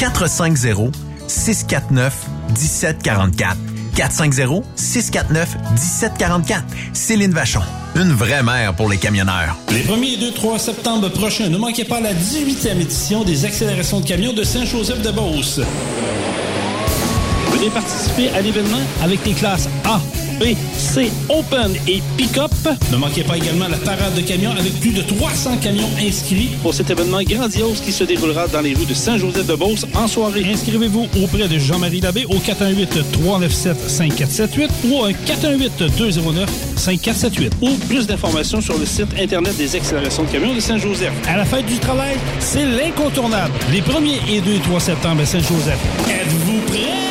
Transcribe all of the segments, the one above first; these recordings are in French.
450 649 1744. 450 649 1744. Céline Vachon. Une vraie mère pour les camionneurs. Les 1er et 2, 3 septembre prochains, ne manquez pas la 18e édition des accélérations de camions de Saint-Joseph-de-Beauce. Venez participer à l'événement avec les classes A, B, C, Open et Pick-up. Ne manquez pas également la parade de camions avec plus de 300 camions inscrits pour cet événement grandiose qui se déroulera dans les rues de Saint-Joseph-de-Beauce en soirée. Inscrivez-vous auprès de Jean-Marie Labbé au 418-397-5478 ou au 418-209-5478 ou plus d'informations sur le site Internet des accélérations de camions de Saint-Joseph. À la fête du travail, c'est l'incontournable. Les 1er et 2 et 3 septembre à Saint-Joseph. Êtes-vous prêts?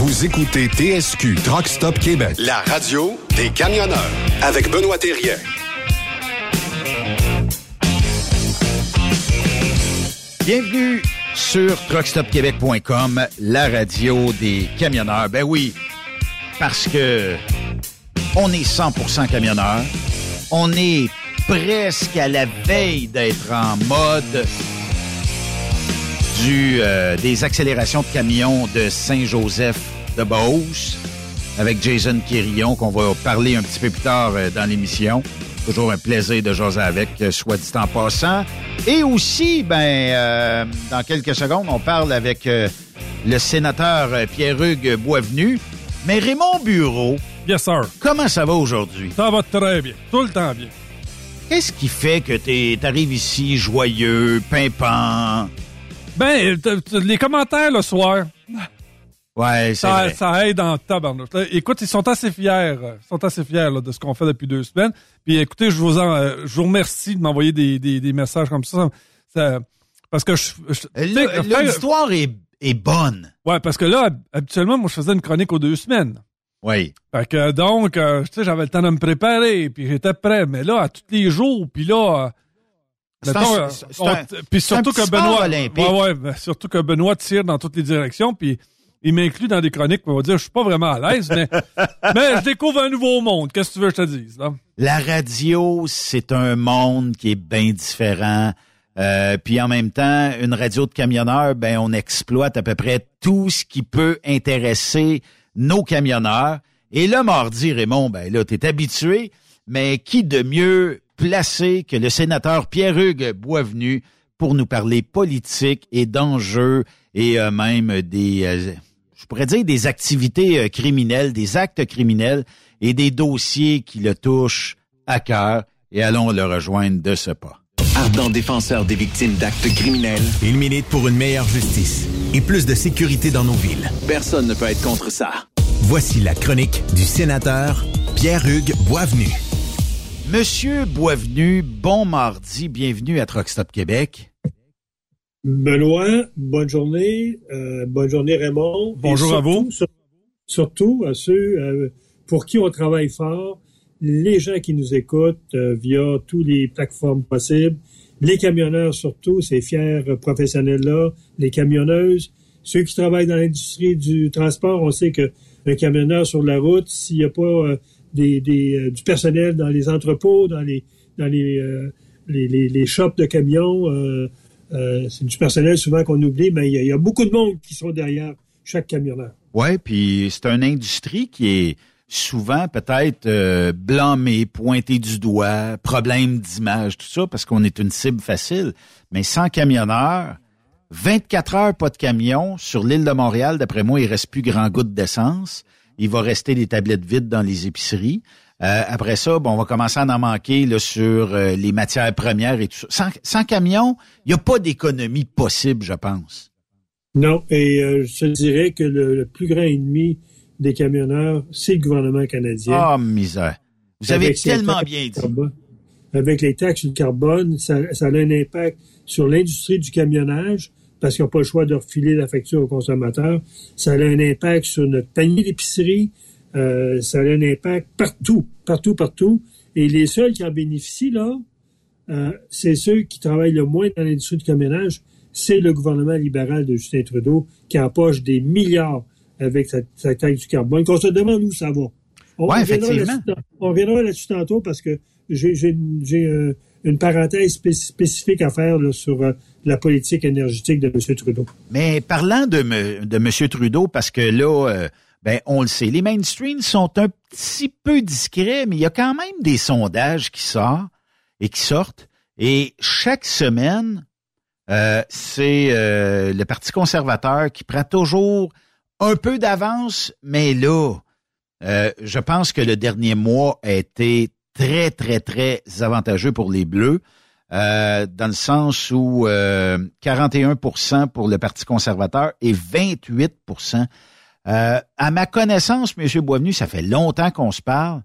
Vous écoutez TSQ Truck Stop Québec, la radio des camionneurs avec Benoît Thérien. Bienvenue sur truckstopquebec.com, la radio des camionneurs. Ben oui, parce que on est 100% camionneurs. On est presque à la veille d'être en mode du, euh, des accélérations de camions de Saint-Joseph de Beauce avec Jason Quirillon qu'on va parler un petit peu plus tard euh, dans l'émission. Toujours un plaisir de jaser avec, euh, soit dit en passant. Et aussi, ben, euh, dans quelques secondes, on parle avec le sénateur Pierre-Hugues Boisvenu. Mais Raymond Bureau, Yes, sir. comment ça va aujourd'hui? Ça va très bien. Tout le temps bien. Qu'est-ce qui fait que tu arrives ici joyeux, pimpant? Ben, les commentaires le soir. Ouais, ça, vrai. ça aide en tabarnouche. Écoute, ils sont assez fiers, ils sont assez fiers de ce qu'on fait depuis deux semaines. Puis écoutez, je vous en, euh, je vous remercie de m'envoyer des, des, des, messages comme ça. ça parce que je, l'histoire est, est bonne. Ouais, parce que là, habituellement, moi, je faisais une chronique aux deux semaines. Oui. Fait que donc, euh, tu sais, j'avais le temps de me préparer, puis j'étais prêt. Mais là, à tous les jours, puis là, mettons, puis surtout que Benoît, ouais, ouais, surtout que Benoît tire dans toutes les directions, puis il m'inclut dans des chroniques, on va dire, je suis pas vraiment à l'aise, mais, mais je découvre un nouveau monde. Qu'est-ce que tu veux que je te dise, là? La radio, c'est un monde qui est bien différent. Euh, puis en même temps, une radio de camionneurs, ben on exploite à peu près tout ce qui peut intéresser nos camionneurs. Et le mardi, Raymond, ben là, t'es habitué, mais qui de mieux placé que le sénateur Pierre-Hugues Boisvenu pour nous parler politique et d'enjeux et euh, même des, euh, je pourrais dire des activités euh, criminelles, des actes criminels et des dossiers qui le touchent à cœur. Et allons le rejoindre de ce pas. Ardent défenseur des victimes d'actes criminels. Il milite pour une meilleure justice et plus de sécurité dans nos villes. Personne ne peut être contre ça. Voici la chronique du sénateur Pierre-Hugues Boisvenu. Monsieur Boisvenu, bon mardi, bienvenue à Truck Stop Québec. Benoît, bonne journée. Euh, bonne journée, Raymond. Bonjour à vous. surtout à ceux euh, pour qui on travaille fort, les gens qui nous écoutent euh, via toutes les plateformes possibles, les camionneurs surtout, ces fiers professionnels-là, les camionneuses, ceux qui travaillent dans l'industrie du transport, on sait que un camionneur sur la route, s'il n'y a pas des, des, du personnel dans les entrepôts, dans les dans les, les, les, les, shops de camions, euh, c'est du personnel souvent qu'on oublie, mais il y, a beaucoup de monde qui sont derrière chaque camionneur. Oui, puis c'est une industrie qui est souvent peut-être euh, blâmée, pointée du doigt, problème d'image, tout ça, parce qu'on est une cible facile. Mais sans camionneur, 24 heures pas de camion sur l'île de Montréal, d'après moi, il reste plus grand goutte d'essence. Il va rester des tablettes vides dans les épiceries. Euh, après ça, bon, on va commencer à en manquer là, sur euh, les matières premières et tout ça. Sans, camion, il n'y a pas d'économie possible, je pense. Non, et euh, je dirais que le, plus grand ennemi des camionneurs, c'est le gouvernement canadien. Ah, oh, misère. Vous avez tellement bien dit. avec les taxes sur le carbone, ça, ça a un impact sur l'industrie du camionnage parce qu'ils n'ont pas le choix de refiler la facture aux consommateurs. Ça a un impact sur notre panier d'épicerie, euh, ça a un impact partout, partout, partout. Et les seuls qui en bénéficient, là, euh, c'est ceux qui travaillent le moins dans l'industrie du camionnage. C'est le gouvernement libéral de Justin Trudeau qui empoche des milliards avec sa, taxe du carbone. Qu'on se demande où ça va. On ouais, effectivement. On reviendra là-dessus tantôt parce que j'ai euh, une parenthèse spécifique à faire sur la politique énergétique de M. Trudeau. Mais parlant de, M. Trudeau, parce que là, ben on le sait. Les mainstreams sont un petit peu discrets, mais il y a quand même des sondages qui sortent et qui sortent. Et chaque semaine, euh, c'est euh, le Parti conservateur qui prend toujours un peu d'avance, mais là, euh, je pense que le dernier mois a été très, très, très avantageux pour les Bleus, dans le sens où 41% pour le Parti conservateur et 28% euh, à ma connaissance, M. Boisvenu, ça fait longtemps qu'on se parle.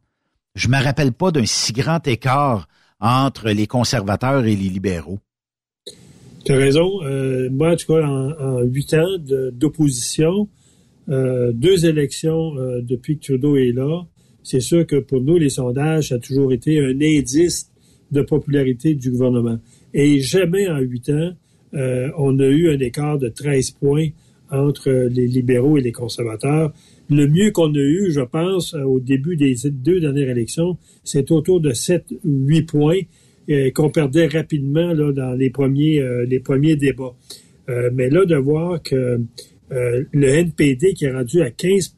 Je me rappelle pas d'un si grand écart entre les conservateurs et les libéraux. Tu as raison. Euh, moi, en tout cas, en huit ans d'opposition, euh, deux élections depuis que Trudeau est là, c'est sûr que pour nous, les sondages, ça a toujours été un indice de popularité du gouvernement. Et jamais en huit ans, on a eu un écart de 13 points entre les libéraux et les conservateurs. Le mieux qu'on a eu, je pense, au début des deux dernières élections, c'est autour de 7-8 points euh, qu'on perdait rapidement là, dans les premiers, euh, les premiers débats. Euh, mais là, de voir que le NPD qui est rendu à 15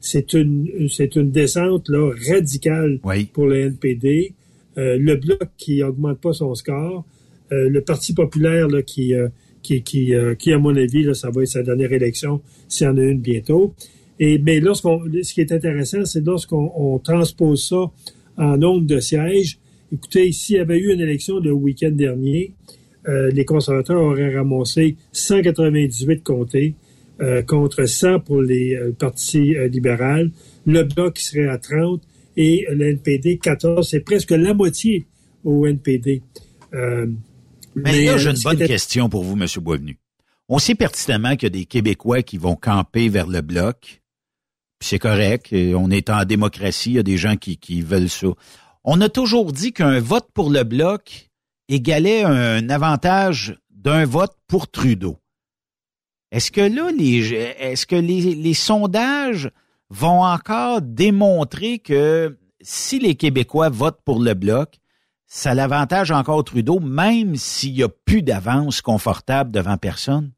c'est une, c'est une descente là, radicale pour le NPD. le Bloc qui augmente pas son score. le Parti populaire là, qui qui, qui, euh, qui, à mon avis, là, ça va être sa dernière élection, s'il y en a une bientôt. Et, mais lorsqu'on, ce qui est intéressant, c'est lorsqu'on transpose ça en nombre de sièges, écoutez, s'il y avait eu une élection le week-end dernier, euh, les conservateurs auraient ramassé 198 comtés euh, contre 100 pour les euh, partis libéraux. Le Bloc serait à 30 et le NPD 14. C'est presque la moitié au NPD. mais, là, j'ai une bonne question pour vous, M. Boisvenu. On sait pertinemment qu'il y a des Québécois qui vont camper vers le Bloc. c'est correct. On est en démocratie. Il y a des gens qui, qui veulent ça. On a toujours dit qu'un vote pour le Bloc égalait un avantage d'un vote pour Trudeau. Est-ce que là, les, est-ce que les, sondages vont encore démontrer que si les Québécois votent pour le bloc, ça l'avantage encore Trudeau, même s'il n'y a plus d'avance confortable devant personne?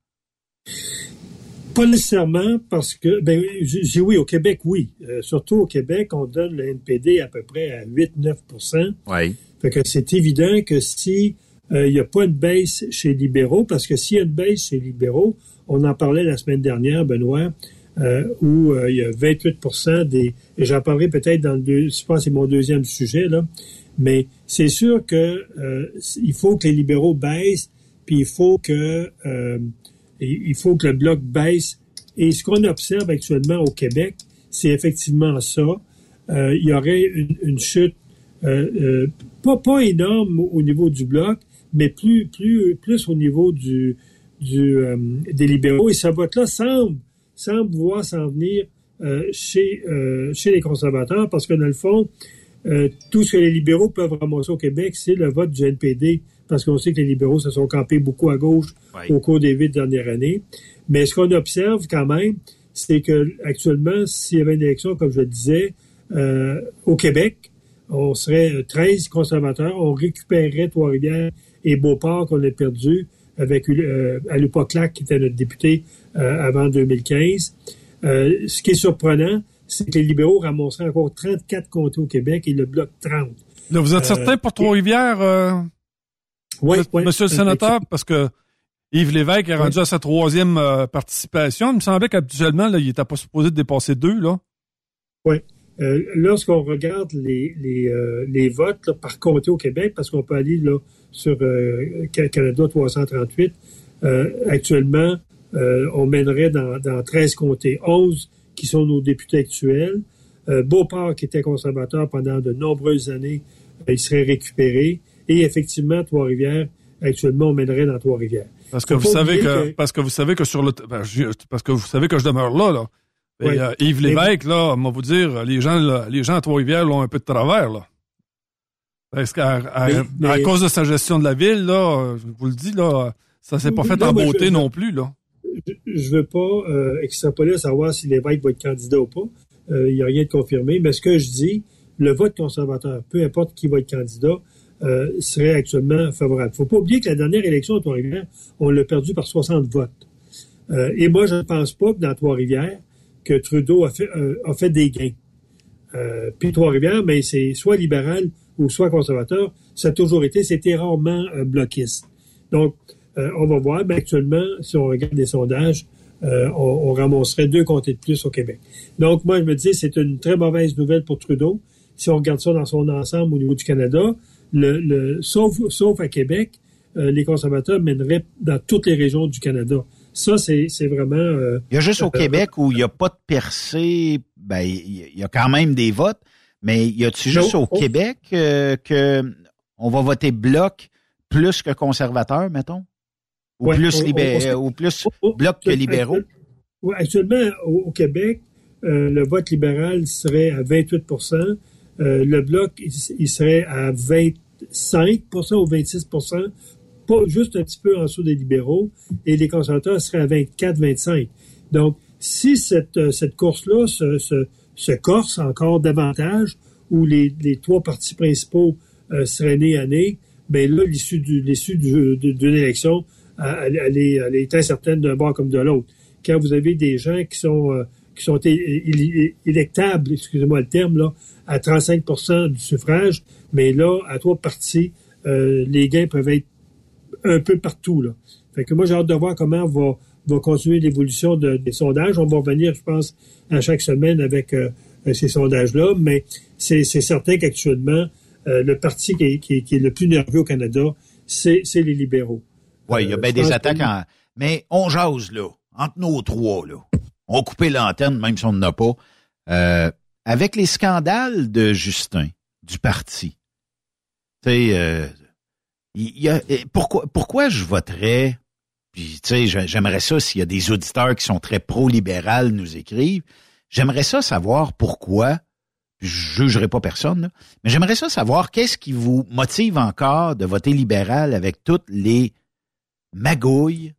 Pas nécessairement parce que, ben, j'ai oui, au Québec, oui. Euh, surtout au Québec, on donne le NPD à peu près à 8-9 Oui. Fait que c'est évident que si euh, il n'y a pas de baisse chez les libéraux, parce que s'il y a une baisse chez les libéraux, on en parlait la semaine dernière, Benoît, euh, où euh, il y a 28% des, et j'en parlerai peut-être dans le je pense que c'est mon deuxième sujet, là, mais c'est sûr que il faut que les libéraux baissent, puis il faut que il faut que le bloc baisse. Et ce qu'on observe actuellement au Québec, c'est effectivement ça. il y aurait une, chute euh, euh, pas, pas énorme au niveau du bloc, mais plus, plus, plus au niveau du, du, euh, des libéraux. Et ce vote-là semble, semble voir s'en venir chez, chez les conservateurs parce que, dans le fond, tout ce que les libéraux peuvent ramasser au Québec, c'est le vote du NPD, parce qu'on sait que les libéraux se sont campés beaucoup à gauche au cours des huit dernières années. Mais ce qu'on observe quand même, c'est que actuellement, s'il y avait une élection, comme je le disais, au Québec, on serait 13 conservateurs, on récupérerait Trois-Rivières et Beauport qu'on a perdu avec euh, Alupa Clac, qui était notre député euh, avant 2015. Euh, ce qui est surprenant, c'est que les libéraux ramasseraient encore 34 comtés au Québec et le Bloc 30. Là, vous êtes certain pour Trois-Rivières, oui, Monsieur le sénateur, parce que Yves Lévesque est rendu à sa troisième participation. Il me semblait qu'habituellement, il n'était pas supposé de dépasser deux, là. Oui. Euh, lorsqu'on regarde les, les, euh, les votes par comté au Québec, parce qu'on peut aller là, sur euh, Canada 338, actuellement, on mènerait dans, dans 13 comtés, 11 qui sont nos députés actuels. Beauport, qui était conservateur pendant de nombreuses années, il serait récupéré. Et effectivement, Trois-Rivières, actuellement, on mènerait dans Trois-Rivières. Parce que vous savez que, parce que vous savez que sur le ben, parce que vous savez que je demeure là là. Euh, Yves Lévesque, là, on va vous dire, les gens, les gens à Trois-Rivières l'ont un peu de travers, là. Parce qu'à à, cause de sa gestion de la ville, là, je vous le dis, là, ça s'est pas fait en beauté non plus, là. Je, veux pas euh, extrapoler à savoir si Lévesque va être candidat ou pas. Euh, il n'y a rien de confirmé. Mais ce que je dis, le vote conservateur, peu importe qui va être candidat, euh, serait actuellement favorable. faut pas oublier que la dernière élection à Trois-Rivières, on l'a perdu par 60 votes. et moi, je ne pense pas que dans Trois-Rivières, que Trudeau a fait, euh, a fait des gains. Euh, puis Trois-Rivières, mais c'est soit libéral ou soit conservateur. Ça a toujours été, c'était rarement euh, bloquiste. Donc, euh, on va voir, mais actuellement, si on regarde les sondages, on, on, ramasserait deux comtés de plus au Québec. Donc, moi, je me dis, c'est une très mauvaise nouvelle pour Trudeau. Si on regarde ça dans son ensemble au niveau du Canada, sauf, sauf à Québec, les conservateurs mèneraient dans toutes les régions du Canada. Ça, c'est vraiment... Euh, il y a juste au euh, Québec où il n'y a pas de percée, ben, il y a quand même des votes, mais y a-tu juste au Québec euh, que on va voter bloc plus que conservateur, mettons? Ou plus, ou plus bloc que libéraux? Oui, actuellement, au, Québec, le vote libéral serait à 28% le bloc, il, serait à 25% ou 26 juste un petit peu en dessous des libéraux, et les conservateurs seraient à 24-25. Donc, si cette, euh, course-là se, se, se, corse encore davantage, où les, trois partis principaux euh, seraient nés à nez, ben là, l'issue du, l'issue d'une élection, elle, elle, est, incertaine d'un bord comme de l'autre. Quand vous avez des gens qui sont euh, qui sont électables, excusez-moi le terme, là, à 35% du suffrage, mais là, à trois partis, les gains peuvent être un peu partout. Là. Fait que moi, j'ai hâte de voir comment va, va continuer l'évolution des sondages. On va revenir, je pense, à chaque semaine avec euh, ces sondages-là, mais c'est certain qu'actuellement, le parti qui est, le plus nerveux au Canada, c'est les libéraux. Oui, il y a bien des attaques en... Mais on jase, là, entre nos trois, là. On coupait l'antenne, même si on n'en a pas. avec les scandales de Justin, du parti, tu sais, pourquoi, pourquoi je voterais puis, tu sais, j'aimerais ça, s'il y a des auditeurs qui sont très pro-libéral nous écrivent, j'aimerais ça savoir pourquoi, je jugerai pas personne, mais j'aimerais ça savoir qu'est-ce qui vous motive encore de voter libéral avec toutes les magouilles,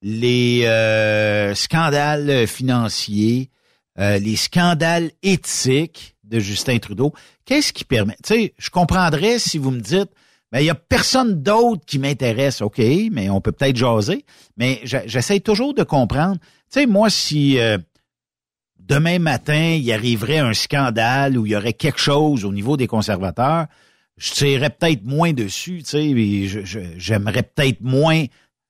les euh, scandales financiers, euh, les scandales éthiques de Justin Trudeau. Qu'est-ce qui permet, tu sais, je comprendrais si vous me dites, mais il y a personne d'autre qui m'intéresse. OK, mais on peut peut-être jaser. Mais j'essaie toujours de comprendre. Tu sais, moi, si euh, demain matin, il arriverait un scandale ou il y aurait quelque chose au niveau des conservateurs, je tirerais peut-être moins dessus, tu sais, j'aimerais peut-être moins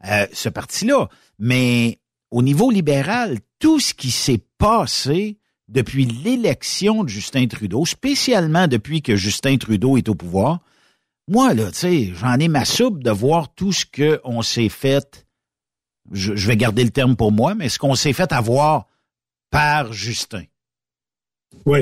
euh, ce parti-là. Mais au niveau libéral, tout ce qui s'est passé depuis l'élection de Justin Trudeau, spécialement depuis que Justin Trudeau est au pouvoir, moi, là, tu sais, j'en ai ma soupe de voir tout ce qu'on s'est fait, je, vais garder le terme pour moi, mais ce qu'on s'est fait avoir par Justin. Oui,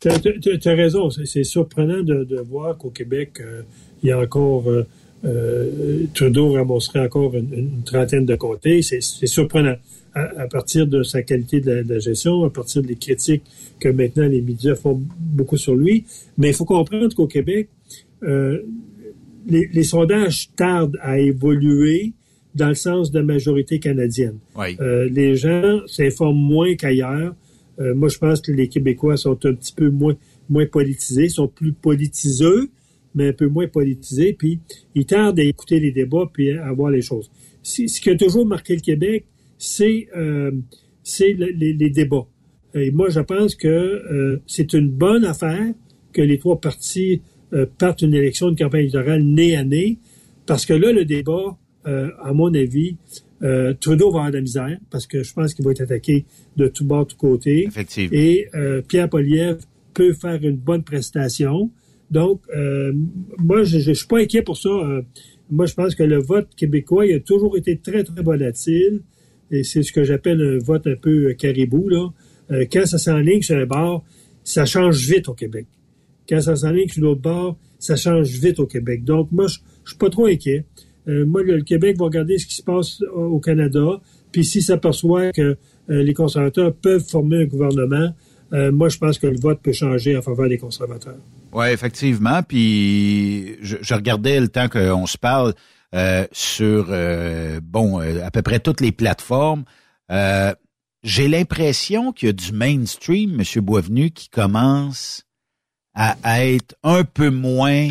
tu as, raison. C'est surprenant de, voir qu'au Québec, euh, il y a encore... Euh, euh, Trudeau ramasserait encore une, trentaine de comtés. C'est surprenant. À, partir de sa qualité de la, gestion, à partir des critiques que maintenant les médias font beaucoup sur lui. Mais il faut comprendre qu'au Québec, euh, les, sondages tardent à évoluer dans le sens de majorité canadienne. Euh, les gens s'informent moins qu'ailleurs. Euh, moi, je pense que les Québécois sont un petit peu moins, moins politisés, sont plus politiseux, mais un peu moins politisés, puis ils tardent à écouter les débats puis à voir les choses. Ce qui a toujours marqué le Québec, c'est euh, les, les, débats. Et moi, je pense que c'est une bonne affaire que les trois partis euh, partent une élection, une campagne électorale nez à nez, parce que là, le débat, euh, à mon avis, euh, Trudeau va avoir de la misère, parce que je pense qu'il va être attaqué de tout bord, de tout côté. Effectivement. Et Pierre Poliev peut faire une bonne prestation. Donc, moi, je, je, suis pas inquiet pour ça. moi, je pense que le vote québécois il a toujours été très, très volatile. Et c'est ce que j'appelle un vote un peu caribou. Là. quand ça s'enligne sur un bord, ça change vite au Québec. Quand ça s'enligne sur l'autre bord, ça change vite au Québec. Donc, moi, je, je suis pas trop inquiet. Euh, moi, le, Québec va regarder ce qui se passe au Canada, puis s'il s'aperçoit que euh, les conservateurs peuvent former un gouvernement, euh, moi, je pense que le vote peut changer en faveur des conservateurs. Oui, effectivement. Puis, je, regardais le temps qu'on se parle sur, bon, à peu près toutes les plateformes. J'ai l'impression qu'il y a du mainstream, M. Boisvenu, qui commence à, être un peu moins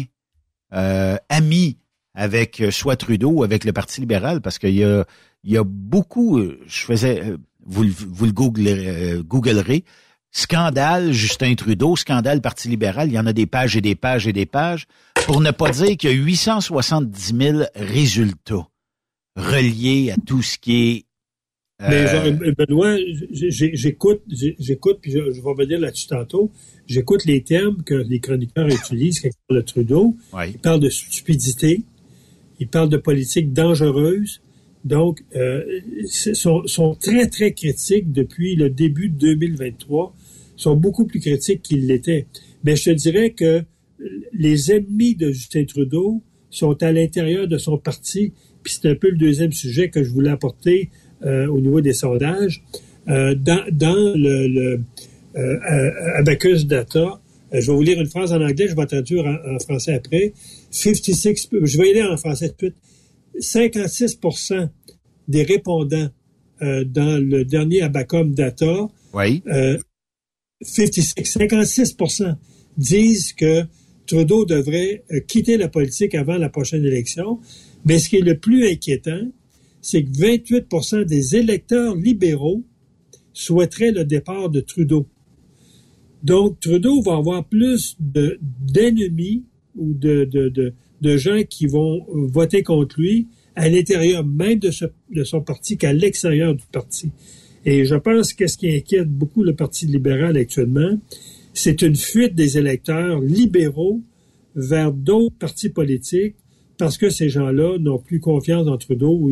euh, ami avec euh, soit Trudeau ou avec le Parti libéral, parce qu'il y a, il y a beaucoup, euh, je faisais, euh, vous, vous le googlerez, googlerez, scandale Justin Trudeau, scandale Parti libéral, il y en a des pages et des pages et des pages, pour ne pas dire qu'il y a 870 000 résultats reliés à tout ce qui est mais Benoît, j'écoute, j'écoute, puis je, je vais revenir là-dessus tantôt j'écoute les termes que les chroniqueurs utilisent quand ils parlent de Trudeau. Ils parlent de stupidité, ils parlent de politique dangereuse. Donc, euh, sont, sont très, très critiques depuis le début de 2023, sont beaucoup plus critiques qu'ils l'étaient. Mais je te dirais que les ennemis de Justin Trudeau sont à l'intérieur de son parti, puis c'est un peu le deuxième sujet que je voulais apporter euh, au niveau des sondages. Euh, dans, dans le, le euh, Abacus Data. Euh, je vais vous lire une phrase en anglais, je vais traduire en, français après. 56, je vais y aller en français tout de suite. 56% des répondants euh, dans le dernier Abacum Data, oui. 56, 56 disent que Trudeau devrait quitter la politique avant la prochaine élection. Mais ce qui est le plus inquiétant, c'est que 28% des électeurs libéraux souhaiteraient le départ de Trudeau. Donc, Trudeau va avoir plus d'ennemis ou de, gens qui vont voter contre lui à l'intérieur même de, de son parti qu'à l'extérieur du parti. Et je pense que ce qui inquiète beaucoup le Parti libéral actuellement, c'est une fuite des électeurs libéraux vers d'autres partis politiques parce que ces gens-là n'ont plus confiance dans Trudeau.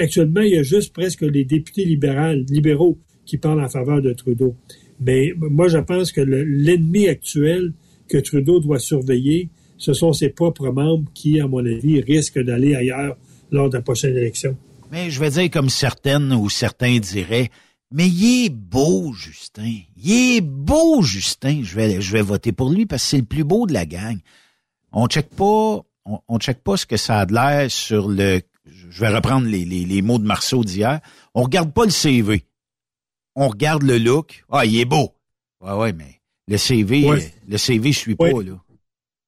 Actuellement, il y a juste presque les députés libéraux, qui parlent en faveur de Trudeau. Mais moi, je pense que l'ennemi actuel que Trudeau doit surveiller, ce sont ses propres membres qui, à mon avis, risquent d'aller ailleurs lors de la prochaine élection. Mais je vais dire comme certaines ou certains diraient, mais il est beau, Justin. Il est beau, Justin. Je vais, je vais voter pour lui parce que c'est le plus beau de la gang. On check on check pas ce que ça a de l'air sur le, je vais reprendre les, les, les mots de Marceau d'hier. On regarde pas le CV. On regarde le look. Ah, il est beau. Ouais, ouais, mais le CV, le CV, je suis pas, là.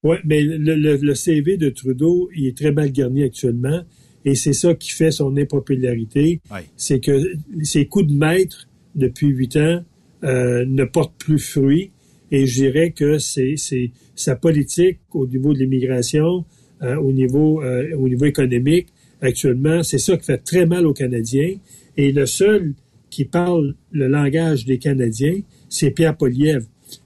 Oui, mais le, le, le, CV de Trudeau, il est très mal garni actuellement. Et c'est ça qui fait son impopularité. C'est que ses coups de maître depuis huit ans euh, ne portent plus fruit. Et je dirais que c'est sa politique au niveau de l'immigration, euh, au niveau euh, au niveau économique actuellement, c'est ça qui fait très mal aux Canadiens. Et le seul qui parle le langage des Canadiens, c'est Pierre Poliev.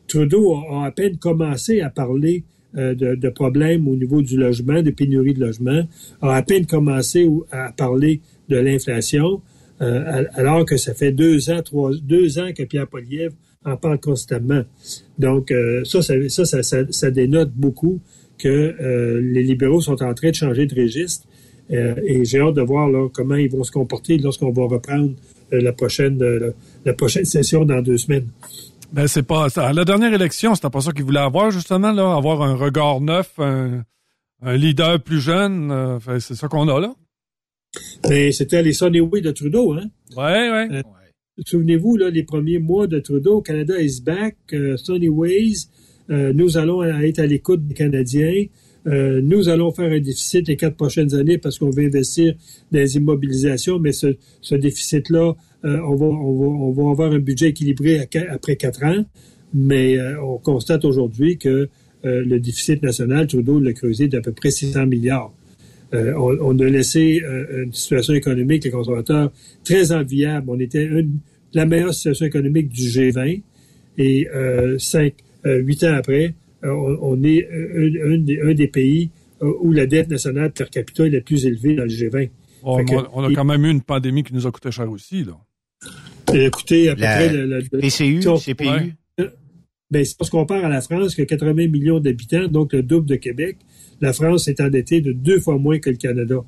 Trudeau a, à peine commencé à parler euh, de, problèmes au niveau du logement, de pénurie de logement, a à peine commencé à parler de l'inflation, euh, alors que ça fait deux ans, trois, deux ans que Pierre Poliev en parle constamment. Donc, euh, ça, ça, ça, ça, dénote beaucoup que les libéraux sont en train de changer de registre. Et j'ai hâte de voir là, comment ils vont se comporter lorsqu'on va reprendre la prochaine la prochaine session dans deux semaines. Ben, c'est pas ça. À la dernière élection, c'était pas ça qu'ils voulaient avoir, justement, là, avoir un regard neuf, un, leader plus jeune. Euh, c'est ça qu'on a là. Mais c'était les Sonny Way de Trudeau, hein? Ouais, ouais. Euh, souvenez-vous, là, les premiers mois de Trudeau, Canada is back, euh, Sonny Ways, nous allons être à l'écoute des Canadiens. Nous allons faire un déficit les quatre prochaines années parce qu'on veut investir dans les immobilisations, mais ce, ce déficit-là euh, on, va, on, va, avoir un budget équilibré après quatre ans, mais euh, on constate aujourd'hui que euh, le déficit national, Trudeau l'a creusé d'à peu près 600 milliards. On, a laissé une situation économique, les conservateurs, très enviable. On était la meilleure situation économique du G20 et cinq, huit ans après, on, est un, des, pays où la dette nationale per capita est la plus élevée dans le G20. on, a quand même eu une pandémie qui nous a coûté cher aussi, là. Écoutez, à peu près... La, PCU, CPU? Ben, c'est parce qu'on compare à la France, qui a 80 millions d'habitants, donc le double de Québec. La France est endettée de deux fois moins que le Canada.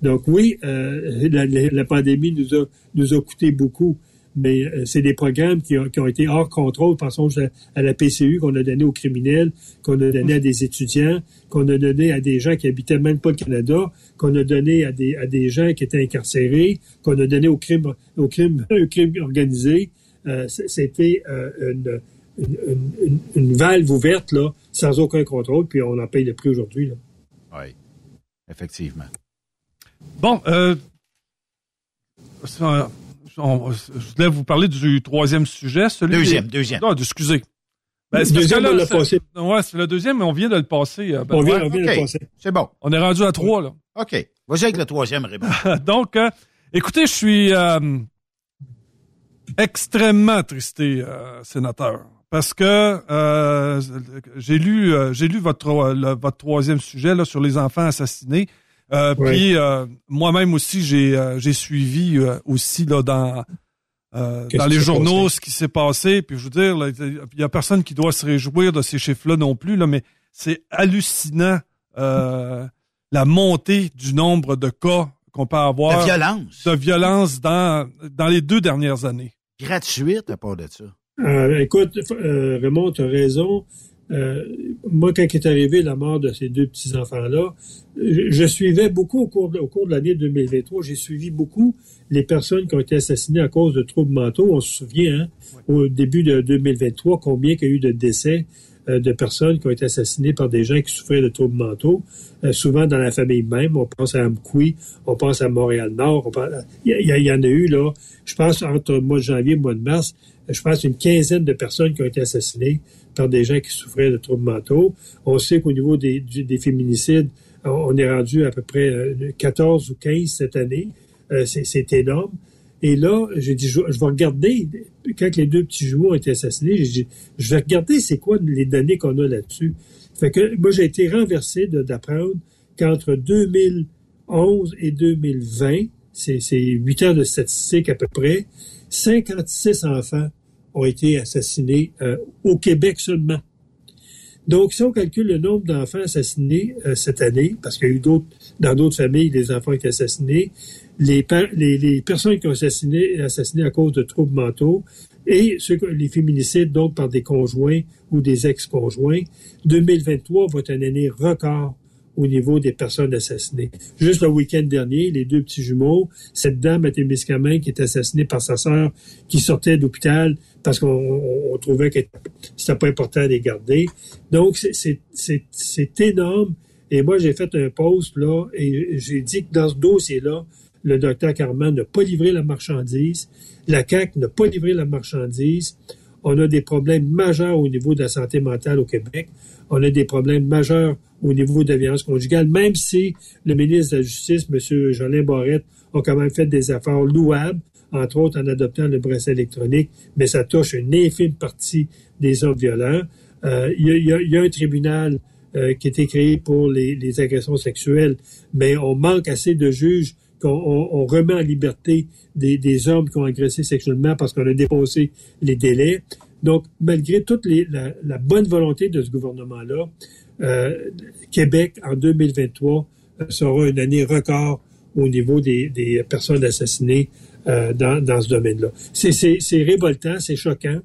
Donc oui, euh, la, la, pandémie nous a, nous a coûté beaucoup mais euh, c'est des programmes qui ont, été hors contrôle. Pensons à, la PCU qu'on a donné aux criminels, qu'on a donné à des étudiants, qu'on a donné à des gens qui habitaient même pas le Canada, qu'on a donné à des, à des gens qui étaient incarcérés, qu'on a donné au crime, au crime, au crime organisé. Euh, C'était euh, une, une, une, valve ouverte là, sans aucun contrôle, puis on en paye le prix aujourd'hui. Oui, effectivement. Bon, euh, je voulais vous parler du troisième sujet. Celui deuxième, deuxième. Non, excusez. Ben, le deuxième, on l'a passé. Ouais, c'est le deuxième, mais on vient de le passer. Euh, ben, on vient, on vient de le passer. C'est bon. On est rendu à trois, là. OK. Vas-y avec le troisième, Raymond. Donc, euh, écoutez, je suis euh, extrêmement tristé, sénateur, parce que j'ai lu, j'ai lu votre, votre troisième sujet là, sur les enfants assassinés. Euh, puis euh, moi-même aussi, j'ai euh, j'ai suivi aussi là dans dans les journaux ce qui s'est passé. Puis je veux dire, il y a personne qui doit se réjouir de ces chiffres-là non plus là, mais c'est hallucinant la montée du nombre de cas qu'on peut avoir de violence, de violence dans dans les deux dernières années. Gratuite à part de ça. écoute, Raymond, tu as raison. Euh, moi, quand est arrivé la mort de ces deux petits-enfants-là, je, suivais beaucoup au cours de, au cours de l'année 2023, j'ai suivi beaucoup les personnes qui ont été assassinées à cause de troubles mentaux. On se souvient, hein, au début de 2023, combien il y a eu de décès euh, de personnes qui ont été assassinées par des gens qui souffraient de troubles mentaux, euh, souvent dans la famille même. On pense à Amkoui, on pense à Montréal-Nord. Il y, y, en a eu, là, je pense, entre le mois de janvier et le mois de mars, je pense une quinzaine de personnes qui ont été assassinées par des gens qui souffraient de troubles mentaux. On sait qu'au niveau des, des, féminicides, on est rendu à peu près 14 euh, ou 15 cette année. Euh, c'est énorme. Et là, j'ai dit, je, vais regarder, quand les deux petits jumeaux ont été assassinés, j'ai dit, je vais regarder c'est quoi les données qu'on a là-dessus. Fait que moi, j'ai été renversé d'apprendre qu'entre 2011 et 2020, c'est huit ans de statistiques à peu près, 56 enfants ont été assassinés euh, au Québec seulement. Donc, si on calcule le nombre d'enfants assassinés euh, cette année, parce qu'il y a eu d'autres, dans d'autres familles, des enfants ont été assassinés, les, les, personnes qui ont assassiné, assassiné à cause de troubles mentaux et les féminicides, donc par des conjoints ou des ex-conjoints, 2023 va être une année record au niveau des personnes assassinées. Juste le week-end dernier, les deux petits jumeaux, cette dame à Témiscamingue qui est assassinée par sa sœur qui sortait d'hôpital parce qu'on trouvait que c'était pas important de les garder. Donc, c'est énorme. Et moi, j'ai fait un post là et j'ai dit que dans ce dossier-là, le docteur Carman n'a pas livré la marchandise, la CAC n'a pas livré la marchandise. On a des problèmes majeurs au niveau de la santé mentale au Québec. On a des problèmes majeurs au niveau de la violence conjugale, même si le ministre de la Justice, M. Jolin Barrette, a quand même fait des efforts louables, entre autres en adoptant le bracelet électronique, mais ça touche une infime partie des hommes violents. Euh, il y, a un tribunal euh, qui a été créé pour les, agressions sexuelles, mais on manque assez de juges qu'on remet en liberté des, hommes qui ont agressé sexuellement parce qu'on a dépassé les délais. Donc, malgré toute la, bonne volonté de ce gouvernement-là, euh, Québec, en 2023, euh, sera une année record au niveau des, personnes assassinées euh, dans, ce domaine-là. C'est révoltant, c'est choquant,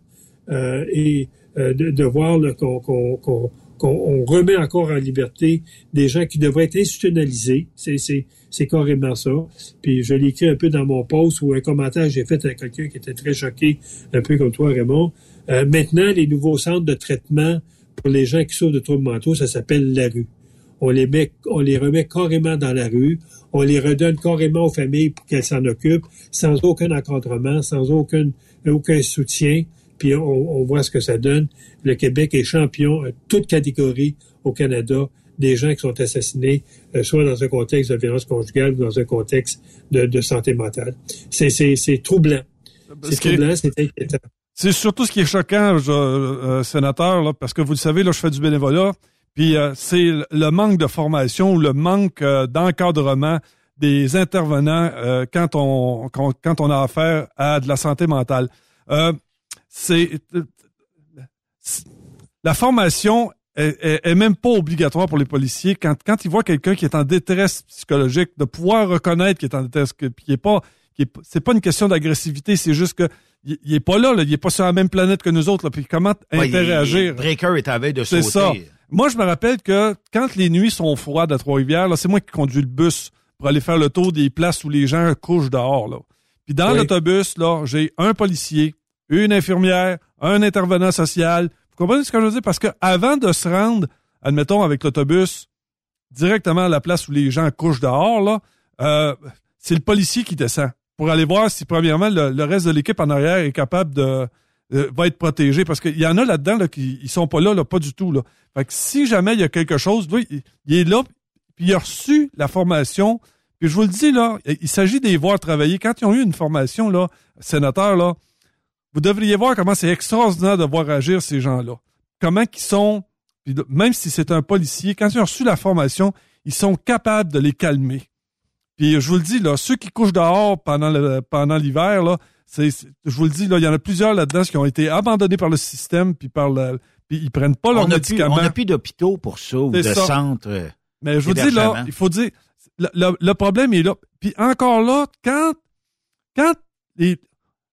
et de, voir qu'on remet encore en liberté des gens qui devraient être institutionnalisés. C'est carrément ça. Puis je l'ai écrit un peu dans mon post ou un commentaire j'ai fait à quelqu'un qui était très choqué, un peu comme toi, Raymond. maintenant, les nouveaux centres de traitement pour les gens qui souffrent de troubles mentaux, ça s'appelle la rue. On les met, on les remet carrément dans la rue. On les redonne carrément aux familles pour qu'elles s'en occupent, sans aucun encadrement, sans aucun, aucun soutien. Puis on, voit ce que ça donne. Le Québec est champion, toute catégorie au Canada, des gens qui sont assassinés, euh, soit dans un contexte de violence conjugale ou dans un contexte de, santé mentale. C'est troublant. C'est troublant, c'est inquiétant. C'est surtout ce qui est choquant, euh, sénateur, là, parce que vous le savez, là, je fais du bénévolat, puis euh, c'est le manque de formation ou le manque euh, d'encadrement des intervenants quand on quand, on a affaire à de la santé mentale. c'est la formation est, même pas obligatoire pour les policiers quand quand ils voient quelqu'un qui est en détresse psychologique de pouvoir reconnaître qu'il est en détresse qui est pas c'est pas une question d'agressivité, c'est juste que il, est pas là, là, il est pas sur la même planète que nous autres. Là, puis comment interagir? Breaker est à veille de sauter. C'est ça. Moi, je me rappelle que quand les nuits sont froides à Trois-Rivières, c'est moi qui conduis le bus pour aller faire le tour des places où les gens couchent dehors. Là. Puis dans l'autobus, là, j'ai un policier, une infirmière, un intervenant social. Vous comprenez ce que je veux dire? Parce que avant de se rendre, admettons, avec l'autobus, directement à la place où les gens couchent dehors, là, euh, c'est le policier qui descend pour aller voir si, premièrement, le, reste de l'équipe en arrière est capable de euh, va être protégé. Parce qu'il y en a là-dedans là, qui ils sont pas là, là, pas du tout. Là. Fait que si jamais il y a quelque chose, il, est là, puis il a reçu la formation. Puis je vous le dis, là, il s'agit de les voir travailler. Quand ils ont eu une formation, là, sénateur, là, vous devriez voir comment c'est extraordinaire de voir agir ces gens-là. Comment qu'ils sont, même si c'est un policier, quand ils ont reçu la formation, ils sont capables de les calmer. Puis je vous le dis, là, ceux qui couchent dehors pendant le, pendant l'hiver, là, c'est, je vous le dis, là, il y en a plusieurs là-dedans qui ont été abandonnés par le système, puis par le, puis ils prennent pas leurs médicaments. on n'a plus d'hôpitaux pour ça, ou de centres. Euh, Mais je vous dis, là, il faut dire, le, le, problème est là. Puis encore là, quand, quand les,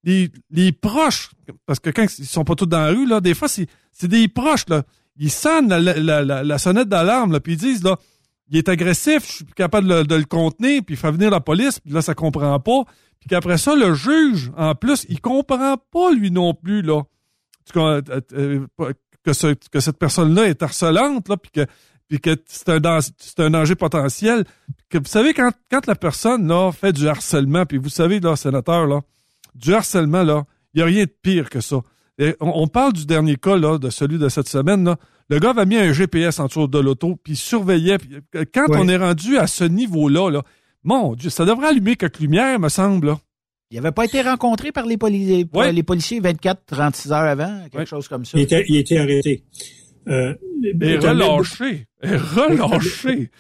les, les proches, parce que quand ils sont pas tous dans la rue, là, des fois, c'est, c'est des proches, là. Ils sonnent la, la, la, la sonnette d'alarme, là, puis ils disent, là, il est agressif, je suis capable de, le contenir, puis il fait venir la police, puis là, ça comprend pas. Puis qu'après ça, le juge, en plus, il comprend pas, lui non plus, là, euh, euh, que, que cette personne-là est harcelante, là, puis que, puis que c'est un, un danger potentiel. Que, vous savez, quand, quand la personne, là, fait du harcèlement, puis vous savez, là, sénateur, là, du harcèlement, là, il n'y a rien de pire que ça. on, parle du dernier cas, là, de celui de cette semaine, là. Le gars avait mis un GPS en dessous de l'auto, puis il surveillait. Euh, quand on est rendu à ce niveau-là, là, mon Dieu, ça devrait allumer quelques lumières, me semble. Il n'avait pas été rencontré par les, les policiers 24, 36 heures avant, quelque chose comme ça. Il était, il était arrêté. Euh, et relâché. Et relâché.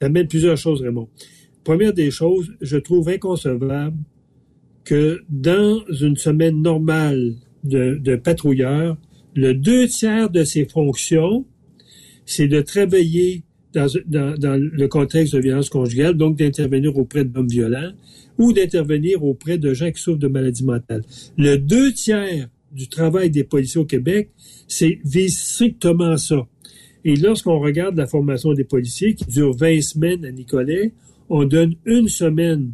Ça amène plusieurs choses, Raymond. Première des choses, je trouve inconcevable que dans une semaine normale de, de patrouilleur, le deux tiers de ses fonctions, c'est de travailler dans, le contexte de violence conjugale, donc d'intervenir auprès d'hommes violents ou d'intervenir auprès de gens qui souffrent de maladies mentales. Le deux tiers du travail des policiers au Québec, c'est vise strictement ça. Et lorsqu'on regarde la formation des policiers, qui dure 20 semaines à Nicolet, on donne une semaine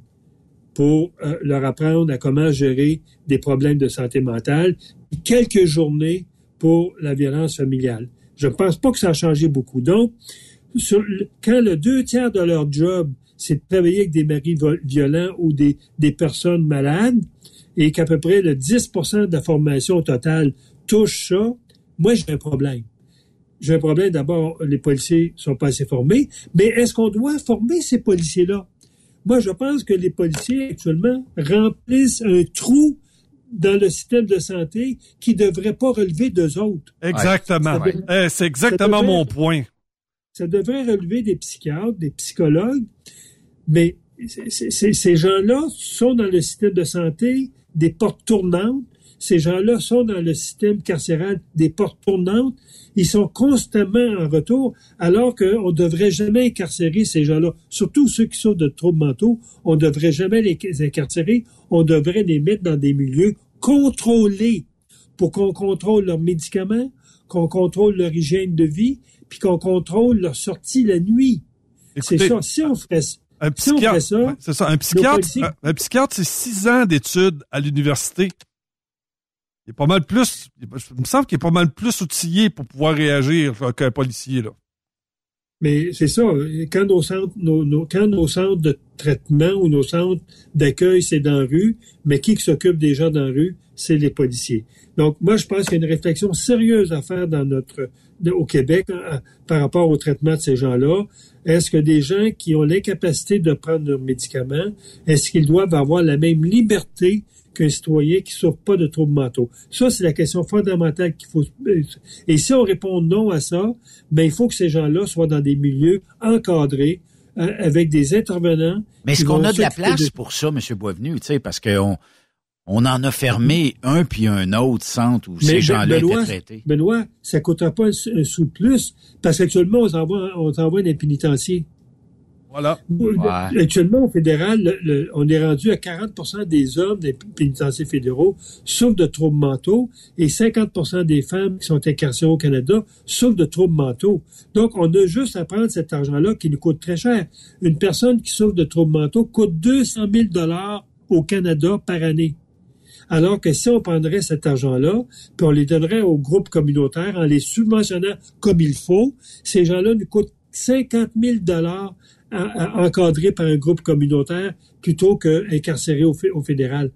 pour euh, leur apprendre à comment gérer des problèmes de santé mentale, et quelques journées pour la violence familiale. Je ne pense pas que ça a changé beaucoup. Donc, quand le deux tiers de leur job, c'est de travailler avec des maris violents ou des, des personnes malades, et qu'à peu près le 10% de la formation totale touche ça, moi, j'ai un problème. J'ai un problème, d'abord, les policiers sont pas assez formés, mais est-ce qu'on doit former ces policiers-là? Moi, je pense que les policiers, actuellement, remplissent un trou dans le système de santé qui ne devrait pas relever d'eux autres. Exactement. Eh, c'est exactement mon point. Ça devrait relever des psychiatres, des psychologues, mais ces gens-là sont dans le système de santé des portes tournantes. Ces gens-là sont dans le système carcéral des portes tournantes. Ils sont constamment en retour, alors qu'on ne devrait jamais incarcérer ces gens-là. Surtout ceux qui sont de troubles mentaux, on ne devrait jamais les incarcérer. On devrait les mettre dans des milieux contrôlés pour qu'on contrôle leurs médicaments, qu'on contrôle leur hygiène de vie, puis qu'on contrôle leur sortie la nuit. C'est ça. Si on ferait, un psychiatre, c'est ça. Un psychiatre, un, psychiatre, c'est six ans d'études à l'université. Il est pas mal plus, il me semble qu'il est pas mal plus outillé pour pouvoir réagir qu'un policier, là. Mais c'est ça, quand nos centres, nos, quand nos centres de traitement ou nos centres d'accueil, c'est dans la rue, mais qui s'occupe des gens dans la rue, c'est les policiers. Donc, moi, je pense qu'il y a une réflexion sérieuse à faire dans notre, au Québec hein, par rapport au traitement de ces gens-là. Est-ce que des gens qui ont l'incapacité de prendre leurs médicaments, est-ce qu'ils doivent avoir la même liberté qu'un citoyen qui souffre pas de troubles mentaux? Ça, c'est la question fondamentale qu'il faut. Et si on répond non à ça, ben il faut que ces gens-là soient dans des milieux encadrés hein, avec des intervenants. Mais est-ce qu'on a de la place pour ça, M. Boisvenu, tu sais, parce qu'on on en a fermé un puis un autre centre où ces gens-là étaient traités. Benoît, ça ne coûtera pas un, sou de plus parce qu'actuellement, on t'envoie, on t'envoie pénitenciers. Voilà. Actuellement, au fédéral, on est rendu à 40% des hommes des pénitenciers fédéraux souffrent de troubles mentaux et 50% des femmes qui sont incarcérées au Canada souffrent de troubles mentaux. Donc, on a juste à prendre cet argent-là qui nous coûte très cher. Une personne qui souffre de troubles mentaux coûte 200 000 dollars au Canada par année. Alors que si on prendrait cet argent-là, puis on les donnerait aux groupes communautaires en les subventionnant comme il faut, ces gens-là nous coûtent 50 000 dollars encadrés par un groupe communautaire plutôt qu'incarcérés au, au fédéral.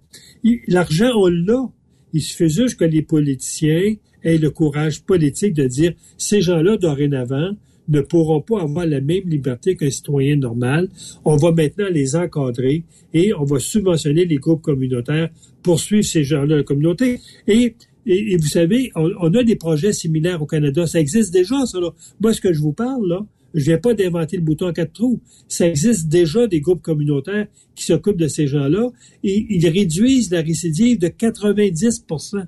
L'argent, on l'a. Il suffit juste que les politiciens aient le courage politique de dire ces gens-là, dorénavant, ne pourront pas avoir la même liberté qu'un citoyen normal. On va maintenant les encadrer et on va subventionner les groupes communautaires pour suivre ces gens-là la communauté. Et, et, vous savez, on, a des projets similaires au Canada. Ça existe déjà, ça. Là. Moi, ce que je vous parle, là, je viens pas d'inventer le bouton à quatre trous. Ça existe déjà des groupes communautaires qui s'occupent de ces gens-là et ils réduisent la récidive de 90%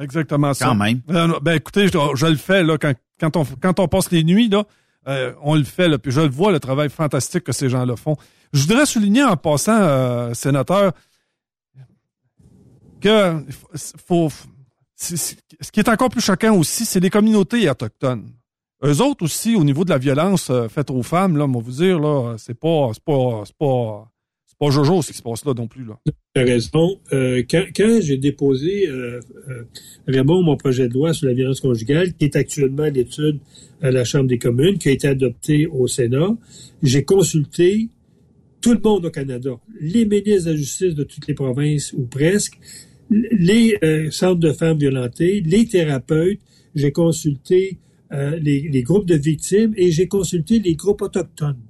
Exactement ça. Quand même. Euh, ben, écoutez, je, le fais là, quand, quand, on, quand on passe les nuits, là, euh, on le fait, là, puis je le vois, le travail fantastique que ces gens-là font. Je voudrais souligner en passant, euh, sénateur, que faut, ce qui est encore plus choquant aussi, c'est les communautés autochtones. Eux autres aussi, au niveau de la violence euh, faite aux femmes, là, on va vous dire, là, c'est pas, pas, pas, pas Jojo ce qui se passe là non plus. Là. Tu as raison. Euh, quand, quand j'ai déposé, euh, euh, Raymond, mon projet de loi sur la violence conjugale, qui est actuellement à l'étude à la Chambre des communes, qui a été adopté au Sénat, j'ai consulté tout le monde au Canada, les ministres de la Justice de toutes les provinces ou presque, les euh, centres de femmes violentées, les thérapeutes, j'ai consulté les, les groupes de victimes et j'ai consulté les groupes autochtones.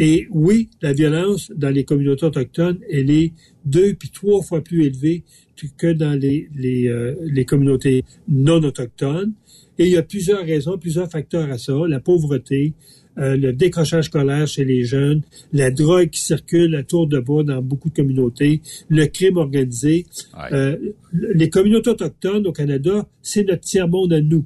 Et oui, la violence dans les communautés autochtones, elle est deux puis trois fois plus élevée que dans les, les, euh, les communautés non autochtones. Et il y a plusieurs raisons, plusieurs facteurs à ça. La pauvreté, euh, le décrochage scolaire chez les jeunes, la drogue qui circule à tour de bras dans beaucoup de communautés, le crime organisé. Euh, les communautés autochtones au Canada, c'est notre tiers-monde à nous.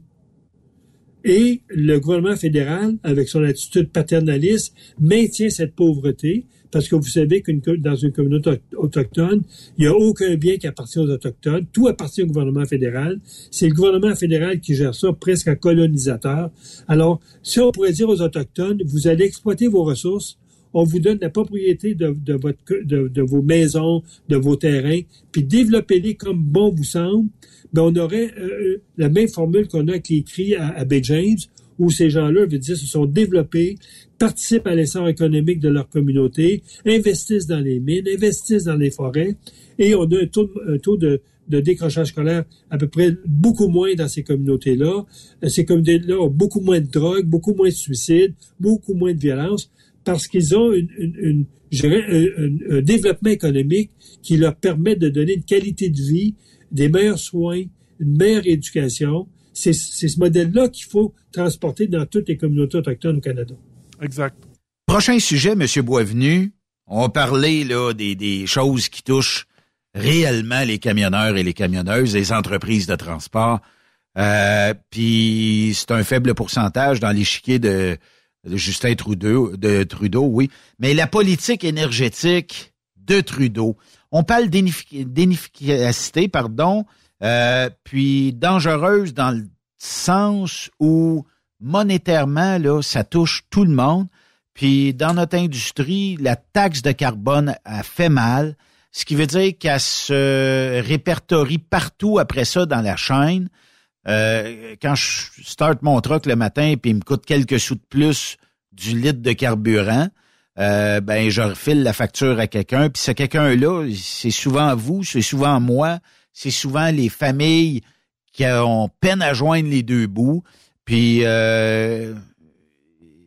Et le gouvernement fédéral, avec son attitude paternaliste, maintient cette pauvreté parce que vous savez que dans une communauté autochtone, il n'y a aucun bien qui appartient aux Autochtones. Tout appartient au gouvernement fédéral. C'est le gouvernement fédéral qui gère ça presque un colonisateur. Alors, si on pourrait dire aux Autochtones, vous allez exploiter vos ressources, on vous donne la propriété de, votre, de, vos maisons, de vos terrains, puis développez-les comme bon vous semble, ben on aurait euh, euh, la même formule qu'on a qui écrit à, à Bay James, où ces gens-là, veut dire, se sont développés, participent à l'essor économique de leur communauté, investissent dans les mines, investissent dans les forêts, et on a un taux, un de, décrochage scolaire à peu près beaucoup moins dans ces communautés-là. Euh, ces communautés-là ont beaucoup moins de drogue, beaucoup moins de suicides, beaucoup moins de violence, parce qu'ils ont une un, développement économique qui leur permet de donner une qualité de vie, des meilleurs soins, une meilleure éducation, c'est ce modèle-là qu'il faut transporter dans toutes les communautés autochtones au Canada. Exact. Prochain sujet, M. Boisvenu. On va parler là, des, des choses qui touchent réellement les camionneurs et les camionneuses, les entreprises de transport. Euh, Puis c'est un faible pourcentage dans l'échiquier de, de Justin Trudeau, de Trudeau, oui. Mais la politique énergétique de Trudeau. On parle d'inefficacité, pardon, euh, puis dangereuse dans le sens où monétairement, là, ça touche tout le monde. Puis dans notre industrie, la taxe de carbone a fait mal, ce qui veut dire qu'elle se répertorie partout après ça dans la chaîne. Euh, quand je start mon truck le matin puis il me coûte quelques sous de plus du litre de carburant, euh, ben je refile la facture à quelqu'un. Puis ce quelqu'un-là, c'est souvent vous, c'est souvent moi, c'est souvent les familles qui ont peine à joindre les deux bouts. Puis, euh,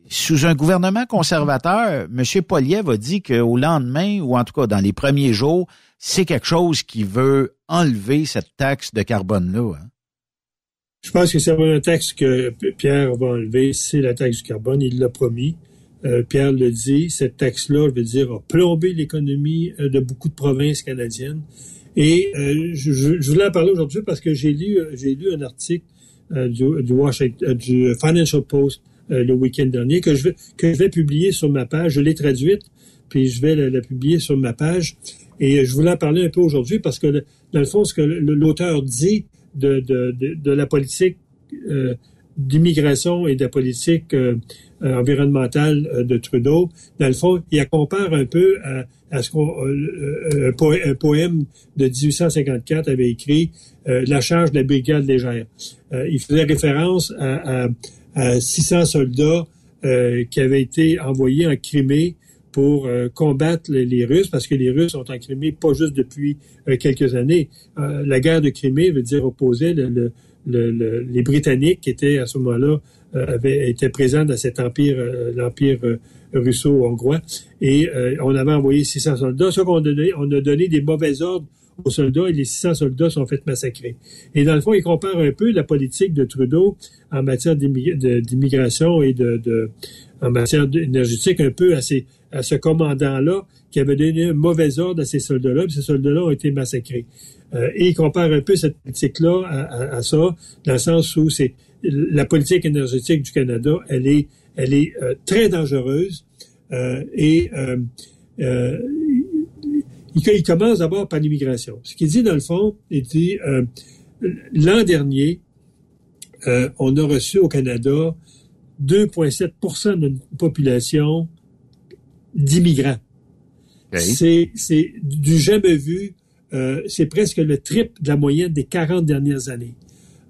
sous un gouvernement conservateur, M. Poliev a dit qu'au lendemain, ou en tout cas dans les premiers jours, c'est quelque chose qui veut enlever cette taxe de carbone-là. Hein. Je pense que c'est un taxe que Pierre va enlever, c'est la taxe du carbone. Il l'a promis. Euh, Pierre le dit, cette taxe-là, je veux dire, a plombé l'économie euh, de beaucoup de provinces canadiennes. Et euh, je, je, voulais en parler aujourd'hui parce que j'ai lu, j'ai lu un article du, Financial Post le week-end dernier que je vais publier sur ma page. Je l'ai traduite, puis je vais la, publier sur ma page. Et je voulais en parler un peu aujourd'hui parce que dans le fond, ce que l'auteur dit de, la politique d'immigration et de la politique environnementale de Trudeau, dans le fond, il compare un peu à à ce qu'on euh, un, poème de 1854 avait écrit euh, La charge de la brigade légère. Euh, il faisait référence à, à, 600 soldats qui avaient été envoyés en Crimée pour combattre les, Russes, parce que les Russes sont en Crimée pas juste depuis quelques années. la guerre de Crimée veut dire opposer le, le, les Britanniques qui étaient à ce moment-là avaient été présents dans cet empire, l'empire russo-hongrois. Et euh, on avait envoyé 600 soldats. Ce qu'on a donné, on a donné des mauvais ordres aux soldats et les 600 soldats sont fait massacrer. Et dans le fond, il compare un peu la politique de Trudeau en matière d'immigration et de, en matière énergétique un peu à, ces, à ce commandant-là qui avait donné un mauvais ordre à ces soldats-là, ces soldats-là ont été massacrés. Euh, et il compare un peu cette politique-là à, à, ça, dans le sens où c'est la politique énergétique du Canada, elle est elle est euh, très dangereuse euh, et il, commence d'abord par l'immigration. Ce qu'il dit dans le fond, il dit l'an dernier, on a reçu au Canada 2,7% de notre population d'immigrants. C'est du jamais vu. C'est presque le triple de la moyenne des 40 dernières années.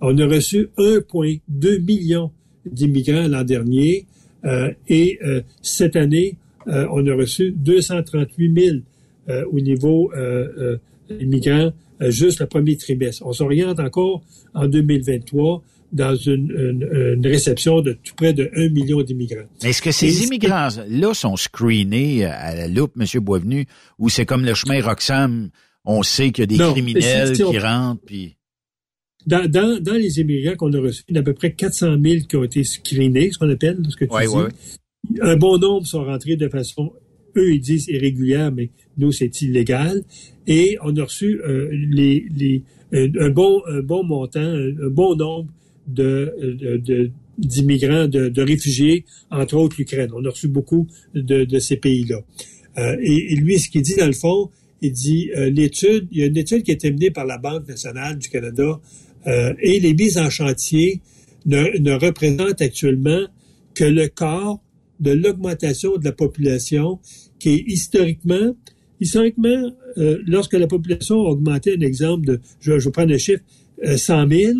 On a reçu 1,2 million d'immigrants l'an dernier. Euh, et euh, cette année, euh, on a reçu 238 000 au niveau immigrants juste le premier trimestre. On s'oriente encore en 2023 dans une, réception de tout près de 1 million d'immigrants. Est-ce que ces immigrants-là sont screenés à la loupe, M. Boisvenu, ou c'est comme le chemin Roxham, on sait qu'il y a des criminels qui rentrent, puis... Dans, dans, dans, les immigrants qu'on a reçus, il y a à peu près 400 000 qui ont été screenés, ce qu'on appelle, ce que tu dis. Un bon nombre sont rentrés de façon, eux, ils disent irrégulière, mais nous, c'est illégal. Et on a reçu euh, les, les, un, bon, un bon montant, un, bon nombre de, de, d'immigrants, de, de, réfugiés, entre autres l'Ukraine. On a reçu beaucoup de, de ces pays-là. Euh, et, lui, ce qu'il dit dans le fond, il dit euh, l'étude, il y a une étude qui a été menée par la Banque nationale du Canada euh, et les mises en chantier ne, ne représentent actuellement que le quart de l'augmentation de la population qui est historiquement, historiquement, euh, lorsque la population a augmenté, un exemple de, je, je prends le chiffre, 100 000,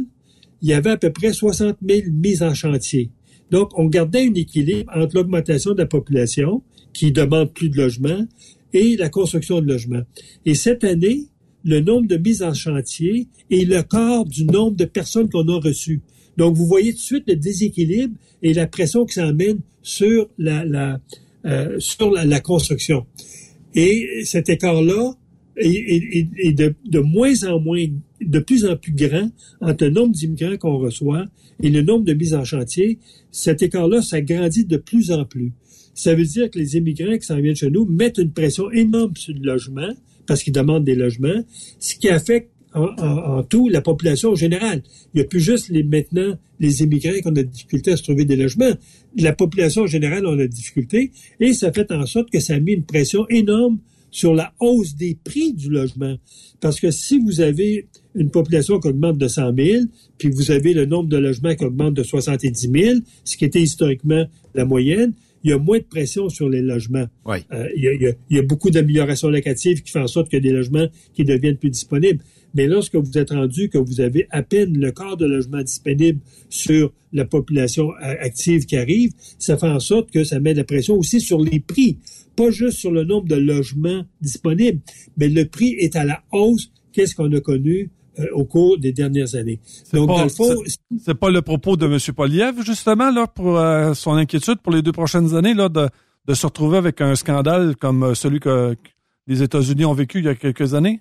il y avait à peu près 60 000 mises en chantier. Donc, on gardait un équilibre entre l'augmentation de la population, qui demande plus de logements, et la construction de logements. Et cette année, le nombre de mises en chantier est le quart du nombre de personnes qu'on a reçues. Donc, vous voyez tout de suite le déséquilibre et la pression que ça amène sur la, la euh, sur la, la, construction. Et cet écart-là est, est, de, de, moins en moins, de plus en plus grand entre le nombre d'immigrants qu'on reçoit et le nombre de mises en chantier. Cet écart-là s'agrandit de plus en plus. Ça veut dire que les immigrants qui s'en viennent chez nous mettent une pression énorme sur le logement parce qu'ils demandent des logements, ce qui affecte en, tout la population générale. Il n'y a plus juste les, maintenant les immigrants qui ont des difficultés à se trouver des logements. La population générale a des difficultés et ça fait en sorte que ça a mis une pression énorme sur la hausse des prix du logement. Parce que si vous avez une population qui augmente de 100 000, puis vous avez le nombre de logements qui augmente de 70 000, ce qui était historiquement la moyenne, il y a moins de pression sur les logements. Euh, il, y a, il, y a, beaucoup d'améliorations locatives qui font en sorte a des logements qui deviennent plus disponibles. Mais lorsque vous êtes rendu que vous avez à peine le quart de logements disponibles sur la population active qui arrive, ça fait en sorte que ça met de la pression aussi sur les prix. Pas juste sur le nombre de logements disponibles, mais le prix est à la hausse. Qu'est-ce qu'on a connu? euh, au cours des dernières années. Donc, dans le fond, c'est pas le propos de M. Poliev, justement, là, pour euh, son inquiétude pour les deux prochaines années, là, de, de se retrouver avec un scandale comme euh, celui que les États-Unis ont vécu il y a quelques années?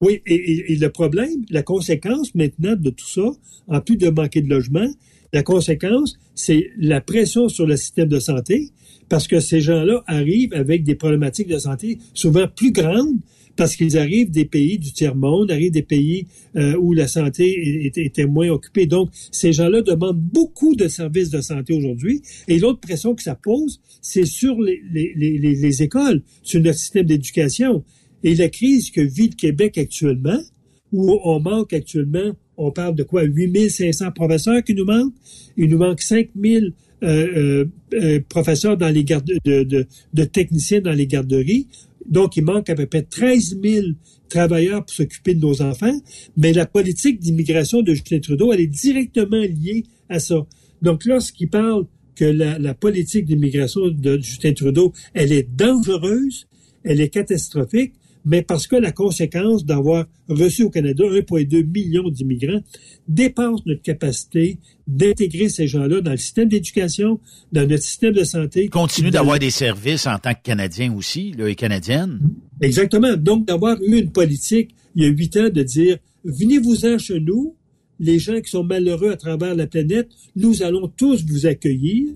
Oui, et, et, le problème, la conséquence maintenant de tout ça, en plus de manquer de logement, la conséquence, c'est la pression sur le système de santé, parce que ces gens-là arrivent avec des problématiques de santé souvent plus grandes parce qu'ils arrivent des pays du tiers-monde, arrivent des pays euh, où la santé était moins occupée. Donc, ces gens-là demandent beaucoup de services de santé aujourd'hui. Et l'autre pression que ça pose, c'est sur les, les, les, les, écoles, sur notre système d'éducation. Et la crise que vit le Québec actuellement, où on manque actuellement, on parle de quoi, 8500 professeurs qui nous manquent, il nous manque 5000 euh, euh, euh, professeurs dans les gardes de, de, de, techniciens dans les garderies. Donc, il manque à peu près 13 000 travailleurs pour s'occuper de nos enfants, mais la politique d'immigration de Justin Trudeau, elle est directement liée à ça. Donc, lorsqu'il parle que la, la politique d'immigration de Justin Trudeau, elle est dangereuse, elle est catastrophique, mais parce que la conséquence d'avoir reçu au Canada 1,2 million d'immigrants dépasse notre capacité d'intégrer ces gens-là dans le système d'éducation, dans notre système de santé. Continue d'avoir des services en tant que Canadien aussi, là, et Canadienne. Exactement. Donc, d'avoir eu une politique il y a huit ans de dire, venez-vous-en chez nous, les gens qui sont malheureux à travers la planète, nous allons tous vous accueillir,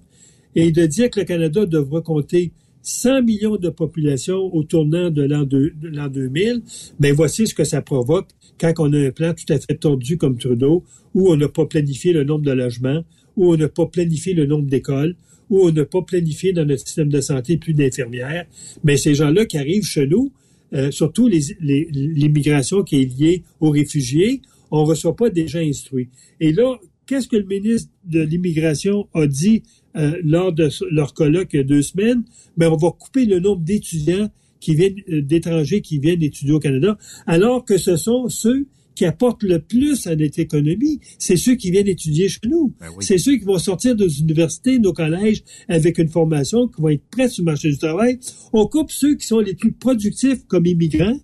et de dire que le Canada devra compter 100 millions de population au tournant de l'an 2000, ben voici ce que ça provoque quand on a un plan tout à fait tordu comme Trudeau, où on n'a pas planifié le nombre de logements, où on n'a pas planifié le nombre d'écoles, où on n'a pas planifié dans notre système de santé plus d'infirmières. Mais ces gens-là qui arrivent chez nous, euh, surtout l'immigration qui est liée aux réfugiés, on ne reçoit pas des gens instruits. Et là, qu'est-ce que le ministre de l'Immigration a dit euh, lors de leur colloque il y a deux semaines, mais ben, on va couper le nombre d'étudiants qui viennent euh, d'étrangers qui viennent étudier au Canada, alors que ce sont ceux qui apportent le plus à notre économie, c'est ceux qui viennent étudier chez nous. Ben c'est ceux qui vont sortir des universités, nos collèges, avec une formation, qui vont être prêts sur le marché du travail. On coupe ceux qui sont les plus productifs comme immigrants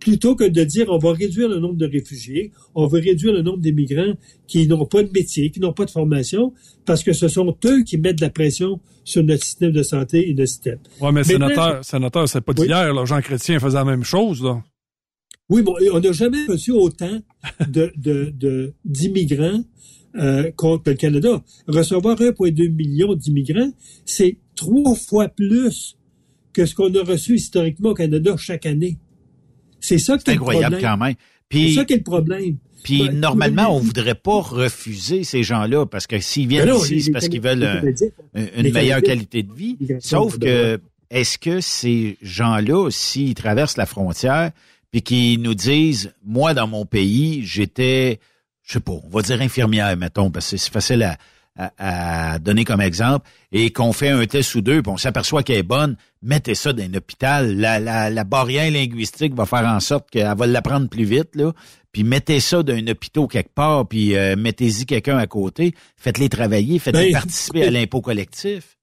plutôt que de dire on va réduire le nombre de réfugiés, on va réduire le nombre d'immigrants qui n'ont pas de métier, qui n'ont pas de formation, parce que ce sont eux qui mettent de la pression sur notre système de santé et de système. Oui, mais sénateur, sénateur c'est pas d'hier. Jean Chrétien faisait la même chose. Là. Oui, bon, on n'a jamais reçu autant de, de, d'immigrants euh, contre le Canada. Recevoir 1,2 million d'immigrants, c'est trois fois plus que ce qu'on a reçu historiquement au Canada chaque année. C'est ça qui est incroyable le quand même. C'est ça qui est le problème. Puis normalement, on voudrait pas refuser ces gens-là parce que s'ils viennent ici, c'est parce qu'ils veulent une meilleure qualité de vie. Sauf que est-ce que ces gens-là, s'ils traversent la frontière, puis qu'ils nous disent, moi dans mon pays, j'étais, je sais pas, on va dire infirmière, mettons, parce que c'est facile à, à, donner comme exemple, et qu'on fait un test ou deux, puis on s'aperçoit qu'elle est bonne, mettez ça dans un hôpital. La, la, la barrière linguistique va faire en sorte qu'elle va l'apprendre plus vite, là. Puis mettez ça dans un hôpital quelque part, puis euh, mettez-y quelqu'un à côté. Faites-les travailler, faites-les ben, participer à l'impôt collectif.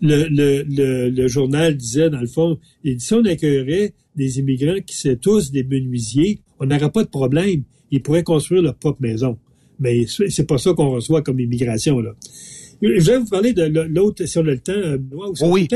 Le, le, le, le, journal disait, dans le fond, il dit, si on accueillerait des immigrants qui sont tous des menuisiers, on n'aurait pas de problème. Ils pourraient construire leur propre maison mais c'est pas ça qu'on reçoit comme immigration. Là. Je vais vous parler de l'autre, si on a le temps, euh, oui.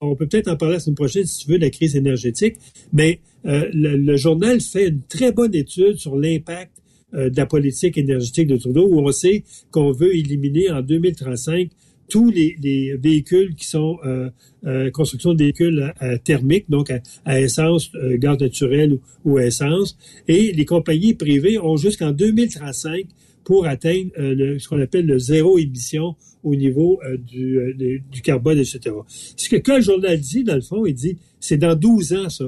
on peut peut-être en parler la semaine prochaine, si tu veux, de la crise énergétique, mais euh, le, journal fait une très bonne étude sur l'impact euh, de la politique énergétique de Trudeau, où on sait qu'on veut éliminer en 2035 tous les, les véhicules qui sont euh, euh, construction de véhicules thermiques, donc à, essence, euh, gaz naturel ou, ou, essence. Et les compagnies privées ont jusqu'en 2035 pour atteindre euh, le, ce qu'on appelle le zéro émission au niveau euh, du, du carbone, etc. Ce que quand le journal dit, dans le fond, il dit, c'est dans 12 ans, ça.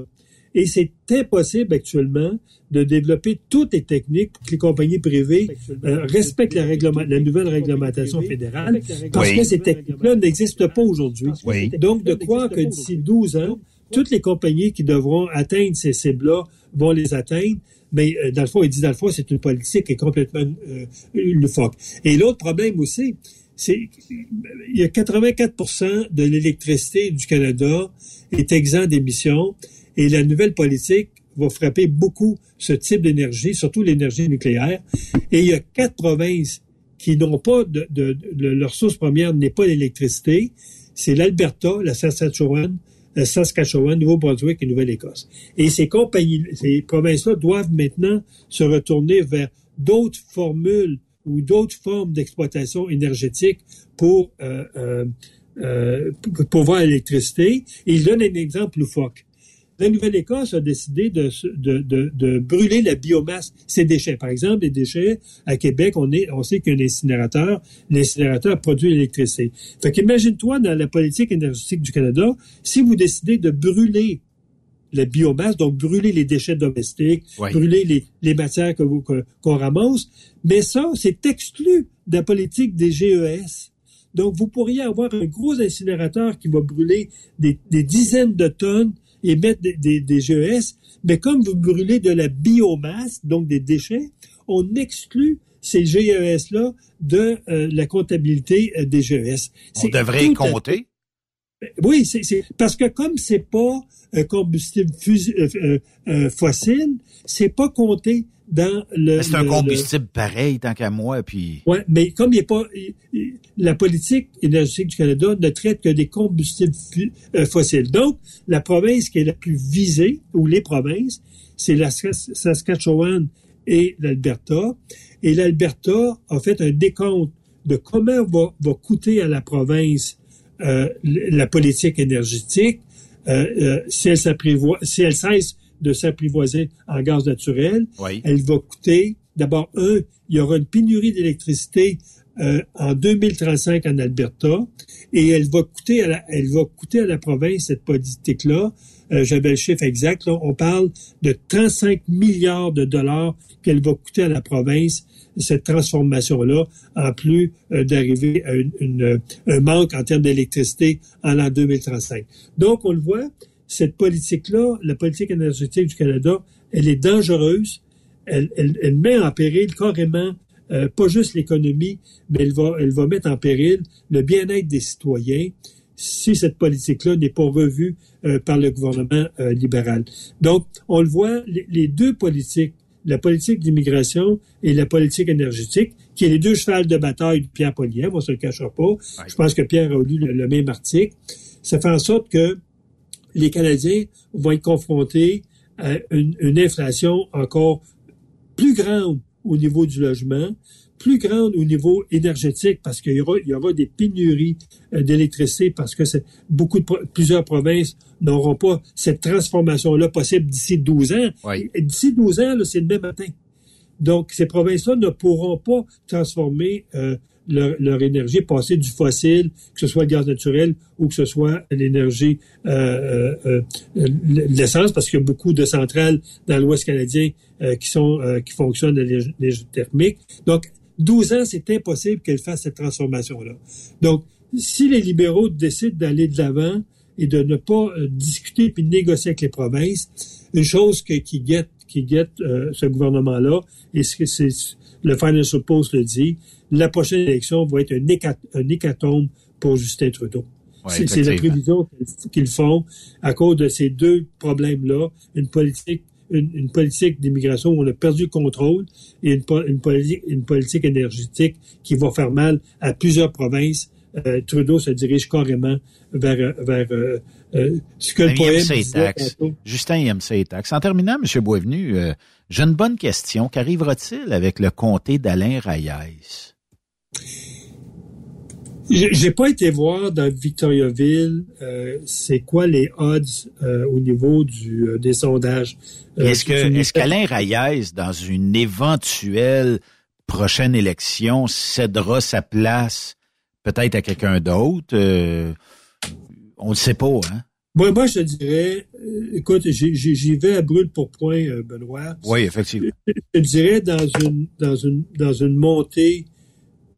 Et c'est impossible actuellement de développer toutes les techniques pour que les compagnies privées euh, respectent la, la, nouvelle réglementation fédérale parce que ces techniques-là n'existent pas aujourd'hui. Donc, de croire que d'ici 12 ans, toutes les compagnies qui devront atteindre ces cibles-là vont les atteindre, mais euh, dans le fond, il dit dans le fond, c'est une politique qui est complètement euh, loufoque. Et l'autre problème aussi, c'est il y a 84% de l'électricité du Canada est exempt d'émissions et la nouvelle politique va frapper beaucoup ce type d'énergie, surtout l'énergie nucléaire. Et il y a quatre provinces qui n'ont pas de, leur source première n'est pas l'électricité. C'est l'Alberta, la Saskatchewan, la Saskatchewan, Nouveau-Brunswick et Nouvelle-Écosse. Et ces compagnies, ces provinces-là doivent maintenant se retourner vers d'autres formules ou d'autres formes d'exploitation énergétique pour euh, euh, euh, pour voir l'électricité. Et il donne un exemple loufoque la Nouvelle-Écosse a décidé de, de, de, de, brûler la biomasse, ses déchets. Par exemple, les déchets, à Québec, on, est, on sait qu'il y a un incinérateur. L'incinérateur produit l'électricité. Fait qu'imagine-toi dans la politique énergétique du Canada, si vous décidez de brûler la biomasse, donc brûler les déchets domestiques, brûler les, les matières que vous, qu'on ramasse, mais ça, c'est exclu de la politique des GES. Donc, vous pourriez avoir un gros incinérateur qui va brûler des, des dizaines de tonnes et mettre des, des, GES, mais comme vous brûlez de la biomasse, donc des déchets, on exclut ces GES-là de euh, la comptabilité euh, des GES. On devrait compter? Oui, c'est parce que comme c'est pas un combustible euh, fossile, c'est pas compté dans le. C'est un combustible pareil tant qu'à moi, puis. Ouais, mais comme il n'est pas, la politique énergétique du Canada ne traite que des combustibles euh, fossiles. Donc, la province qui est la plus visée ou les provinces, c'est la Saskatchewan et l'Alberta. Et l'Alberta a fait un décompte de comment va, va coûter à la province euh, la politique énergétique euh si elle si elle cesse de s'apprivoiser en gaz naturel. Elle va coûter, d'abord, un, il y aura une pénurie d'électricité euh, en 2035 en Alberta et elle va coûter à la, elle va coûter à la province cette politique-là. Euh, J'avais le chiffre exact. Là, on parle de 35 milliards de dollars qu'elle va coûter à la province cette transformation-là, en plus euh, d'arriver à une, un manque en termes d'électricité en l'an 2035. Donc, on le voit, cette politique-là, la politique énergétique du Canada, elle est dangereuse. Elle, elle, met en péril carrément euh, pas juste l'économie, mais elle va, elle va mettre en péril le bien-être des citoyens. si cette politique-là n'est pas revue par le gouvernement libéral. Donc, on le voit, les, deux politiques, la politique d'immigration et la politique énergétique, qui est les deux chevals de bataille de Pierre Poilievre, on se le cachera pas. Je pense que Pierre a lu le, même article. Ça fait en sorte que les Canadiens vont être confrontés à une, une inflation encore plus grande au niveau du logement, plus grande au niveau énergétique parce qu'il y aura, il y aura des pénuries euh, d'électricité parce que beaucoup de plusieurs provinces n'auront pas cette transformation-là possible d'ici 12 ans. D'ici 12 ans, c'est demain matin. Donc, ces provinces-là ne pourront pas transformer euh, leur, énergie, passer du fossile, que ce soit le gaz naturel ou que ce soit l'énergie, euh, euh, euh l'essence, parce qu'il y a beaucoup de centrales dans l'Ouest canadien euh, qui sont qui fonctionnent à l'énergie thermique. Donc, 12 ans, c'est impossible qu'elle fasse cette transformation-là. Donc, si les libéraux décident d'aller de l'avant et de ne pas discuter puis négocier avec les provinces, une chose qui guette qui guette ce gouvernement-là, et c'est le Financial Post le dit, la prochaine élection va être un, hécatombe pour Justin Trudeau. c'est la prévision qu'ils font à cause de ces deux problèmes-là, une politique une, politique d'immigration où on a perdu le contrôle et une, une, politique, une politique énergétique qui va faire mal à plusieurs provinces. Euh, Trudeau se dirige carrément vers, vers euh, euh, ce que le poème Justin aime ses taxes. En terminant, M. Boisvenu, j'ai une bonne question. Qu'arrivera-t-il avec le comté d'Alain Raies? J'ai pas été voir dans Victoriaville euh, c'est quoi les odds euh, au niveau du euh, des sondages? est-ce que est-ce qu'Alain Raies, dans une éventuelle prochaine élection, cédera sa place peut-être à quelqu'un d'autre? On ne sait pas, hein? Moi, moi, je te dirais, écoute, j'y vais à brûle pour point, Benoît. Oui, effectivement. Je, dirais dans une dans une dans une montée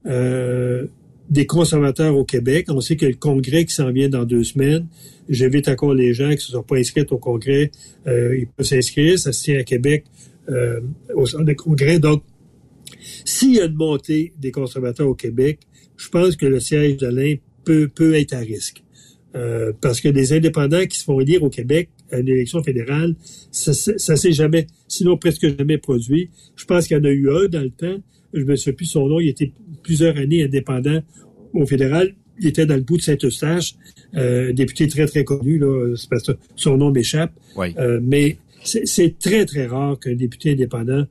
euh, des conservateurs au Québec. On sait a le congrès qui s'en vient dans deux semaines. J'invite encore les gens qui ne se sont pas inscrits au congrès. Euh, ils peuvent s'inscrire. Ça se tient à Québec euh, au centre des congrès. Donc, s'il y a une montée des conservateurs au Québec, je pense que le siège d'Alain peut, peut être à risque. Euh, parce que les indépendants qui se font élire au Québec à une élection fédérale, ça, ça s'est jamais, sinon presque jamais produit. Je pense qu'il y en a eu un dans le temps, je me souviens plus son nom, il était plusieurs années indépendant au fédéral. Il était dans le bout de Saint-Eustache, euh, député très, très connu, là, parce que son nom m'échappe. Euh, mais c'est très, très rare qu'un député indépendant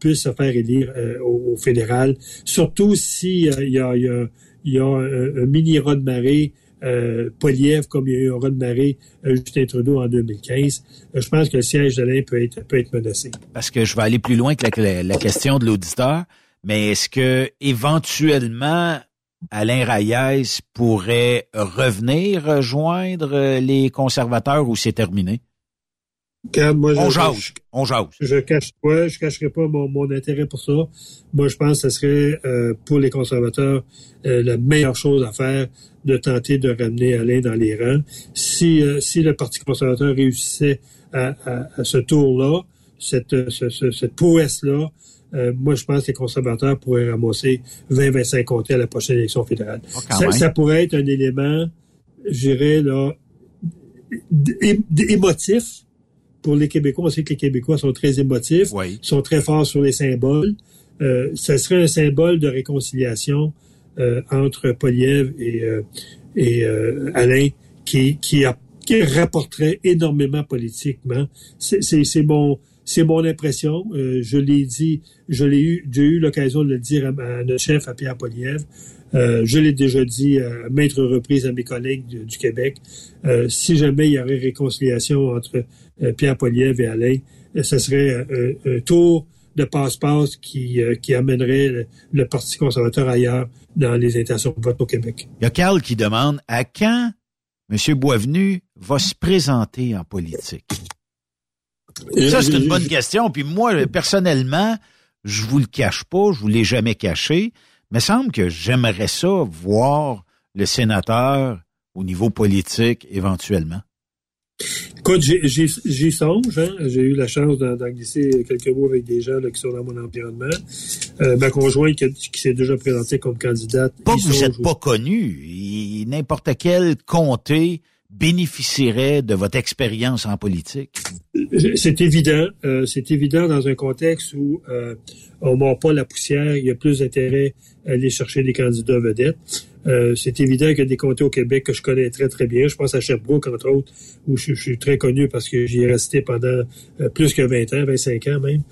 puisse se faire élire euh, au, fédéral, surtout s'il si, y a, y a, y a un, mini raz de marée euh, Poliev, comme il y a eu un de marée Justin Trudeau en 2015, je pense que le siège de peut être, peut être menacé. Parce que je vais aller plus loin que la, la question de l'auditeur. Mais est-ce que éventuellement Alain Raies pourrait revenir rejoindre les conservateurs ou c'est terminé? moi, on jase, on jase. Je cache, ouais, je cacherai pas mon, intérêt pour ça. Moi, je pense que ce serait euh, pour les conservateurs euh, la meilleure chose à faire de tenter de ramener Alain dans les rangs. Si euh, si le Parti conservateur réussissait à, ce tour-là, cette, cette prouesse-là, euh, moi, je pense que les conservateurs pourraient ramasser 20-25 comtés à la prochaine élection fédérale. Oh, ça, pourrait être un élément, je dirais, là, émotif pour les Québécois. On sait que les Québécois sont très émotifs, sont très forts sur les symboles. Euh, ça serait un symbole de réconciliation euh, entre Poliev et, euh, et Alain qui, qui, a, qui rapporterait énormément politiquement. C'est mon c'est mon impression. Euh, je l'ai dit, je l'ai eu, j'ai eu l'occasion de le dire à, notre chef, à Pierre Poliev. Euh, je l'ai déjà dit à maintes reprises à mes collègues du, Québec. Euh, si jamais il y aurait réconciliation entre Pierre Poliev et Alain, ce serait un tour de passe-passe qui, qui amènerait le, Parti conservateur ailleurs dans les intentions de vote au Québec. Il y a Carl qui demande à quand M. Boisvenu va se présenter en politique? Ça, c'est une bonne question. Puis moi, personnellement, je vous le cache pas, je vous l'ai jamais caché, mais semble que j'aimerais ça voir le sénateur au niveau politique éventuellement. Écoute, j'y songe. Hein? J'ai eu la chance d'en glisser quelques mots avec des gens qui sont dans mon environnement. Euh, ma conjointe qui, s'est déjà présentée comme candidate. Pas que vous n'êtes pas connu. N'importe quel comté bénéficierait de votre expérience en politique? C'est évident. Euh, c'est évident dans un contexte où euh, on mord pas la poussière. Il y a plus d'intérêt à aller chercher des candidats vedettes. Euh, c'est évident qu'il y a des comtés au Québec que je connais très, très bien. Je pense à Sherbrooke, entre autres, où je, suis très connu parce que j'y ai resté pendant euh, plus que 20 ans, 25 ans même.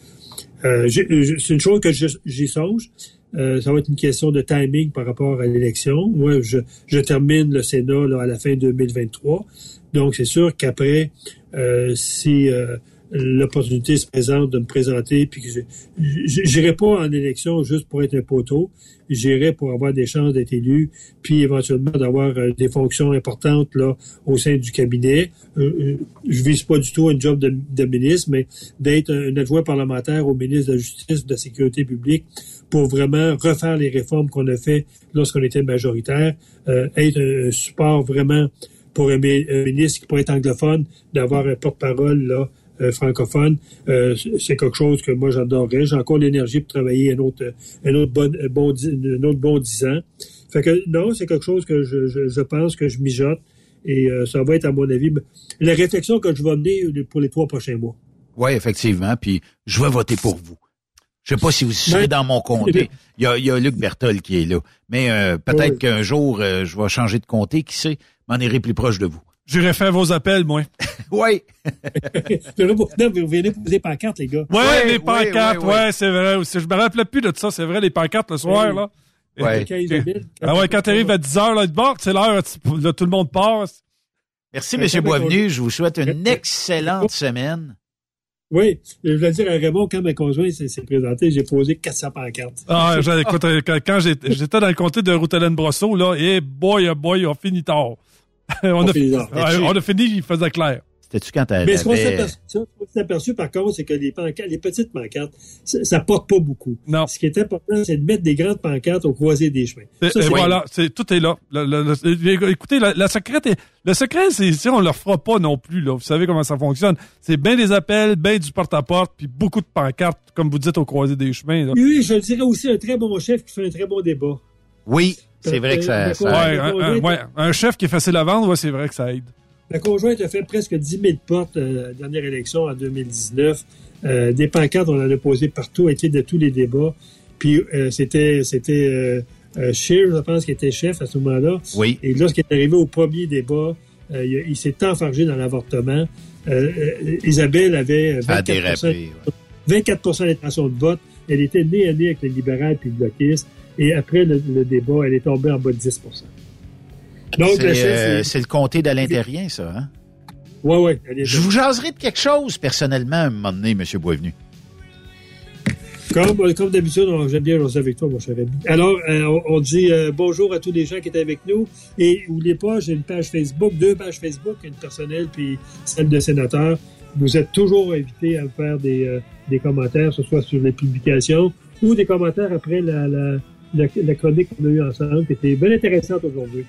C'est une chose que j'y songe. Ça va être une question de timing par rapport à l'élection. Moi, je, je, termine le Sénat là, à la fin 2023. Donc, c'est sûr qu'après, si l'opportunité se présente de me présenter, puis que je n'irai pas en élection juste pour être un poteau, j'irai pour avoir des chances d'être élu, puis éventuellement d'avoir euh, des fonctions importantes là au sein du cabinet. Euh, euh, je vise pas du tout un job de, ministre, mais d'être un adjoint parlementaire au ministre de la Justice, de la Sécurité publique, pour vraiment refaire les réformes qu'on a fait lorsqu'on était majoritaire, être un support vraiment pour un, ministre qui pourrait être anglophone, d'avoir un porte-parole là euh, francophone, euh, c'est quelque chose que moi j'adorerais. J'ai encore l'énergie pour travailler un autre, un autre bon, bon, un autre bon dix ans. Fait que non, c'est quelque chose que je, je, pense que je mijote et euh, ça va être à mon avis la réflexion que je vais mener pour les trois prochains mois. Oui, effectivement. Puis je vais voter pour vous. Je sais pas si vous serez dans mon comté. Il y a, il y a Luc Bertol qui est là. Mais peut-être qu'un jour, je vais changer de comté, qui sait, m'en irai plus proche de vous. J'irai faire vos appels, moi. oui. non, vous venez poser des pancartes, les gars. Ouais, les pancartes, ouais, c'est vrai. Aussi. Je me rappelle plus de ça, c'est vrai, les pancartes le soir, là. Ouais. Ah ouais, quand tu arrives à 10 heures, là, bord, c'est l'heure, là, tout le monde passe. Merci, M. Boisvenu. Je vous souhaite une excellente semaine. Oui, je voulais dire à Raymond, quand ma conjointe s'est présentée, j'ai posé 400 pancartes. Ah, écoute, quand j'étais dans le comté de Routelène-Brosseau, là, et boy, oh boy, on finit tard. on, a, on a fini, il faisait clair. C'était-tu quand elle Mais ce qu'on s'est aperçu, par contre, c'est que les pancartes, les petites pancartes, ça, ça, porte pas beaucoup. Non. Ce qui est important, c'est de mettre des grandes pancartes au croisé des chemins. Ça, et voilà, tout est là. écoutez, la, secrète est, le secret, c'est si on le fera pas non plus, là. Vous savez comment ça fonctionne. C'est bien des appels, bien du porte-à-porte, puis beaucoup de pancartes, comme vous dites, au croisé des chemins. Là. Oui, je dirais aussi un très bon chef qui fait un très bon débat. Oui, c'est vrai que ça, Ouais, un, chef qui est facile à vendre, ouais, c'est vrai que ça aide. La conjointe a fait presque 10 000 portes euh, dernière élection en 2019. Euh, des pancartes, on en a posé partout, a été de tous les débats. Puis euh, c'était c'était euh, euh je pense, qui était chef à ce moment-là. Oui. Et lorsqu'il est arrivé au premier débat, il, s'est enfargé dans l'avortement. Isabelle avait 24, 24 d'intention de vote. Elle était née à nez avec les libérales puis le bloquistes. Et après le, débat, elle est tombée en bas de 10 Donc, euh, c'est le comté d'Alain Terrien, ça, hein? Oui, oui. Je vous jaserai de quelque chose, personnellement, à un moment donné, M. Boisvenu. Comme, comme d'habitude, j'aime bien jaser avec toi, mon cher ami. Alors, euh, on, dit euh, bonjour à tous les gens qui étaient avec nous. Et n'oubliez pas, j'ai une page Facebook, deux pages Facebook, une personnelle puis celle de sénateur. Vous êtes toujours invités à faire des, des commentaires, que ce soit sur les publications ou des commentaires après la, la la, chronique qu'on a eue ensemble, qui était bien intéressante aujourd'hui.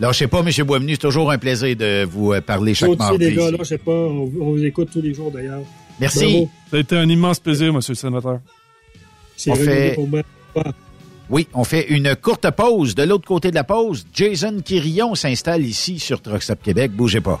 Je sais pas, M. Boisvenu, c'est toujours un plaisir de vous euh, parler chaque mardi. les gars, là, je sais pas, on, vous écoute tous les jours d'ailleurs. Merci. Ça a été un immense plaisir, M. le sénateur. C'est fait... pour moi. Oui, on fait une courte pause. De l'autre côté de la pause, Jason Quirillon s'installe ici sur Truck Québec. Bougez pas.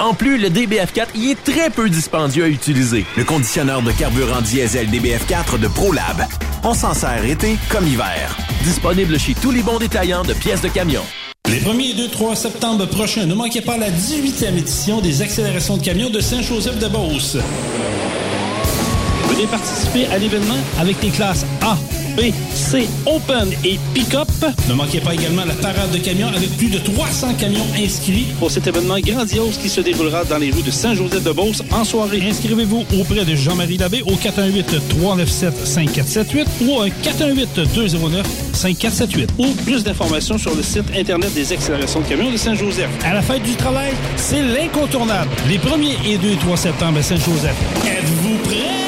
En plus, le DBF4 y est très peu dispendieux à utiliser. Le conditionneur de carburant diesel DBF4 de ProLab. On s'en sert été comme hiver. Disponible chez tous les bons détaillants de pièces de camion. Les 1er et 2, 3 septembre prochains, ne manquez pas la 18e édition des accélérations de camions de Saint-Joseph-de-Beauce. Venez participer à l'événement avec les classes A, B, C, Open et Pick-up. Ne manquez pas également la parade de camions avec plus de 300 camions inscrits pour cet événement grandiose qui se déroulera dans les rues de Saint-Joseph-de-Beauce en soirée. Inscrivez-vous auprès de Jean-Marie Labbé au 418-397-5478 ou au 418-209-5478 ou plus d'informations sur le site Internet des accélérations de camions de Saint-Joseph. À la fête du travail, c'est l'incontournable. Les 1er et 2 et 3 septembre à Saint-Joseph. Êtes-vous prêts?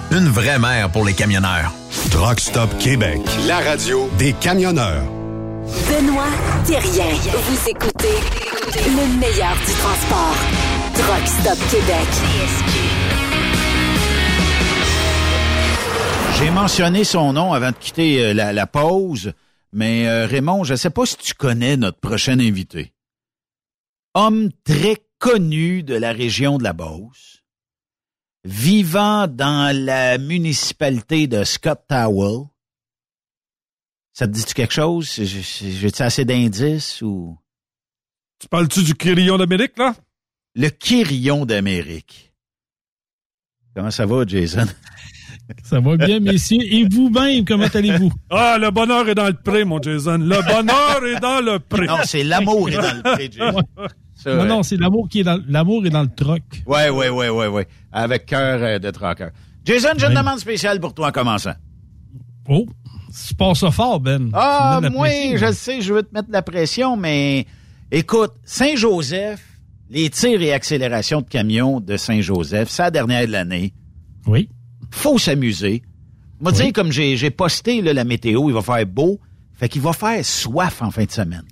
Une vraie mère pour les camionneurs. Truck Stop Québec. La radio des camionneurs. Benoît Thérien. Vous écoutez le meilleur du transport. Truck Stop Québec. J'ai mentionné son nom avant de quitter euh, la, la pause, mais euh, Raymond, je ne sais pas si tu connais notre prochain invité. Homme très connu de la région de la Beauce, vivant dans la municipalité de Scott Towel. Ça te dit-tu quelque chose? J'ai-tu assez d'indices ou... Tu parles-tu du Quirillon d'Amérique, là? Le Quirillon d'Amérique. Comment ça va, Jason? Ça va bien, messieurs. Et vous-même, comment allez-vous? Ah, le bonheur est dans le pré, mon Jason. Le bonheur est dans le pré. Non, c'est l'amour est dans le pré, Jason. Ça, non, non, c'est l'amour qui est dans l'amour est dans le troc. Ouais, ouais, ouais, ouais, ouais. Avec cœur euh, de troqueur. Jason, j'ai une demande spéciale pour toi en commençant. Oh, tu passes ça fort, Ben. Ah, moi, je sais, je veux te mettre la pression, mais écoute, Saint-Joseph, les tirs et accélérations de camions de Saint-Joseph, c'est la dernière de l'année. Oui. Faut s'amuser. Moi, oui. dire, comme j'ai posté là, la météo, il va faire beau, fait qu'il va faire soif en fin de semaine.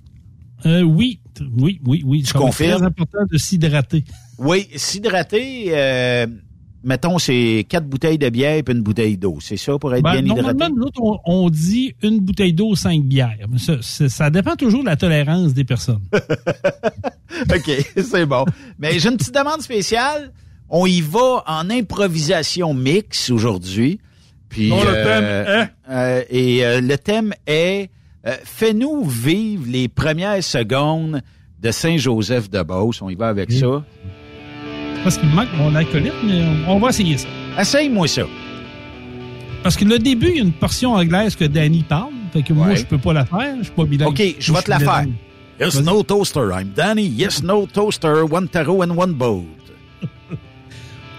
Euh, oui, oui, oui, oui. Je confirme. C'est très important de s'hydrater. Oui, s'hydrater, euh, mettons, c'est quatre bouteilles de bière et une bouteille d'eau. C'est ça pour être ben, bien hydraté? Normalement, nous on, on, dit une bouteille d'eau, cinq bières. Mais ça, ça, dépend toujours de la tolérance des personnes. OK, c'est bon. Mais j'ai une petite demande spéciale. On y va en improvisation mix aujourd'hui. Puis, non, le euh, thème est... Euh, et euh, le thème est Fais-nous vivre les premières secondes de Saint-Joseph de Beauce. On y va avec oui. ça. Parce qu'il me manque mon acolyte, mais on va essayer ça. Essaye-moi ça. Parce que le début, il y a une portion anglaise que Danny parle. Fait que ouais. moi, je peux pas la faire. Je suis pas bilingue. OK, je vais te la faire. Yes, no toaster. I'm Danny. Yes, no toaster. One taro and one boat.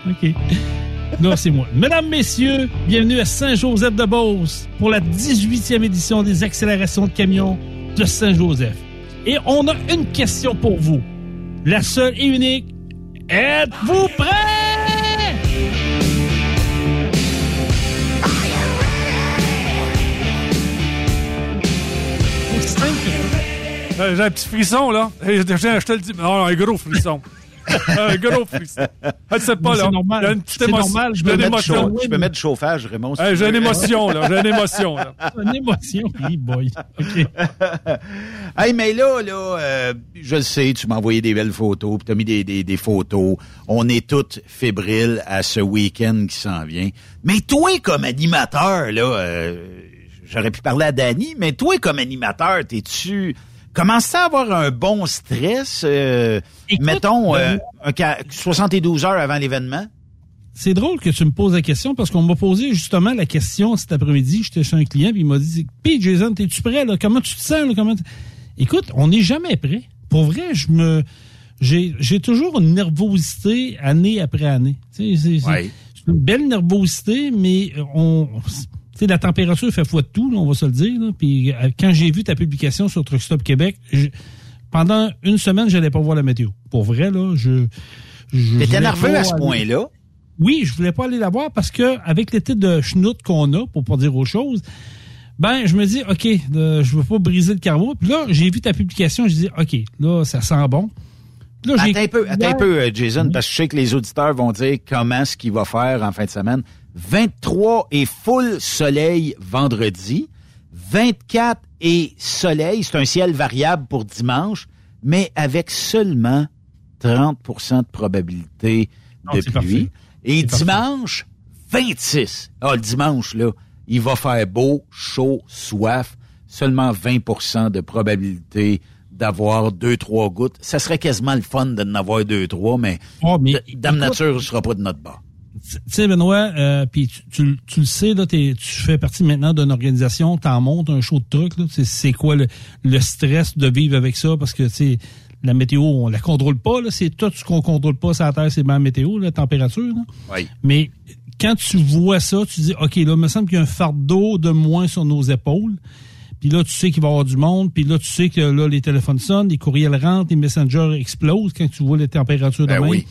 OK. Là, c'est moi. Mesdames, Messieurs, bienvenue à Saint-Joseph-de-Beauce pour la 18e édition des accélérations de camions de Saint-Joseph. Et on a une question pour vous. La seule et unique. Êtes-vous prêts? J'ai un petit frisson, là. Je te le dis. Non, un gros frisson. un gros frisson. Ah, c'est pas là. normal. Il y a une petite émotion. normal, je peux, une mettre du émotion. chaud- je peux mettre du chauffage, Raymond. si Hey, tu j'ai une émotion, là. J'ai une émotion, là. Une émotion. Hey boy. OK. Hey, mais là, là, euh, je le sais, tu m'as envoyé des belles photos, puis t'as mis des, des, des photos. On est toutes fébriles à ce week-end qui s'en vient. Mais toi, comme animateur, là, euh, j'aurais pu parler à Danny, mais toi, comme animateur, t'es-tu... Commences à avoir un bon stress, euh, mettons, euh, un ca- 72 heures avant l'événement? C'est drôle que tu me poses la question parce qu'on m'a posé justement la question cet après-midi. J'étais chez un client puis il m'a dit Puis Jason, es-tu prêt là? Comment tu te sens là? Comment tu- Écoute, on n'est jamais prêt. Pour vrai, je me j'ai j'ai toujours une nervosité année après année. C'est Ouais. une belle nervosité, mais on sais, la température fait foi de tout, là, on va se le dire. là. Puis euh, quand j'ai vu ta publication sur Truck Stop Québec, je- pendant une semaine, j'allais pas voir la météo. Pour vrai, là, je. je T'étais nerveux à ce point-là? oui, je voulais pas aller la voir parce que avec les titres de schnout qu'on a, pour pas dire autre chose, ben je me dis ok, euh, je veux pas briser le carreau. Puis là, j'ai vu ta publication, je dis ok, là ça sent bon. Là, j'ai- Attends un peu, attends un peu, euh, Jason, parce que je sais que les auditeurs vont dire comment ce qu'il va faire en fin de semaine. 23 et full soleil vendredi. 24 et soleil, c'est un ciel variable pour dimanche, mais avec seulement 30% de probabilité Non, de pluie. Et parfait. dimanche, 26. Ah, le dimanche, là, il va faire beau, chaud, soif. Seulement 20% de probabilité d'avoir deux, trois gouttes. Ça serait quasiment le fun de n'avoir deux, trois, mais, Oh, mais Dame écoute, Nature ne sera pas de notre bord. Tu sais, Benoît, euh, puis tu, tu, tu le sais, là, tu fais partie maintenant d'une organisation, t'en montes un show de truc. là. C'est- C'est quoi le, le stress de vivre avec ça? Parce que, tu la météo, on la contrôle pas. là. C'est tout ce qu'on contrôle pas sur la Terre, c'est bien la météo, la température. là. Oui. Mais quand tu vois ça, tu dis, OK, là, il me semble qu'il y a un fardeau de moins sur nos épaules. Puis là, tu sais qu'il va y avoir du monde. Puis là, tu sais que là, les téléphones sonnent, les courriels rentrent, les messengers explosent quand tu vois les températures de Ben oui.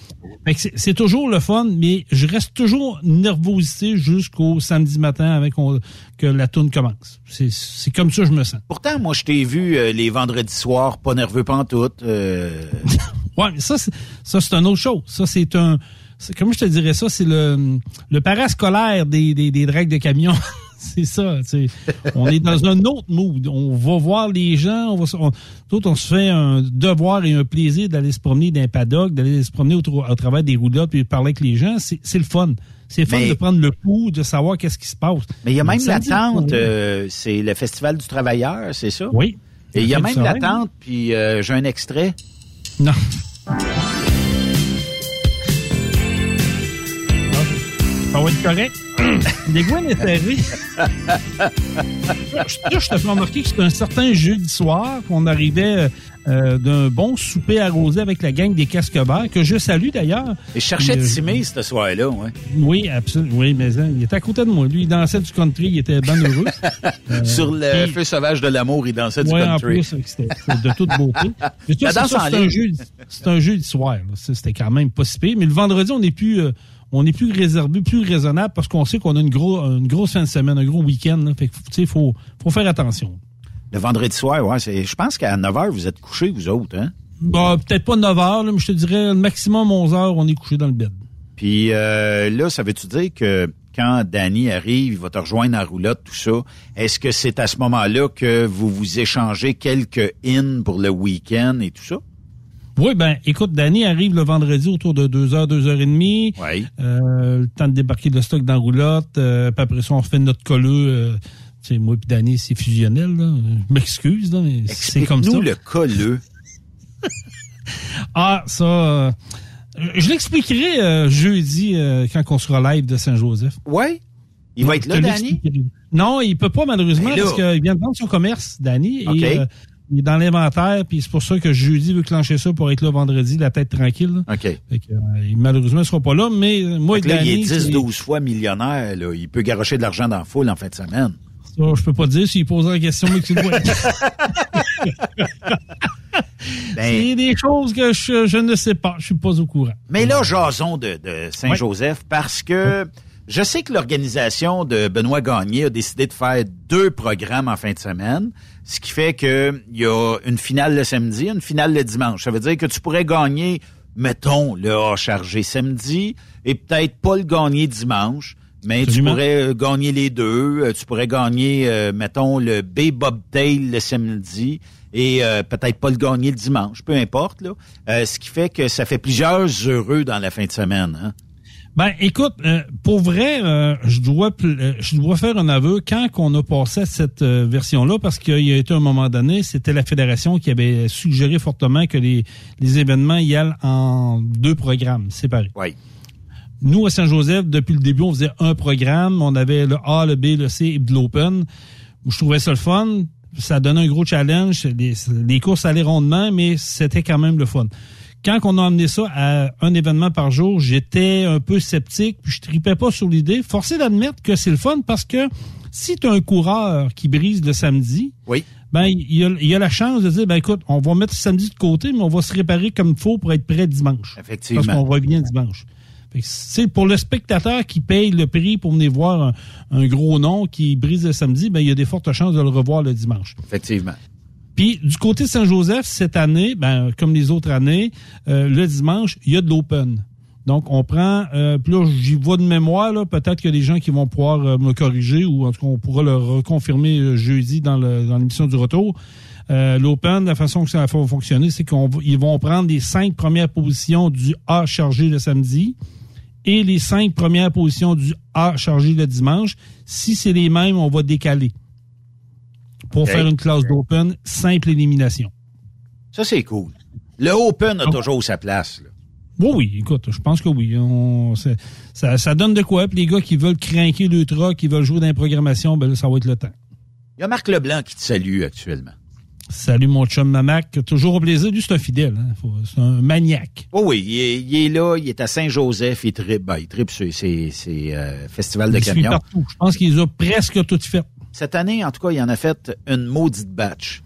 Fait que c'est- toujours le fun, mais je reste toujours nervosité jusqu'au samedi matin avec on- que la tourne commence. C'est- C'est comme ça que je me sens. Pourtant, moi, je t'ai vu euh, les vendredis soirs, pas nerveux pantoute. Euh, Ouais, mais ça, c'est- ça, c'est une autre chose. Ça, c'est un. Comment je te dirais ça? C'est le, le parascolaire des, des, des dragues de camions. c'est ça. On est dans un autre mood. On va voir les gens. On va, on, d'autres, on se fait un devoir et un plaisir d'aller se promener dans un paddock, d'aller se promener au, au travers des roulottes puis de parler avec les gens. C'est, le fun. C'est le fun Mais- de prendre le pouls, de savoir qu'est-ce qui se passe. mais il y a même l'attente, euh, c'est le Festival du Travailleur, c'est ça? Oui. Et il y a même l'attente, puis euh, j'ai un extrait. Non. Ça va être correct. Les Gwen est serré. là, je te fais remarquer que c'est un certain jeudi soir qu'on arrivait euh, d'un bon souper arrosé avec la gang des casques verts, que je salue d'ailleurs. Et je cherchais euh, Timé ce soir-là, ouais. Oui, absolument. Oui, mais hein, il était à côté de moi. Lui, il dansait du country, il était bien heureux. Euh, Sur le feu sauvage de l'amour, il dansait du Ouais, en country. plus, c'était de toute beauté. C'est en un c'est un jeudi soir. C'était quand même pas si pire. Mais le vendredi, on est plus, euh, on est plus réservé, plus raisonnable parce qu'on sait qu'on a une, gros, une grosse fin de semaine, un gros week-end. Fait que, tu sais, faut, faut faire attention. Le vendredi soir, ouais, je pense qu'à 9 h, vous êtes couchés, vous autres, hein? Bah, peut-être pas 9 heures, là, mais je te dirais, le maximum 11 heures, on est couché dans le bed. Puis euh, là, ça veut-tu dire que quand Danny arrive, il va te rejoindre en roulotte, tout ça, est-ce que c'est à ce moment-là que vous vous échangez quelques in pour le week-end et tout ça? Oui, ben, écoute, Danny arrive le vendredi autour de 2h, 2h30. Oui. Euh, le temps de débarquer le stock dans la roulotte. Euh, puis après ça, on refait notre colleux. Euh, tu sais, moi puis Danny, c'est fusionnel. Là. Je m'excuse, là, mais c'est comme ça. Explique-nous le colleux. Ah, ça... euh, je l'expliquerai jeudi quand on sera live de Saint-Joseph. Oui? Il va être là, Danny? Non, il peut pas malheureusement Ben parce qu'il vient de vendre son commerce, Danny. Et, il est dans l'inventaire, puis c'est pour ça que jeudi veut clencher ça pour être là vendredi, la tête tranquille. là. OK. Fait que, euh, il- malheureusement, il sera pas là, mais euh, moi Fait que là, il est c'est- 10-12 fois millionnaire. Là. Il peut garocher de l'argent dans la foule en fin de semaine. ça, je peux pas te dire s'il posera la question, mais tu le vois. Ben, C'est des choses que je, je ne sais pas. Je suis pas au courant. Mais là, jason de, de Saint-Joseph, parce que je sais que l'organisation de Benoît Gagné a décidé de faire deux programmes en fin de semaine, ce qui fait que il y a une finale le samedi, une finale le dimanche. Ça veut dire que tu pourrais gagner mettons, le A chargé samedi et peut-être pas le gagner dimanche. Mais tu pourrais euh, gagner les deux. Euh, tu pourrais gagner, euh, mettons, le B Bobtail le samedi et peut-être pas le gagner le dimanche. Peu importe. Là. ce qui fait que ça fait plusieurs heureux dans la fin de semaine. Hein? Ben, écoute, pour vrai, je dois je dois faire un aveu quand on a passé à cette version-là, parce qu'il y a été un moment donné, c'était la fédération qui avait suggéré fortement que les, les événements y aillent en deux programmes séparés. Oui. Nous, à Saint-Joseph, depuis le début, on faisait un programme. On avait le A, le B, le C et l'Open. Je trouvais ça le fun. Ça donnait un gros challenge. Les, courses allaient rondement, mais c'était quand même le fun. Quand on a amené ça à un événement par jour, j'étais un peu sceptique, puis je tripais pas sur l'idée. Forcé d'admettre que c'est le fun parce que si tu as un coureur qui brise le samedi, oui. ben il y, a, la chance de dire ben écoute, on va mettre le samedi de côté, mais on va se réparer comme il faut pour être prêt dimanche. Effectivement. Parce qu'on revient dimanche. C'est pour le spectateur qui paye le prix pour venir voir un, gros nom qui brise le samedi, ben il y a des fortes chances de le revoir le dimanche. Effectivement. Puis du côté de Saint-Joseph, cette année, ben, comme les autres années, euh, le dimanche, il y a de l'open. Donc, on prend, euh, puis là, j'y vois de mémoire, là, peut-être qu'il y a des gens qui vont pouvoir euh, me corriger, ou en tout cas, on pourra le reconfirmer euh, jeudi dans l'émission du retour. L'Open, la façon que ça va fonctionner, c'est qu'ils vont prendre les cinq premières positions du A chargé le samedi, et les cinq premières positions du A chargé le dimanche. Si c'est les mêmes, on va décaler pour faire une classe d'Open simple élimination. Ça, c'est cool. Le Open a toujours sa place. Oui, oui, écoute, je pense que oui. ça, donne de quoi. Puis les gars qui veulent craquer le truck, qui veulent jouer dans la programmation, ben ça va être le temps. Il y a Marc Leblanc qui te salue actuellement. Salut mon chum Mamac. Toujours au plaisir. Lui, c'est un fidèle. Hein. C'est un maniaque. Oh oui, il est, là. Il est à Saint-Joseph. Il tripe. Ben, il tripe sur ses, euh, festivals de camions. Je pense qu'il les a presque toutes faites. Cette année, en tout cas, il en a fait une maudite batch.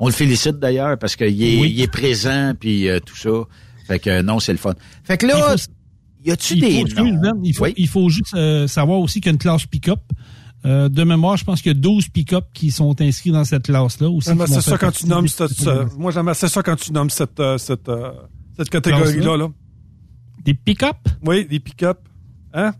On le félicite d'ailleurs parce qu'il est, il est présent puis euh, tout ça. Fait que non, c'est le fun. Fait que là, y a-tu des il, faut, il faut juste euh, savoir aussi qu'il y a une classe pick-up. Euh, de mémoire, je pense qu'il y a 12 pick-up qui sont inscrits dans cette classe-là. c'est ça quand tu nommes cette, moi j'aime c'est ça quand tu nommes cette, euh, cette, euh, cette catégorie-là. Là. Des pick-up? Oui, des pick-up. Hein?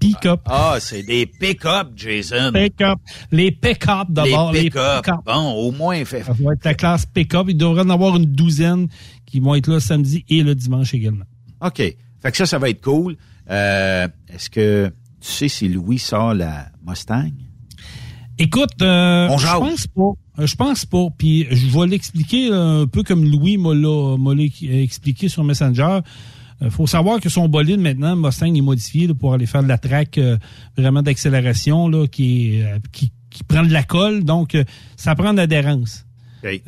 Pick-up. Ah, c'est des pick-up, Jason. Pick-up. Les pick-up d'abord. Les pick-up. bon, au moins. Fait... Ça va être la classe pick-up. Il devrait en avoir une douzaine qui vont être là samedi et le dimanche également. OK. Fait que ça, ça va être cool. Est-ce que tu sais si Louis sort la Mustang? Écoute, euh, je pense pas. Euh, je pense pas. Puis je vais l'expliquer un peu comme Louis m'a expliqué sur Messenger. Il euh, faut savoir que son bolide maintenant, Mustang, est modifié pour aller faire de la track vraiment d'accélération qui, qui, qui prend de la colle. Donc, ça prend de l'adhérence. tu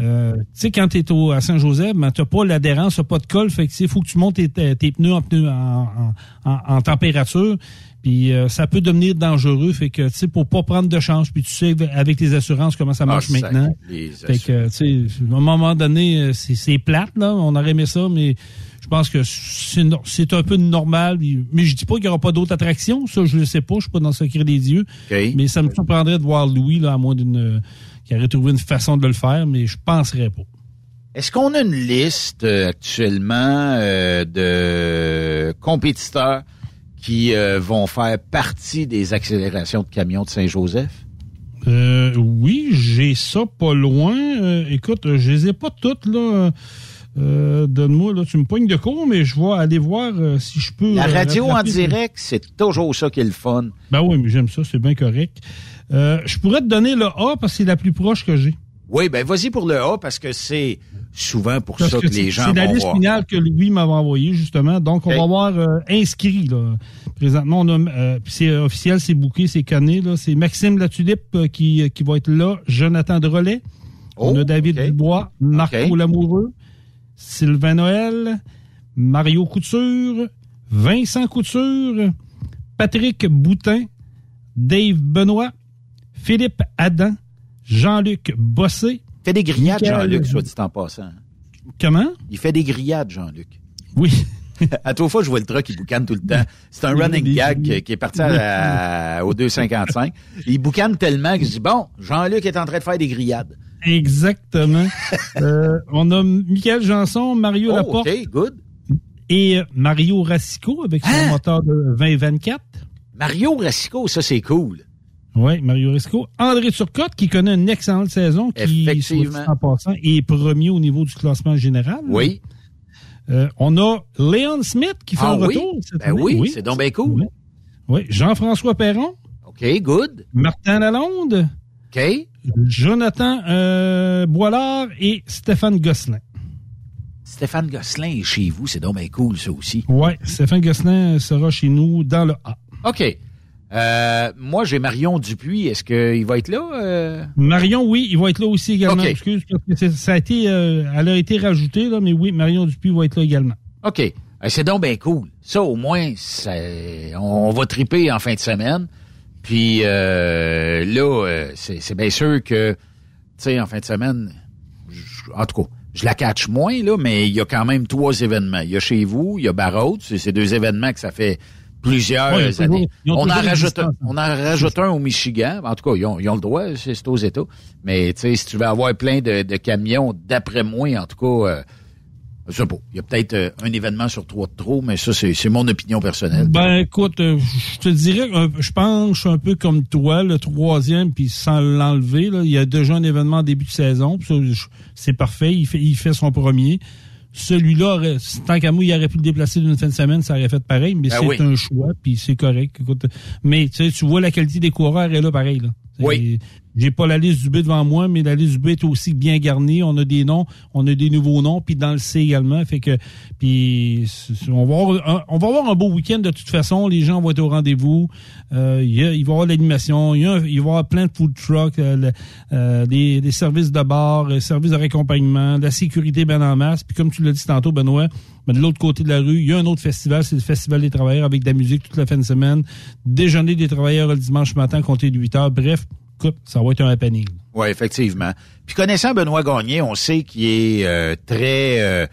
sais, quand tu es à Saint-Joseph, ben, tu n'as pas l'adhérence, tu pas de colle. Fait que il faut que tu montes tes, pneus en, pneus en, en température. Puis euh, ça peut devenir dangereux, fait que tu sais pour pas prendre de chance, puis tu sais avec les assurances comment ça marche ah, maintenant. fait que tu sais à un moment donné euh, c'est plate là, on aurait aimé ça mais je pense que c'est un peu normal, mais je dis pas qu'il y aura pas d'autres attractions, ça je le sais pas, je suis pas dans le secret des dieux. Mais ça me surprendrait de voir Louis là à moins d'une qui aurait trouvé une façon de le faire, mais je penserais pas. Est-ce qu'on a une liste euh, actuellement de compétiteurs qui euh, vont faire partie des accélérations de camions de Saint-Joseph? Euh, oui, j'ai ça pas loin. Euh, écoute, je les ai pas toutes, là. Donne-moi, là, tu me pognes de con, mais je vais aller voir si je peux. La radio en direct, c'est toujours ça qui est le fun. Ben oui, mais j'aime ça, c'est bien correct. je pourrais te donner le A parce que c'est la plus proche que j'ai. Oui, ben vas-y pour le A parce que c'est souvent pour ça que, les gens vont C'est la liste finale que lui m'avait envoyé justement. Donc on va voir euh, inscrit là. Présentement, on a euh, c'est officiel, c'est bouqué, c'est canné là. C'est Maxime Latulippe euh, qui qui va être là. Jonathan Relais. on a oh, David Dubois, Marco Lamoureux, Sylvain Noël, Mario Couture, Vincent Couture, Patrick Boutin, Dave Benoît, Philippe Adam, Jean-Luc Bossé, fait des grillades, Jean-Luc, soit dit en passant. Comment? Il fait des grillades, Jean-Luc. Oui. à trois fois, je vois le truck, il boucane tout le temps. C'est un running gag qui est parti au 2,55. Il boucane tellement que je dis, bon, Jean-Luc est en train de faire des grillades. Exactement. euh, on a Michael Janson, Mario oh, Laporte. OK, good. et Mario Rassico avec son Hein? moteur de 2024. Mario Rassico, ça, c'est cool. Oui, Mario Risco. André Turcotte, qui connaît une excellente saison, qui, en passant, est premier au niveau du classement général. Oui. Euh, on a Léon Smith qui fait Ah un oui? retour cette Ben année. oui, c'est donc bien cool. Oui. Oui. Jean-François Perron. OK, good. Martin Lalonde. OK. Jonathan euh, Boilard et Stéphane Gosselin. Stéphane Gosselin est chez vous, c'est donc bien cool, ça aussi. Oui, Stéphane Gosselin sera chez nous dans le A. OK. Euh, moi, j'ai Marion Dupuis. Est-ce qu'il va être là? euh? Marion, oui, il va être là aussi également. Excuse, parce que ça a été, euh, elle a été rajoutée, là, mais oui, Marion Dupuis va être là également. OK. Euh, C'est donc bien cool. Ça, au moins, ça- on va triper en fin de semaine. Puis là, c'est bien sûr que, tu sais, en fin de semaine, en tout cas, je la catch moins, là, mais il y a quand même trois événements. Il y a chez vous, il y a Barraud, c'est ces deux événements que ça fait plusieurs Ouais, toujours- années. on, en rajoute un, on en rajoute un au Michigan. En tout cas, ils ont, ils ont le droit, c'est aux États. Mais tu sais, si tu veux avoir plein de, de camions, d'après moi, en tout cas, euh, je sais pas. Il y a peut-être euh, un événement sur trois de trop, mais ça, c'est c'est mon opinion personnelle. Ben, écoute, euh, je te dirais, que, euh, je pense un peu comme toi, le troisième, puis sans l'enlever, là, il y a déjà un événement en début de saison, c'est parfait, il fait, il fait son premier. Celui-là, tant qu'à moi, il aurait pu le déplacer d'une fin de semaine, ça aurait fait pareil, mais Ben c'est oui. un choix, puis c'est correct. Écoute, mais tu vois la qualité des coureurs est là pareil. Là. Oui. J'ai pas la liste du B devant moi, mais la liste du B est aussi bien garnie. On a des noms, on a des nouveaux noms, puis dans le C également. Fait que, puis on va avoir un, on va avoir un beau week-end de toute façon. Les gens vont être au rendez-vous. Euh, il, y a- il va y avoir l'animation. Il, y a un- il va y avoir plein de food trucks, euh, euh, des, des services de bar, euh, services de raccompagnement, de la sécurité bien en masse. Puis comme tu l'as dit tantôt, Benoît, ben, de l'autre côté de la rue, il y a un autre festival, c'est le Festival des travailleurs avec de la musique toute la fin de semaine. Déjeuner des travailleurs le dimanche matin, compter de 8 heures. Bref, ça va être un happening. Oui, effectivement. Puis connaissant Benoît Gagné, on sait qu'il est euh, très euh,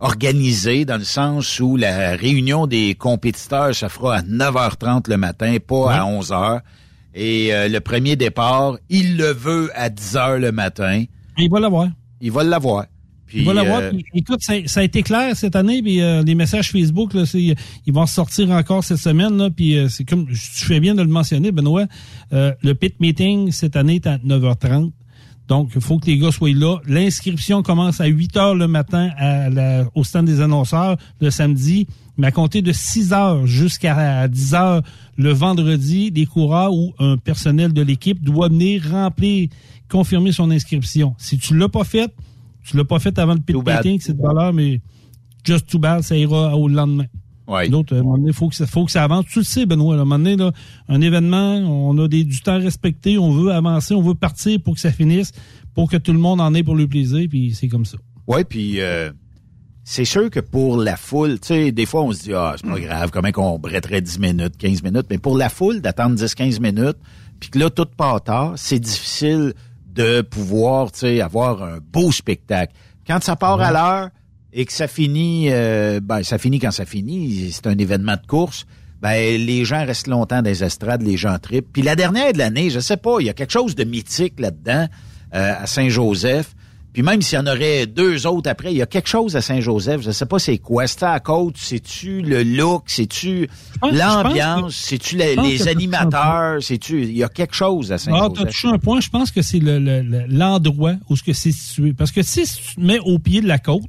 organisé dans le sens où la réunion des compétiteurs se fera à 9h30 le matin, pas à 11h. Et euh, le premier départ, il le veut à 10h le matin. Il va l'avoir. Il va l'avoir. Puis, Il va l'avoir. euh, écoute, ça, ça a été clair cette année, puis euh, les messages Facebook, là, ils vont sortir encore cette semaine, là, puis euh, c'est comme, tu fais bien de le mentionner, Benoît, euh, le pit meeting cette année est à 9h30. Donc, il faut que les gars soient là. L'inscription commence à 8 heures le matin à la- au stand des annonceurs le samedi, mais à compter de 6 heures jusqu'à 10 heures le vendredi, les coureurs ou un personnel de l'équipe doit venir remplir, confirmer son inscription. Si tu l'as pas fait, tu l'as pas fait avant le pit meeting, c'est de valeur, mais just too bad, ça ira au lendemain. ouais. L'autre, à un moment donné, faut que ça, faut que ça avance. Tu le sais, Benoît, là, à un moment donné, là, un événement, on a des, du temps respecté, on veut avancer, on veut partir pour que ça finisse, pour que tout le monde en ait pour le plaisir, puis c'est comme ça. Oui, puis euh, c'est sûr que pour la foule, tu sais, des fois on se dit ah, c'est pas grave, comment qu'on bretterait 10 minutes, 15 minutes, mais pour la foule d'attendre 10 15 minutes, puis que là tout part tard, c'est difficile de pouvoir, tu sais, avoir un beau spectacle. Quand ça part à l'heure et que ça finit euh, ben ça finit quand ça finit, c'est un événement de course. Ben, les gens restent longtemps dans les estrades, les gens tripent. Puis la dernière de l'année, je sais pas, il y a quelque chose de mythique là-dedans, euh, à Saint-Joseph. Puis même s'il y en aurait deux autres après, il y a quelque chose à Saint-Joseph, je sais pas c'est quoi. C'est à côte, c'est-tu le look, c'est-tu l'ambiance, c'est-tu les animateurs, c'est-tu... Il y a quelque chose à Ah, Saint-Joseph. touché un point, je pense que c'est le- le- le- l'endroit où ce que c'est situé. Parce que si tu te mets au pied de la côte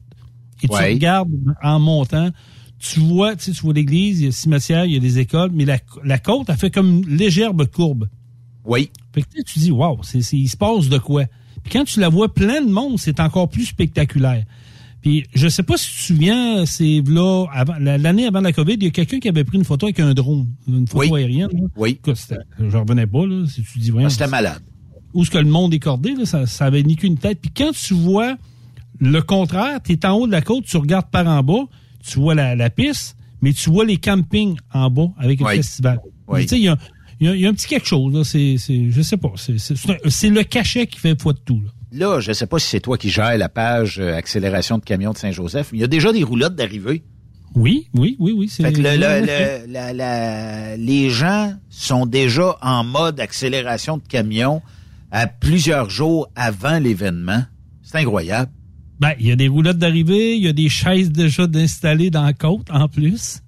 et tu regardes en montant, tu vois, tu sais, tu vois l'église, il y a le cimetière, il y a des écoles, mais la, la côte, elle fait comme une légère courbe. Oui. Fait que tu dis, c'est- il se passe de quoi? Puis quand tu la vois plein de monde, c'est encore plus spectaculaire. Puis je sais pas si tu te souviens, c'est là, l'année avant la COVID, il y a quelqu'un qui avait pris une photo avec un drone, une photo Oui. aérienne. là. Oui. Je revenais pas, là, si tu dis, voyons, Ah, C'était malade. où ce que le monde est cordé, là, ça, ça avait ni qu'une tête. Puis quand tu vois le contraire, tu es en haut de la côte, tu regardes par en bas, tu vois la, la piste, mais tu vois les campings en bas avec le Oui. festival. Oui. Tu sais, il y a, il y y a un petit quelque chose, là, c'est, je sais pas, c'est, le cachet qui fait foi de tout. Là. Là, je sais pas si c'est toi qui gères la page euh, accélération de camions de Saint-Joseph, mais il y a déjà des roulottes d'arrivée. Oui, oui, oui, oui. Fait que le- le- le- la- la- les gens sont déjà en mode accélération de camions à plusieurs jours avant l'événement. C'est incroyable. Ben, il y a des roulettes d'arrivée, il y a des chaises déjà d'installer dans la côte en plus.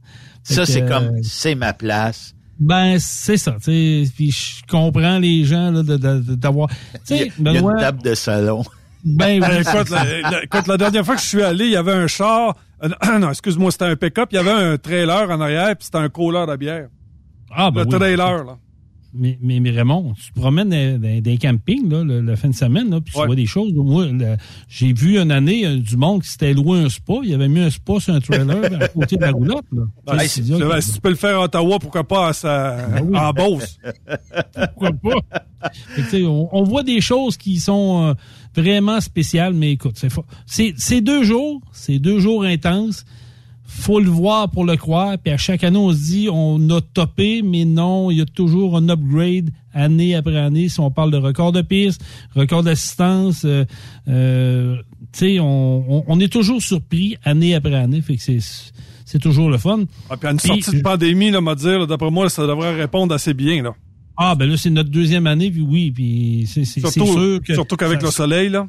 Ça, c'est comme, euh, c'est ma place. Ben, c'est ça, tu sais. Puis je comprends les gens là, de- de- de- d'avoir. Tu Il y a, y une table de salon. Ben, Ben, écoute, la, écoute, la dernière fois que je suis allé, il y avait un char. euh, non, excuse-moi, c'était un pick-up. Il y avait un trailer en arrière, puis c'était un couleur à bière. Ah, ben le oui. trailer, là. Mais, mais, mais Raymond, tu te promènes dans, dans- dans les campings là, le, la fin de semaine, là, puis tu Ouais. vois des choses. Moi, le- j'ai vu une année euh, du monde qui s'était loué un spa. Il avait mis un spa sur un trailer à côté de la roulotte. Là. Ben, sais, si, tu peux le faire à Ottawa, pourquoi pas à sa- Ben oui. en Beauce? pourquoi pas? On, on voit des choses qui sont euh, vraiment spéciales, mais écoute, c'est c'est c'est deux jours, c'est deux jours intenses. Faut le voir pour le croire. Puis à chaque année, on se dit, on a topé, mais non, il y a toujours un upgrade année après année. Si on parle de record de piste, record d'assistance, euh, euh, tu sais, on, on, on est toujours surpris année après année. Fait que c'est c'est toujours le fun. Ah, puis à une Puis- sortie de pandémie, là, m'a dire, d'après moi, ça devrait répondre assez bien, là. Ah, ben là, c'est notre deuxième année, puis oui, puis c'est sûr que... surtout qu'avec le soleil, là.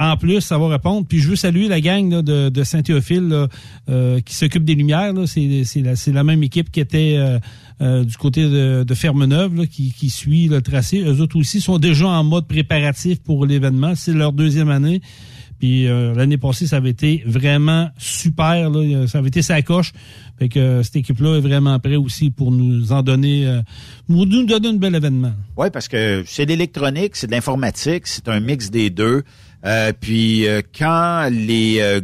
En plus, ça va répondre. Puis je veux saluer la gang de, Saint-Théophile euh, qui s'occupe des lumières. C'est la, même équipe qui était euh, euh, du côté de, de qui, suit le tracé. Eux autres aussi sont déjà en mode préparatif pour l'événement. C'est leur deuxième année. Puis l'année passée, ça avait été vraiment super. Ça avait été sa coche. Fait que cette équipe-là est vraiment prête aussi pour nous en donner, nous donner un bel événement. Oui, parce que c'est de l'électronique, c'est de l'informatique, c'est un mix des deux. Euh, puis euh, quand les euh,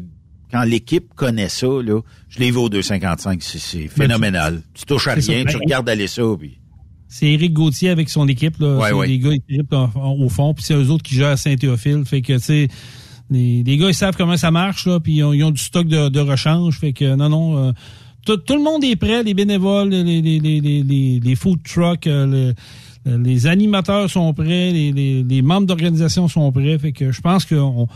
quand l'équipe connaît ça, là, je l'ai vu au 255, c'est- c'est phénoménal. Tu touches à rien, ça. tu Ben, regardes aller ça, puis C'est Éric Gauthier avec son équipe. Là. Ouais, ouais. Les gars, ils au fond, puis c'est eux autres qui gèrent Saint-Théophile. Fait que, tu sais, les, les gars, ils savent comment ça marche, là, puis ils ont, ils ont du stock de, de rechange. Fait que, non, non, euh, tout, tout le monde est prêt, les bénévoles, les, les, les, les, les, les food trucks, le- euh, les animateurs sont prêts, les, les, les membres d'organisation sont prêts. Fait que je pense que on-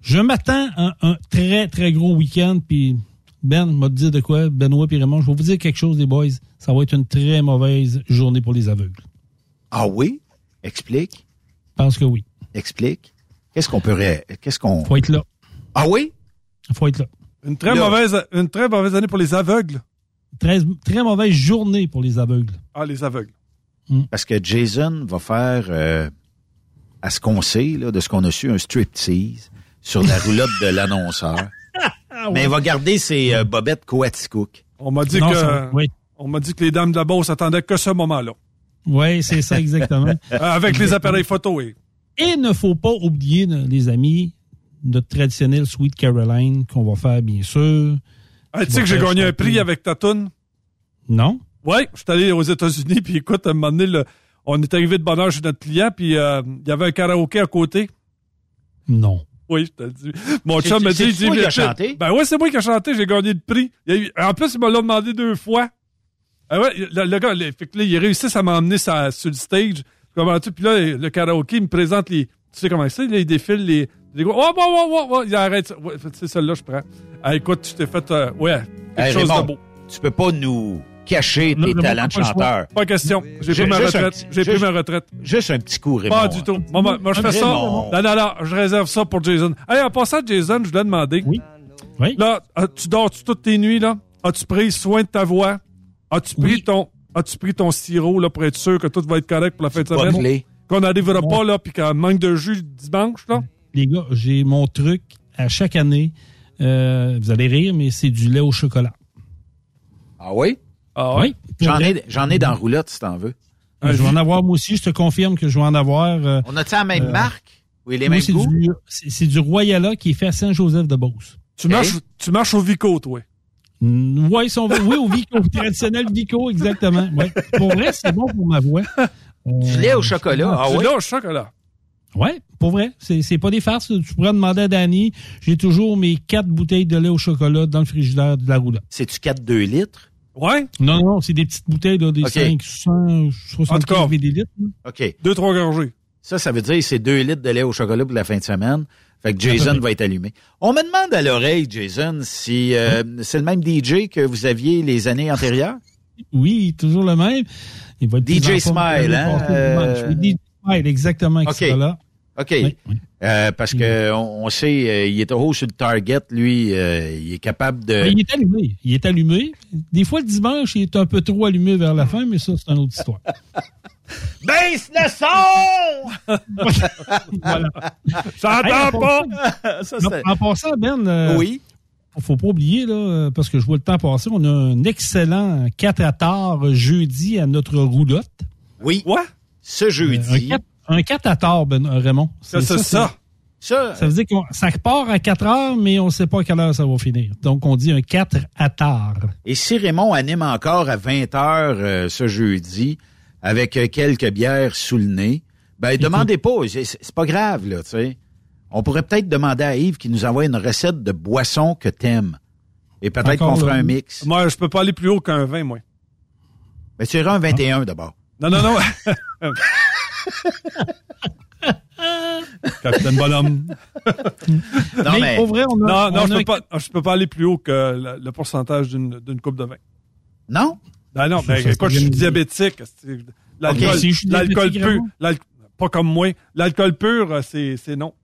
je m'attends à un, très, très gros week-end, puis Ben m'a dit de quoi, Benoît et Raymond, je vais vous dire quelque chose, les boys. Ça va être une très mauvaise journée pour les aveugles. Ah oui? Explique. Je pense que oui. Explique. Qu'est-ce qu'on peut ré- qu'est-ce qu'on Faut être là. Ah oui? Faut être là. Une très, Là. mauvaise, une très mauvaise année pour les aveugles. Très, très mauvaise journée pour les aveugles. Ah, les aveugles. Parce que Jason va faire, euh, à ce qu'on sait, là, de ce qu'on a su, un striptease sur la roulotte de l'annonceur. Mais il va garder ses euh, bobettes Coaticook. On m'a dit Non, que, ça- oui. on m'a dit que les dames de la Beauce attendaient que ce moment-là. Oui, c'est ça exactement. Euh, Avec les appareils photo, oui. Et ne faut pas oublier, les amis, notre traditionnel Sweet Caroline qu'on va faire, bien sûr. Ah, tu sais que j'ai gagné un prix avec ta toune? Non? Oui, je suis allé aux États-Unis, puis écoute, à un moment donné, le- on est arrivé de bonne heure chez notre client, puis euh, il y avait un karaoké à côté. Non. Oui, je te le dis. Mon C'est- chum m'a c'est dit... toi dit, qui as chanté? Ben ouais, c'est moi qui ai chanté, j'ai gagné le prix. Eu- en plus, il me l'a demandé deux fois. Ah ouais, le, le gars, le- fait que là, il a réussi à m'emmener sur, sur le stage. Comment tu, puis là, le karaoké, il me présente les... Tu sais comment c'est, là, il défile les... les gars, oh, oh, oh, oh, oh, il arrête. ça. Ouais, c'est celle-là, je prends. Ah, écoute, tu t'es fait... euh, ouais, quelque Hey, chose Raymond, de beau. Tu peux pas nous cacher tes le- talents de chanteur. Pas question. J'ai pris ma retraite. J'ai pris juste- ma retraite. Juste un petit coup, Raymond. Pas du tout. Moi, moi, moi, je fais ça. Non, non, non. Je réserve ça pour Jason. Hey, en passant, Jason, je voulais demander. Oui. Oui. Là, euh, tu dors-tu toutes tes nuits, là? As-tu pris soin de ta voix? As-tu pris Oui. ton, as-tu pris ton sirop, là, pour être sûr que tout va être correct pour la fin de Pas semaine? Qu'on n'arrivera pas, là, puis qu'on manque de jus le dimanche, là? Les gars, j'ai mon truc à chaque année. Euh, vous allez rire, mais c'est du lait au chocolat. Ah oui? Ah Oui. J'en ai, j'en ai dans la roulotte, si t'en veux. Euh, je vais en avoir moi aussi. Je te confirme que je vais en avoir. euh, On a-tu la même Euh, marque? Oui, les mêmes c'est goûts? du, c'est c'est du Royala qui est fait à Saint-Joseph-de-Beauce. Tu marches, tu marches au Vico, toi. Mm, Ouais, si on veut- oui, au Vico, au traditionnel Vico, exactement. Ouais. Pour vrai, c'est bon pour ma voix. Du lait au chocolat? Ah oui? l'as au chocolat. Ouais, pour vrai. C'est, c'est pas des farces. Tu pourrais demander à Danny. J'ai toujours mes quatre bouteilles de lait au chocolat dans le frigidaire de la roulotte. C'est-tu 4-2 litres? Ouais? Non, non, c'est des petites bouteilles, là, des Ok. 575 En tout cas. millilitres. là. OK. Deux, trois gorgées. Ça, ça veut dire que c'est 2 litres de lait au chocolat pour la fin de semaine. Fait que Jason va être allumé. On me demande à l'oreille, Jason, si euh, c'est le même DJ que vous aviez les années antérieures? Oui, toujours le même. Il va être DJ Smile, hein, passée, euh, DJ Smile, exactement, qui OK. sera là. OK. Euh, parce que on, on sait, euh, il est haut sur le target, lui, euh, il est capable de. Mais il est allumé. Il est allumé. Des fois, le dimanche, il est un peu trop allumé vers la fin, mais ça, c'est une autre histoire. Baisse le son! voilà. Pas! Ça, Non, c'est- en passant, Ben, euh, Oui. faut pas oublier, là, parce que je vois le temps passer, on a un excellent 4 à tard jeudi à notre roulotte. Oui. Ouais? Ce Euh, un jeudi. 4, un 4 à tard, ben, euh, Raymond. C'est ça. ça. Ça, Ça veut dire que ça part à 4 heures, mais on ne sait pas à quelle heure ça va finir. Donc, on dit un 4 à tard. Et si Raymond anime encore à 20 heures euh, ce jeudi, avec euh, quelques bières sous le nez, ben demandez pas, c'est c'est pas grave, là, tu sais. On pourrait peut-être demander à Yves qu'il nous envoie une recette de boisson que t'aimes. Et peut-être qu'on fera un mix. Moi, je peux pas aller plus haut qu'un 20, moi. Mais tu iras un 21 d'abord. Non, non, non. Capitaine Bonhomme. Non, mais, mais, pour vrai, on a, Non, non, on je a peux pas, je peux pas aller plus haut que le, le pourcentage d'une d'une coupe de vin. non? Ben non, ben, écoute, je suis diabétique. L'alcool, si pur, pas comme moi. L'alcool pur, euh, c'est c'est non.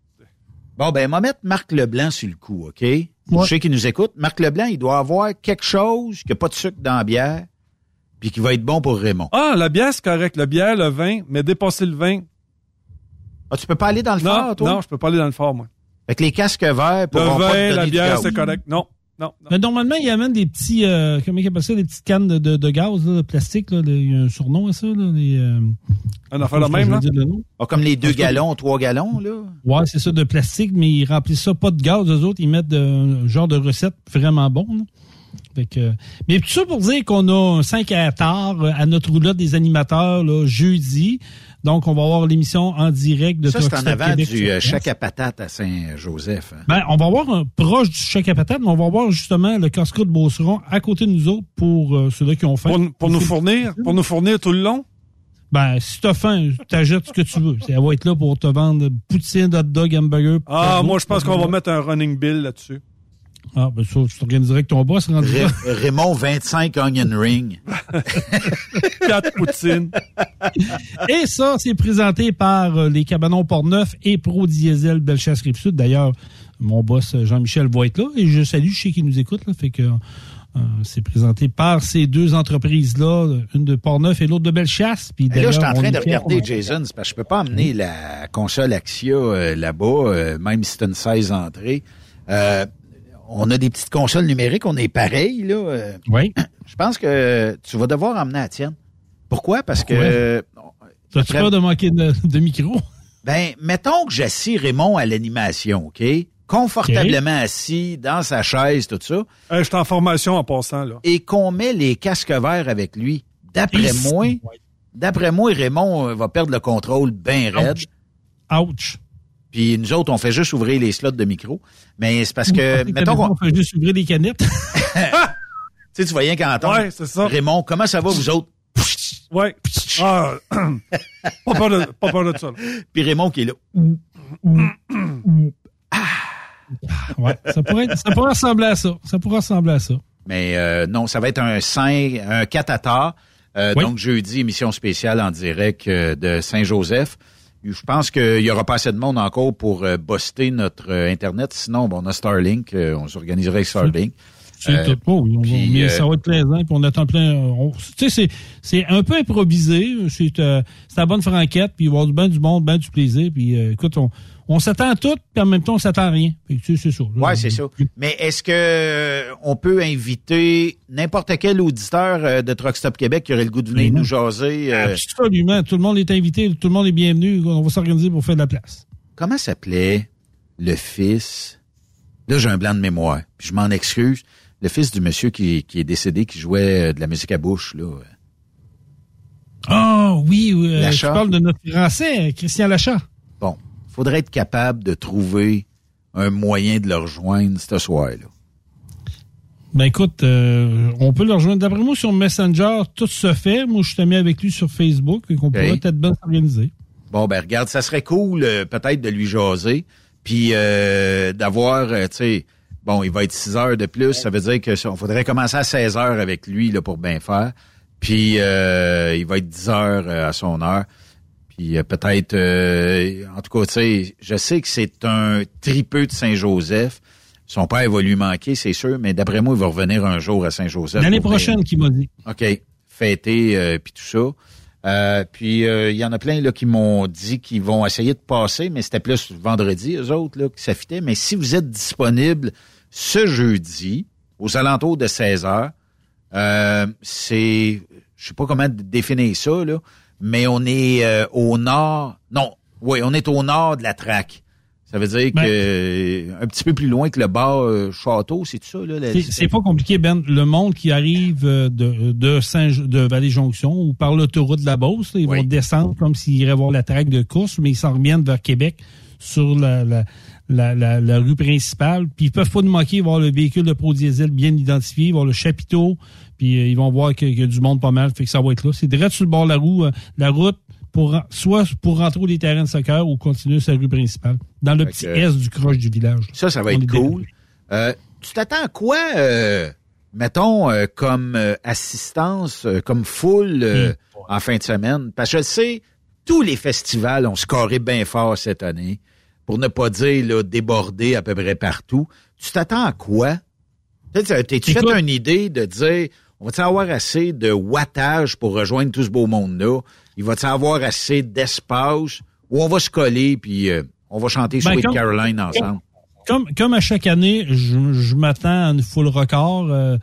Bon, ben, moi mettre Marc Leblanc sur le coup, OK? Je sais qu'il nous écoute. Marc Leblanc, il doit avoir quelque chose qui n'a pas de sucre dans la bière, puis qui va être bon pour Raymond. Ah, la bière, c'est correct. La bière, le vin, mais dépasser le vin. Ah, tu peux pas aller dans le Non, fort, toi? non, je peux pas aller dans le fort, moi. Fait que les casques verts Le pas te vin, la bière, c'est correct. Non, non, non. Mais normalement, il amène des petits, euh, comment il appelle ça, des petites cannes de, de, de gaz, là, de plastique. Là, il y a un surnom à ça. Là, les, euh, Un affaire de je même, là. le. Ah, comme les deux que- gallons, trois gallons, là. Ouais, c'est ça, de plastique, mais ils remplissent ça pas de gaz. Eux autres, ils mettent de- un genre de recette vraiment bon. là. Fait que, mais tout ça pour dire qu'on a un 5 à tard euh, à notre roulotte des animateurs là, jeudi. Donc, on va avoir l'émission en direct de Ça, c'est en avant Québec du euh, chac à patate à Saint-Joseph. hein. Ben, on va avoir un proche du chèque à patate, mais on va avoir justement le casse-croûte Beauceron à côté de nous autres pour euh, ceux-là qui ont faim. Pour, pour nous fournir, pour nous fournir tout le long? Ben, si t'as faim, t'achètes ce que tu veux. Elle va être là pour te vendre poutine, hot dog, hamburger. Ah, moi, je pense qu'on va mettre un running bill là-dessus. Ah, ben ça, tu t'organiserais avec ton boss rendu Raymond, 25 onion ring. Quatre poutines. Et ça, c'est présenté par euh, les Cabanons Portneuf et Pro Diesel Bellechasse Rive-Sud. D'ailleurs, mon boss euh, Jean-Michel va être là et je salue, je sais qu'il nous écoute, là, fait que euh, c'est présenté par ces deux entreprises-là, une de Portneuf et l'autre de Bellechasse. Puis là, je suis en train de regarder, Jason, parce que je peux pas emmener la console Axia euh, là-bas, euh, même si c'est une 16 entrées. Euh, on a des petites consoles numériques, on est pareil, là. euh, Oui. je pense que tu vas devoir emmener la tienne. Pourquoi? Parce que... T'as-tu Après- peur de manquer de, de micro? Ben, mettons que j'assis Raymond à l'animation, OK? Confortablement assis, dans sa chaise, tout ça, Hey, je suis en formation en passant, là. et qu'on met les casques verts avec lui. D'après moi, Ouais. d'après moi, Raymond euh, va perdre le contrôle bien raide. Ouch. Puis nous autres, on fait juste ouvrir les slots de micro. Mais c'est parce que, pensais mettons qu'on... on fait juste ouvrir des canettes? Tu sais, tu voyais quand Ouais, c'est ça. Raymond, comment ça va, vous autres? Ouais. Ah, pas, peur de, pas peur de ça. là. Puis Raymond qui est là. ouais, ça pourrait, ça pourrait ressembler à ça. Ça pourrait ressembler à ça. Mais euh, non, ça va être un 5, un 4 à tard. Euh, Oui. Donc, jeudi, émission spéciale en direct euh, de Saint-Joseph. Je pense qu'il y aura pas assez de monde encore pour euh, buster notre euh, Internet. Sinon, bon, on a Starlink. euh, on s'organiserait avec Starlink. C'est Euh, on va- puis, mais euh, ça va être plaisant. Puis on attend plein. Tu sais, c'est, c'est un peu improvisé. C'est, euh, c'est la bonne franquette. Puis il va y avoir du bien du monde, bien du plaisir. Puis euh, écoute, on, on s'attend à tout. Puis en même temps, on s'attend à rien. Tu sais, c'est ça. Ouais, c'est ça. Mais est-ce que euh, on peut inviter n'importe quel auditeur euh, de Truck Stop Québec qui aurait le goût de venir nous jaser? euh, Absolument. Tout le monde est invité. Tout le monde est bienvenu. On va s'organiser pour faire de la place. comment s'appelait le fils? Là, j'ai un blanc de mémoire. Puis je m'en excuse. Le fils du monsieur qui, qui est décédé, qui jouait de la musique à bouche, là. Ah oui, oui, je parle de notre Français, Christian Lachat. Faudrait être capable de trouver un moyen de le rejoindre ce soir-là. Ben écoute, euh, on peut le rejoindre. D'après moi, sur Messenger, tout se fait. Moi, je suis mis avec lui sur Facebook et qu'on pourrait peut-être bien s'organiser. Bon, ben regarde, ça serait cool euh, peut-être de lui jaser, puis euh, d'avoir, tu sais, bon, il va être 6 heures de plus, ça veut dire que ça, on faudrait commencer à 16 heures avec lui là pour bien faire, puis il va être 10 heures à son heure. Puis euh, peut-être, euh, en tout cas, tu sais, je sais que c'est un tripeux de Saint-Joseph. Son père va lui manquer, c'est sûr, mais d'après moi, il va revenir un jour à Saint-Joseph. L'année prochaine, qui m'a dit. OK. Fêter, euh, puis tout ça. Euh, puis euh, il y en a plein là qui m'ont dit qu'ils vont essayer de passer, mais c'était plus vendredi, eux autres, là, que ça fitait. Mais si vous êtes disponible ce jeudi, aux alentours de 16 heures, euh, c'est, je sais pas comment définir ça, là, mais on est euh, au nord, non, oui, on est au nord de la traque. Ça veut dire Ben- que un petit peu plus loin que le bar euh, château, c'est tout ça là. C'est- pas compliqué, Ben. Le monde qui arrive euh, de, de, Saint de Vallée-Jonction ou par l'autoroute de la Beauce, là, ils vont descendre comme s'ils iraient voir la traque de course, mais ils s'en reviennent vers Québec sur la, la, la, la, la rue principale. Puis ils peuvent pas nous manquer, voir le véhicule de Pro Diesel bien identifié, voir le chapiteau, puis euh, ils vont voir qu'il y a du monde pas mal, fait que ça va être là. C'est direct sur le bord de la roue, euh, la route, pour soit pour rentrer au terrains de soccer ou continuer sur la rue principale, dans le Fait petit que- S du croche du village. Ça, ça va être cool. Euh, tu t'attends à quoi, euh, mettons, euh, comme euh, assistance, euh, comme foule euh, en fin de semaine? Parce que je sais, tous les festivals ont scoré bien fort cette année, pour ne pas dire là, débordé à peu près partout. Tu t'attends à quoi? T'es-tu fait une idée de dire, on va-tu avoir assez de wattage pour rejoindre tout ce beau monde-là? Il va-tu avoir assez d'espace où on va se coller puis euh, on va chanter Ben, Sweet comme- Caroline ensemble? comme, comme à chaque année, je, je m'attends à une full record. Euh,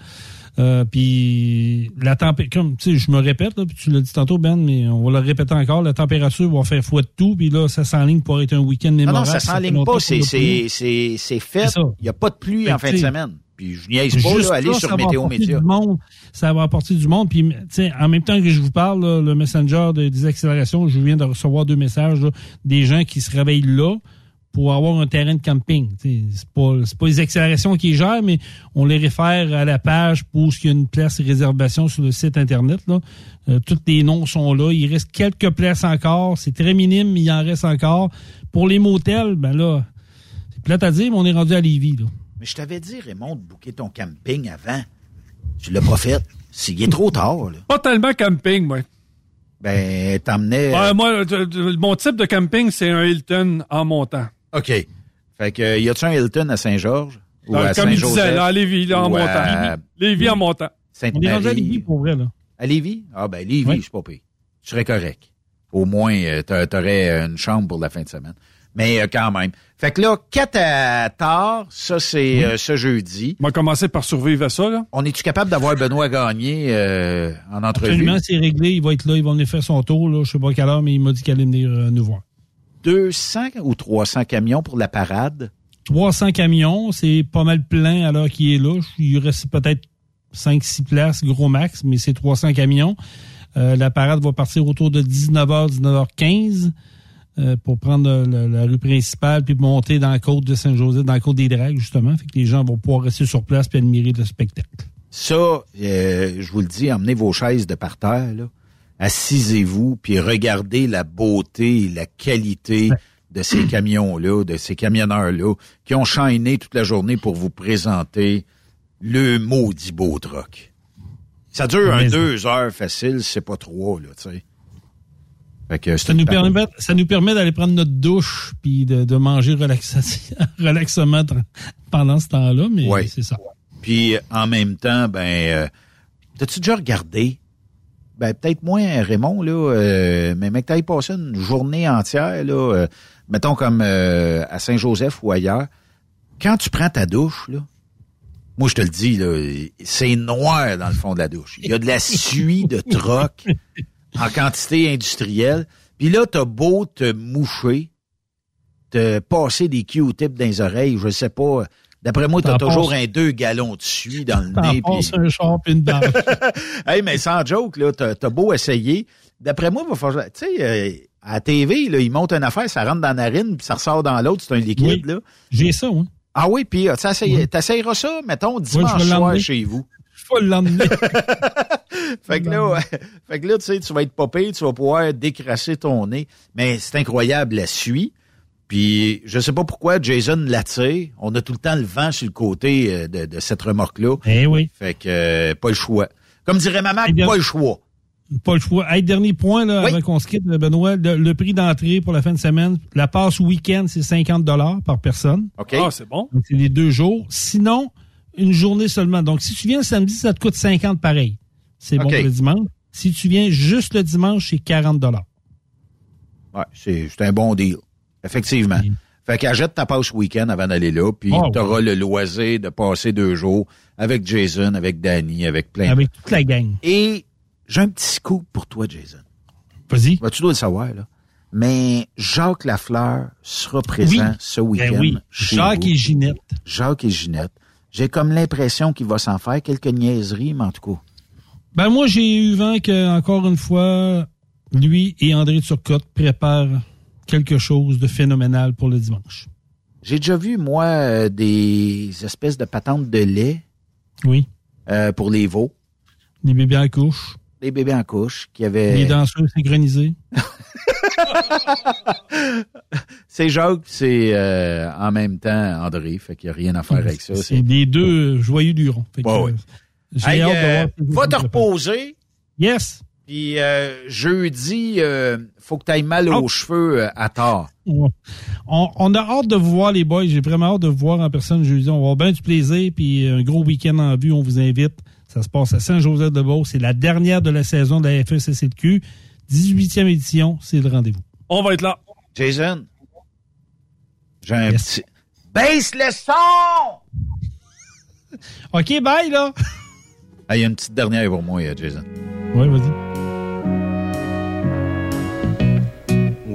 euh, puis la température, comme tu sais, je me répète, là, puis tu l'as dit tantôt, Ben, mais on va le répéter encore, la température va faire foi de tout, puis là, ça s'enligne pour être un week-end Non, mémorable. non, ça fait s'enligne pas. C'est, l'a c'est, pas c'est, c'est fait. Ça. Il n'y a pas de pluie Fait en fin de semaine. Puis je niaise pas, là, aller sur ça va Météo Média. Monde, ça va apporter du monde. Puis, tu sais, en même temps que je vous parle, là, le messenger de- des accélérations, je viens de recevoir deux messages là, des gens qui se réveillent là pour avoir un terrain de camping. C'est pas, c'est pas les accélérations qui gèrent, mais on les réfère à la page pour qu'il y a une place réservation sur le site Internet. Là. Euh, tous les noms sont là. Il reste quelques places encore. C'est très minime, mais il en reste encore. Pour les motels, ben là, c'est plate à dire, mais on est rendu à Lévis. Là. Mais je t'avais dit, Raymond, de booker ton camping avant. Tu l'as pas fait. C'est, il est trop tard, là. Pas tellement camping, moi. Ben, t'emmenais. Ouais, moi, mon type de camping, c'est un Hilton en montant. OK. Fait que, y a-tu un Hilton à Saint-Georges? Ou à comme il disait, là, à Lévis, là, en Ou à montant. Lévis en montant. On est rendu à Lévis pour vrai. Là. À Lévis? Ah, ben, Lévis, Oui. c'est pas pire. Tu serais correct. Au moins, euh, t'a- t'aurais une chambre pour la fin de semaine. Mais euh, quand même. Fait que là, 4 à tard, ça, c'est euh, ce jeudi. On va commencer par survivre à ça, là. On est-tu capable d'avoir Benoît Gagné euh, en entrevue? Absolument, c'est réglé. Il va être là. Il va venir faire son tour. Là. Je sais pas à quelle heure, mais il m'a dit qu'il allait venir euh, nous voir. 200 ou 300 camions pour la parade? 300 camions, c'est pas mal plein à l'heure qu'il est là. Il reste peut-être 5-6 places, gros max, mais c'est 300 camions. Euh, la parade va partir autour de 19h, 19h15 euh, pour prendre la, rue principale puis monter dans la côte de Saint-Joseph, dans la côte des Dragues, justement. Fait que les gens vont pouvoir rester sur place puis admirer le spectacle. Ça, euh, je vous le dis, emmenez vos chaises de par terre, là. Assisez-vous, puis regardez la beauté, la qualité de ces camions-là, de ces camionneurs-là, qui ont chaîné toute la journée pour vous présenter le maudit beau truck. Ça dure un deux heures facile, c'est pas trois, là, tu sais. Que Ça nous permet, ça nous permet d'aller prendre notre douche puis de, de manger relaxement pendant ce temps-là, mais Ouais. c'est ça. Puis en même temps, ben, euh, t'as-tu déjà regardé? Ben, peut-être moins Raymond, là, euh, mais mec, t'as passé une journée entière, là, euh, mettons comme euh, à Saint-Joseph ou ailleurs. Quand tu prends ta douche, là, moi je te le dis, là, c'est noir dans le fond de la douche. Il y a de la suie de troc en quantité industrielle. Puis là, t'as beau te moucher, te passer des Q-tips dans les oreilles, je sais pas. D'après moi, t'as toujours un deux gallons de suie dans le nez. passes puis- un char puis une hey, mais sans joke, là, t'as, t'as beau essayer. D'après moi, il va falloir. Tu sais, euh, à la TV, là, ils montent une affaire, ça rentre dans la narine, puis ça ressort dans l'autre, c'est un liquide, Oui. là. J'ai ça, oui. Ah oui, puis euh, t'essayeras ça, mettons, dimanche vais soir chez vous. Je vais l'emmener. Fait que là, fait que là, tu sais, tu vas être popé, tu vas pouvoir décrasser ton nez. Mais c'est incroyable, la suie. Puis, je sais pas pourquoi Jason l'attire. On a tout le temps le vent sur le côté euh, de, de cette remorque-là. Eh oui. Fait que, euh, pas le choix. Comme dirait maman, Eh pas le choix. Pas le choix. Hey, dernier point, là, avant qu'on se quitte, Benoît. Le, le prix d'entrée pour la fin de semaine, la passe week-end, c'est 50 par personne. OK. Ah, c'est bon. C'est les deux jours. Sinon, une journée seulement. Donc, si tu viens le samedi, ça te coûte 50 pareil. C'est bon pour le dimanche. Si tu viens juste le dimanche, c'est 40 Ouais, c'est c'est un bon deal. Effectivement. Fait qu'achète ta passe week-end avant d'aller là, puis Oh, tu auras le loisir de passer deux jours avec Jason, avec Danny, avec plein de- Avec toute la gang. Et j'ai un petit scoop pour toi, Jason. Vas-y. Ben, tu dois le savoir, là. Mais Jacques Lafleur sera présent Oui. ce week-end. Ben oui. Jacques et Ginette. Jacques et Ginette. J'ai comme l'impression qu'il va s'en faire quelques niaiseries, mais en tout cas. Ben moi, j'ai eu vent que, encore une fois, lui et André Turcotte préparent quelque chose de phénoménal pour le dimanche. J'ai déjà vu, moi, euh, des espèces de patentes de lait Oui. euh, pour les veaux. Les bébés en couche. Les bébés en couche qui avaient... Les danseurs synchronisés. C'est Jacques, c'est euh, en même temps André, fait qu'il n'y a rien à faire avec ça. C'est les deux joyeux du rond. Fait que, Ouais, ouais. J'ai Hey, hâte de voir. va te reposer. Yes. Puis euh, jeudi, euh, faut que tu ailles mal aux Oh. cheveux euh, à tard. Ouais. On, on a hâte de vous voir, les boys. J'ai vraiment hâte de vous voir en personne jeudi. On va avoir bien du plaisir. Puis un gros week-end en vue. On vous invite. Ça se passe à Saint-Joseph-de-Beauce. C'est la dernière de la saison de la FSSCQ. 18e édition. C'est le rendez-vous. On va être là. Jason, j'ai un petit... Baisse le son! OK, bye, là. Ah, Il y a une petite dernière pour moi, euh, Jason. Oui, vas-y.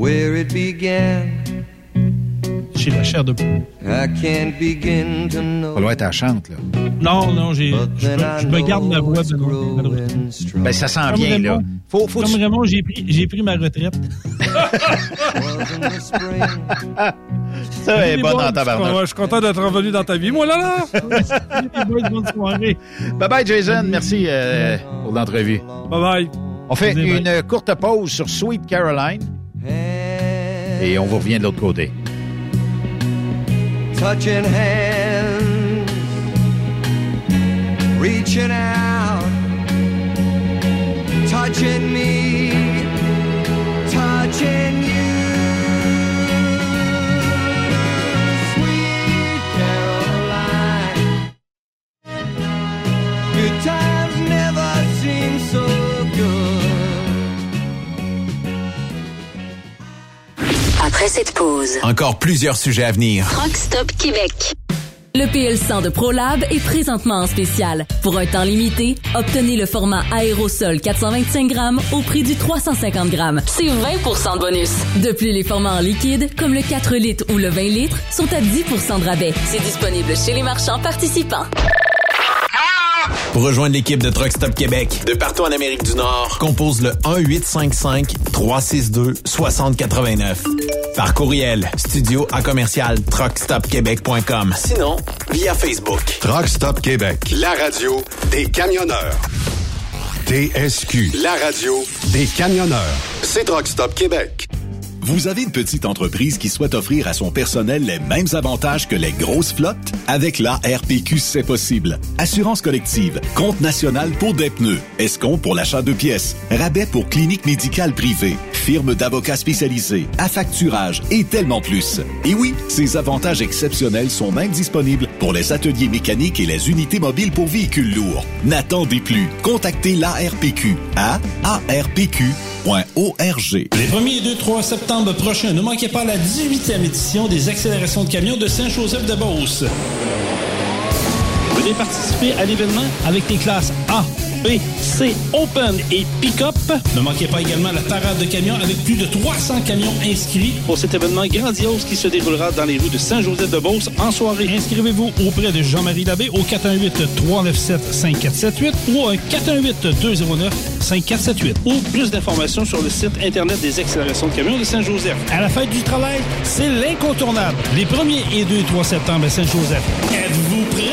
Where it began, J'ai la chair de poule. I can't begin to know. Être à chante, là. Non, non, j'ai, je, me- je me garde ma voix. Benoît, malheureusement. Ben, ça sent bien, là. Raymond. Faut, faut Comme tu- Raymond, j'ai pris, j'ai pris ma retraite. Ça est en tabarnak. Ouais, je suis content d'être revenu dans ta vie, moi, là, là. Bonne soirée. Bye bye, Jason. Merci euh, pour l'entrevue. Bye bye. On fait une courte pause sur Sweet Caroline. Et on vous revient de l'autre côté. touching hands, reaching out, touching me, touching you. Sweet Caroline, good times Après cette pause, Encore plusieurs sujets à venir. Truck Stop Québec. Le PL100 de ProLab est présentement en spécial. Pour un temps limité, obtenez le format aérosol 425 grammes au prix du 350 grammes. C'est 20% de bonus. De plus, les formats en liquide, comme le 4 litres ou le 20 litres, sont à 10% de rabais. C'est disponible chez les marchands participants. Pour rejoindre l'équipe de Truck Stop Québec, de partout en Amérique du Nord, compose le 1-855-362-6089. Par courriel, studio à commercial truckstopquebec.com. Sinon, via Facebook. Truck Stop Québec, la radio des camionneurs. TSQ, la radio des camionneurs. C'est Truck Stop Québec. Vous avez une petite entreprise qui souhaite offrir à son personnel les mêmes avantages que les grosses flottes? Avec la RPQ, c'est possible. Assurance collective, compte national pour des pneus, escompte pour l'achat de pièces, rabais pour clinique médicale privée, firme d'avocats spécialisés, affacturage et tellement plus. Et oui, ces avantages exceptionnels sont même disponibles pour les ateliers mécaniques et les unités mobiles pour véhicules lourds. N'attendez plus. Contactez l'ARPQ à arpq.org. Les 1er et 2, 3 septembre prochains, ne manquez pas la 18e édition des accélérations de camions de Saint-Joseph-de-Beauce. Venez participer à l'événement avec les classes A, B, C, Open et Pick-up. Ne manquez pas également la parade de camions avec plus de 300 camions inscrits pour cet événement grandiose qui se déroulera dans les rues de Saint-Joseph-de-Beauce en soirée. Inscrivez-vous auprès de Jean-Marie Labbé au 418-397-5478 ou au 418-209-5478. Ou plus d'informations sur le site Internet des accélérations de camions de Saint-Joseph. À la fête du travail, c'est l'incontournable. Les 1er et 2 et 3 septembre à Saint-Joseph. Êtes-vous prêts?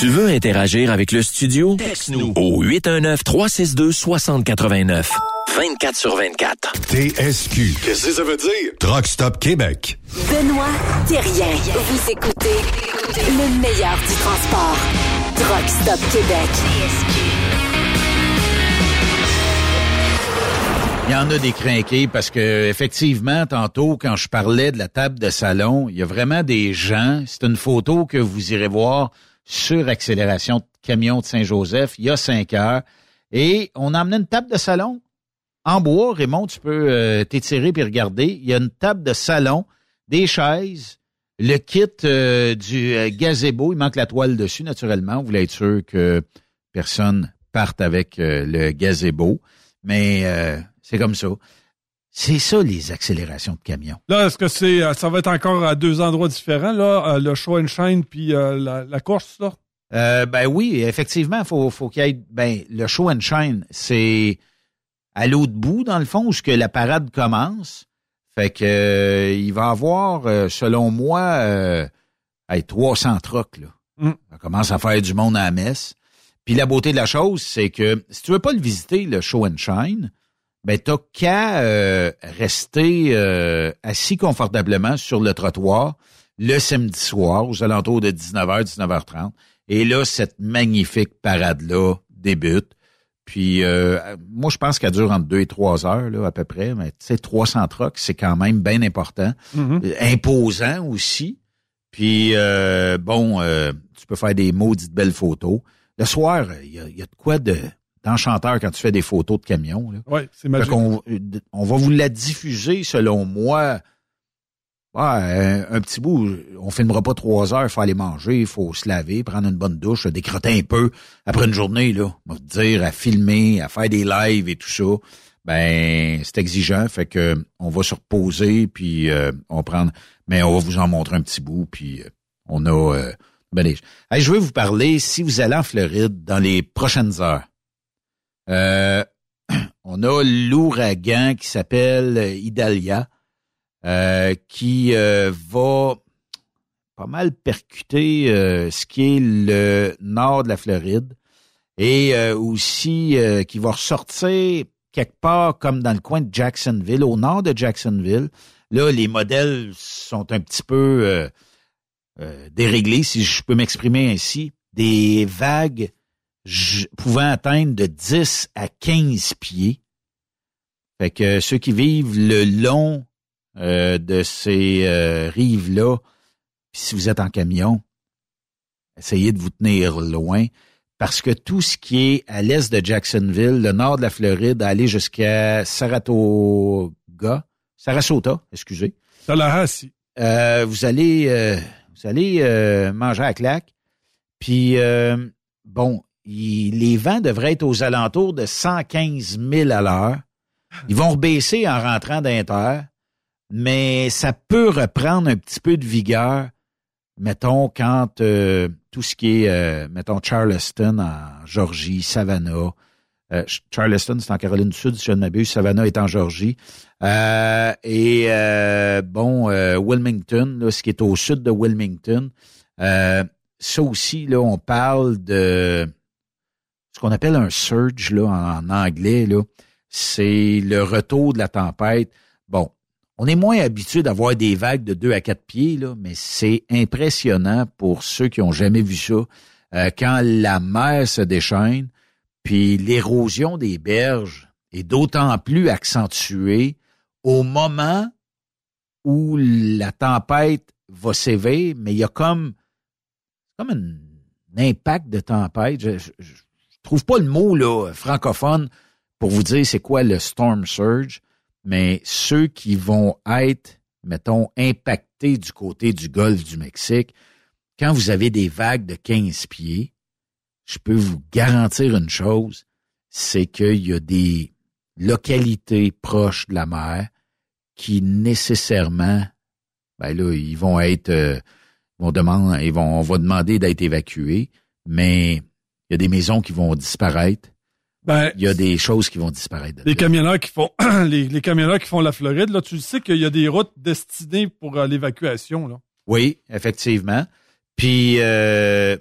Tu veux interagir avec le studio? Texte-nous au 819-362-6089. 24 sur 24. TSQ. Qu'est-ce que ça veut dire? Truck Stop Québec. Benoît Thérien. Vous écoutez le meilleur du transport. Truck Stop Québec. Il y en a des crinqués parce que effectivement, tantôt, quand je parlais de la table de salon, il y a vraiment des gens. C'est une photo que vous irez voir sur accélération camion de Saint-Joseph il y a cinq heures. Et on a amené une table de salon en bois. Raymond, tu peux euh, t'étirer puis regarder. Il y a une table de salon, des chaises, le kit euh, du euh, gazebo. Il manque la toile dessus, naturellement. Vous voulez être sûr que personne parte avec le gazebo. Mais c'est comme ça. C'est ça, les accélérations de camions. Là, est-ce que c'est, euh, ça va être encore à deux endroits différents, là, euh, le show and shine puis euh, la, la course, là? Euh, ben oui, effectivement, faut, faut qu'il y ait. Ben, le show and shine, c'est à l'autre bout, dans le fond, où ce que la parade commence. Fait que euh, il va avoir, selon moi, hey, 300 trucks, là. Mm. Ça commence à faire du monde à la messe. Puis la beauté de la chose, c'est que si tu veux pas le visiter, le show and shine, ben t'as qu'à euh, rester euh, assis confortablement sur le trottoir le samedi soir aux alentours de 19h, 19h30. Et là, cette magnifique parade-là débute. Puis euh, moi, je pense qu'elle dure entre deux et trois heures là, à peu près. Mais tu sais, 300 trucks, c'est quand même bien important. Euh, Imposant aussi. Puis euh, bon, euh, tu peux faire des maudites belles photos. Le soir, il y a, il y a de quoi de d'enchanteur quand tu fais des photos de camions. Là. Oui, c'est Fait magique. qu'on- on va vous la diffuser, selon moi. Ouais, un, un petit bout, on filmera pas trois heures, il faut aller manger, il faut se laver, prendre une bonne douche, décrotter un peu. Après une journée, là, on va vous dire, à filmer, à faire des lives et tout ça, ben c'est exigeant, fait que on va se reposer, puis euh, on prend, mais on va vous en montrer un petit bout, puis euh, on a euh, ben, Hey, je vais vous parler, si vous allez en Floride dans les prochaines heures, euh, on a l'ouragan qui s'appelle euh, Idalia, euh, qui va pas mal percuter ce qui est le nord de la Floride et aussi qui va ressortir quelque part comme dans le coin de Jacksonville, au nord de Jacksonville. Là, les modèles sont un petit peu déréglés, si je peux m'exprimer ainsi. Des vagues pouvant atteindre de 10 à 15 pieds. Fait que ceux qui vivent le long euh, de ces euh, rives-là, si vous êtes en camion, essayez de vous tenir loin parce que tout ce qui est à l'est de Jacksonville, le nord de la Floride, aller jusqu'à Saratoga, Sarasota, excusez. Tallahassee. Euh, vous allez, euh, vous allez euh, manger à claque. Puis, euh, bon, les vents devraient être aux alentours de 115 000 à l'heure. Ils vont rebaisser en rentrant d'inter, mais ça peut reprendre un petit peu de vigueur, mettons, quand euh, tout ce qui est, euh, mettons, Charleston en Georgie, Savannah, euh, Charleston, c'est en Caroline du Sud, si je ne m'abuse, Savannah est en Georgie. Et bon, Wilmington, là, ce qui est au sud de Wilmington, ça aussi, là, on parle de qu'on appelle un surge là, en, anglais. Là. C'est le retour de la tempête. Bon, on est moins habitué d'avoir des vagues de 2 à 4 pieds, là, mais c'est impressionnant pour ceux qui ont jamais vu ça. Euh, quand la mer se déchaîne, puis l'érosion des berges est d'autant plus accentuée au moment où la tempête va sévir, mais il y a comme, comme un, impact de tempête. Trouve pas le mot là, francophone pour vous dire c'est quoi le storm surge, mais ceux qui vont être, mettons, impactés du côté du golfe du Mexique, quand vous avez des vagues de 15 pieds, je peux vous garantir une chose, c'est qu'il y a des localités proches de la mer qui nécessairement, ben là, ils vont être, euh, vont demander, ils vont, on va demander d'être évacués, mais il y a des maisons qui vont disparaître. Ben, il y a des choses qui vont disparaître. Les camionneurs qui font les, les, camionneurs qui font la Floride, là, tu sais qu'il y a des routes destinées pour euh, l'évacuation, là. Oui, effectivement. Puis euh,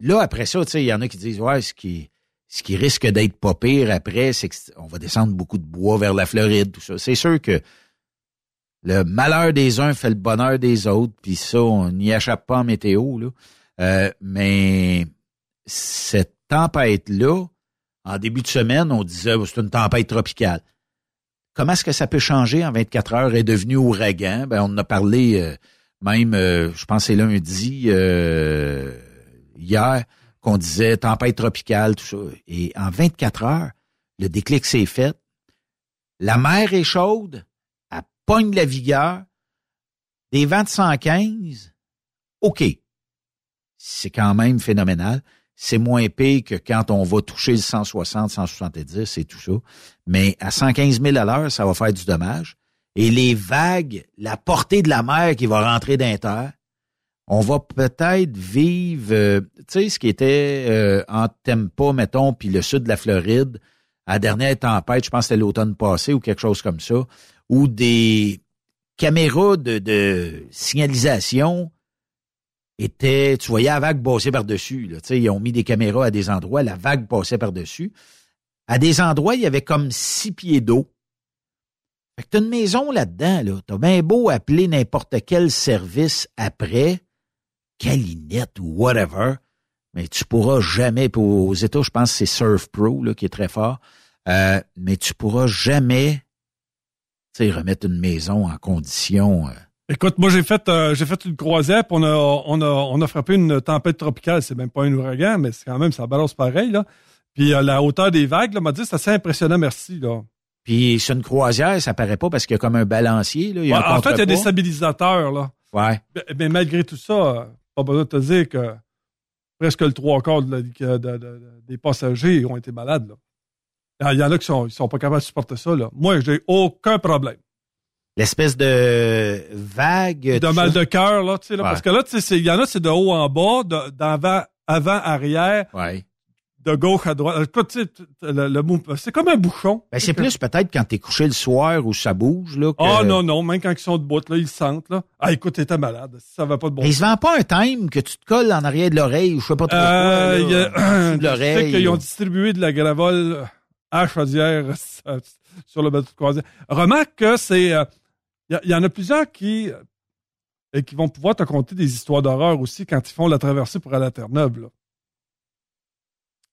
là, après ça, tu sais, il y en a qui disent Ouais, ce qui ce qui risque d'être pas pire après, c'est qu'on va descendre beaucoup de bois vers la Floride, tout ça. C'est sûr que le malheur des uns fait le bonheur des autres, puis ça, on n'y échappe pas en météo, là. Euh, mais cette tempête-là, en début de semaine, on disait oh, c'est une tempête tropicale. Comment est-ce que ça peut changer en 24 heures? Et est devenu ouragan? Ben, on en a parlé euh, même, euh, je pense c'est lundi, euh, hier, qu'on disait tempête tropicale, tout ça. Et en 24 heures, le déclic s'est fait. La mer est chaude, elle pogne la vigueur. Des vents de 115, OK. C'est quand même phénoménal c'est moins pire que quand on va toucher le 160, 170 et tout ça. Mais à 115 000 à l'heure, ça va faire du dommage. Et les vagues, la portée de la mer qui va rentrer dans terre, on va peut-être vivre, euh, tu sais, ce qui était euh, en Tempa, mettons, puis le sud de la Floride, à la dernière tempête, je pense que c'était l'automne passé ou quelque chose comme ça, où des caméras de signalisation était, tu voyais la vague passer par-dessus. Ils ont mis des caméras à des endroits, la vague passait par-dessus. À des endroits, il y avait comme six pieds d'eau. Fait que t'as une maison là-dedans, là. T'as bien beau appeler n'importe quel service après, Calinette ou whatever, mais tu pourras jamais, aux États, je pense que c'est Surf Pro là, qui est très fort, euh, mais tu pourras jamais remettre une maison en condition. Euh, Écoute, moi j'ai fait euh, j'ai fait une croisière, puis on a on a on a frappé une tempête tropicale. C'est même pas un ouragan, mais c'est quand même ça balance pareil là. Puis euh, la hauteur des vagues, là, m'a dit c'est assez impressionnant, merci là. Puis sur une croisière, ça paraît pas parce qu'il y a comme un balancier là. Il y a en fait, il y a des stabilisateurs là. Ouais. Mais, malgré tout ça, pas besoin de te dire que presque le trois quarts des passagers ont été malades là. Il y en a qui sont, ils sont pas capables de supporter ça là. Moi, j'ai aucun problème l'espèce de vague. De mal de cœur, là, tu sais, là, parce que là, tu sais, il y en a, c'est de haut en bas, d'avant, avant, arrière. Ouais. De gauche à droite. Tu sais, le, le, c'est comme un bouchon. Ben, c'est plus peut-être quand t'es couché le soir où ça bouge, là. Ah, non, non, même quand ils sont debout, là, ils sentent, là. Ah, écoute, t'étais malade. Ça va pas de bon Mais ils se vendent pas un time que tu te colles en arrière de l'oreille ou je sais pas trop euh, quoi, là, a, l'oreille. qu'ils ont distribué de la gravole à chaudière sur le bateau de croisière. Remarque que c'est, euh, il y, en a plusieurs qui, et qui vont pouvoir te conter des histoires d'horreur aussi quand ils font la traversée pour aller à Terre-Neuve.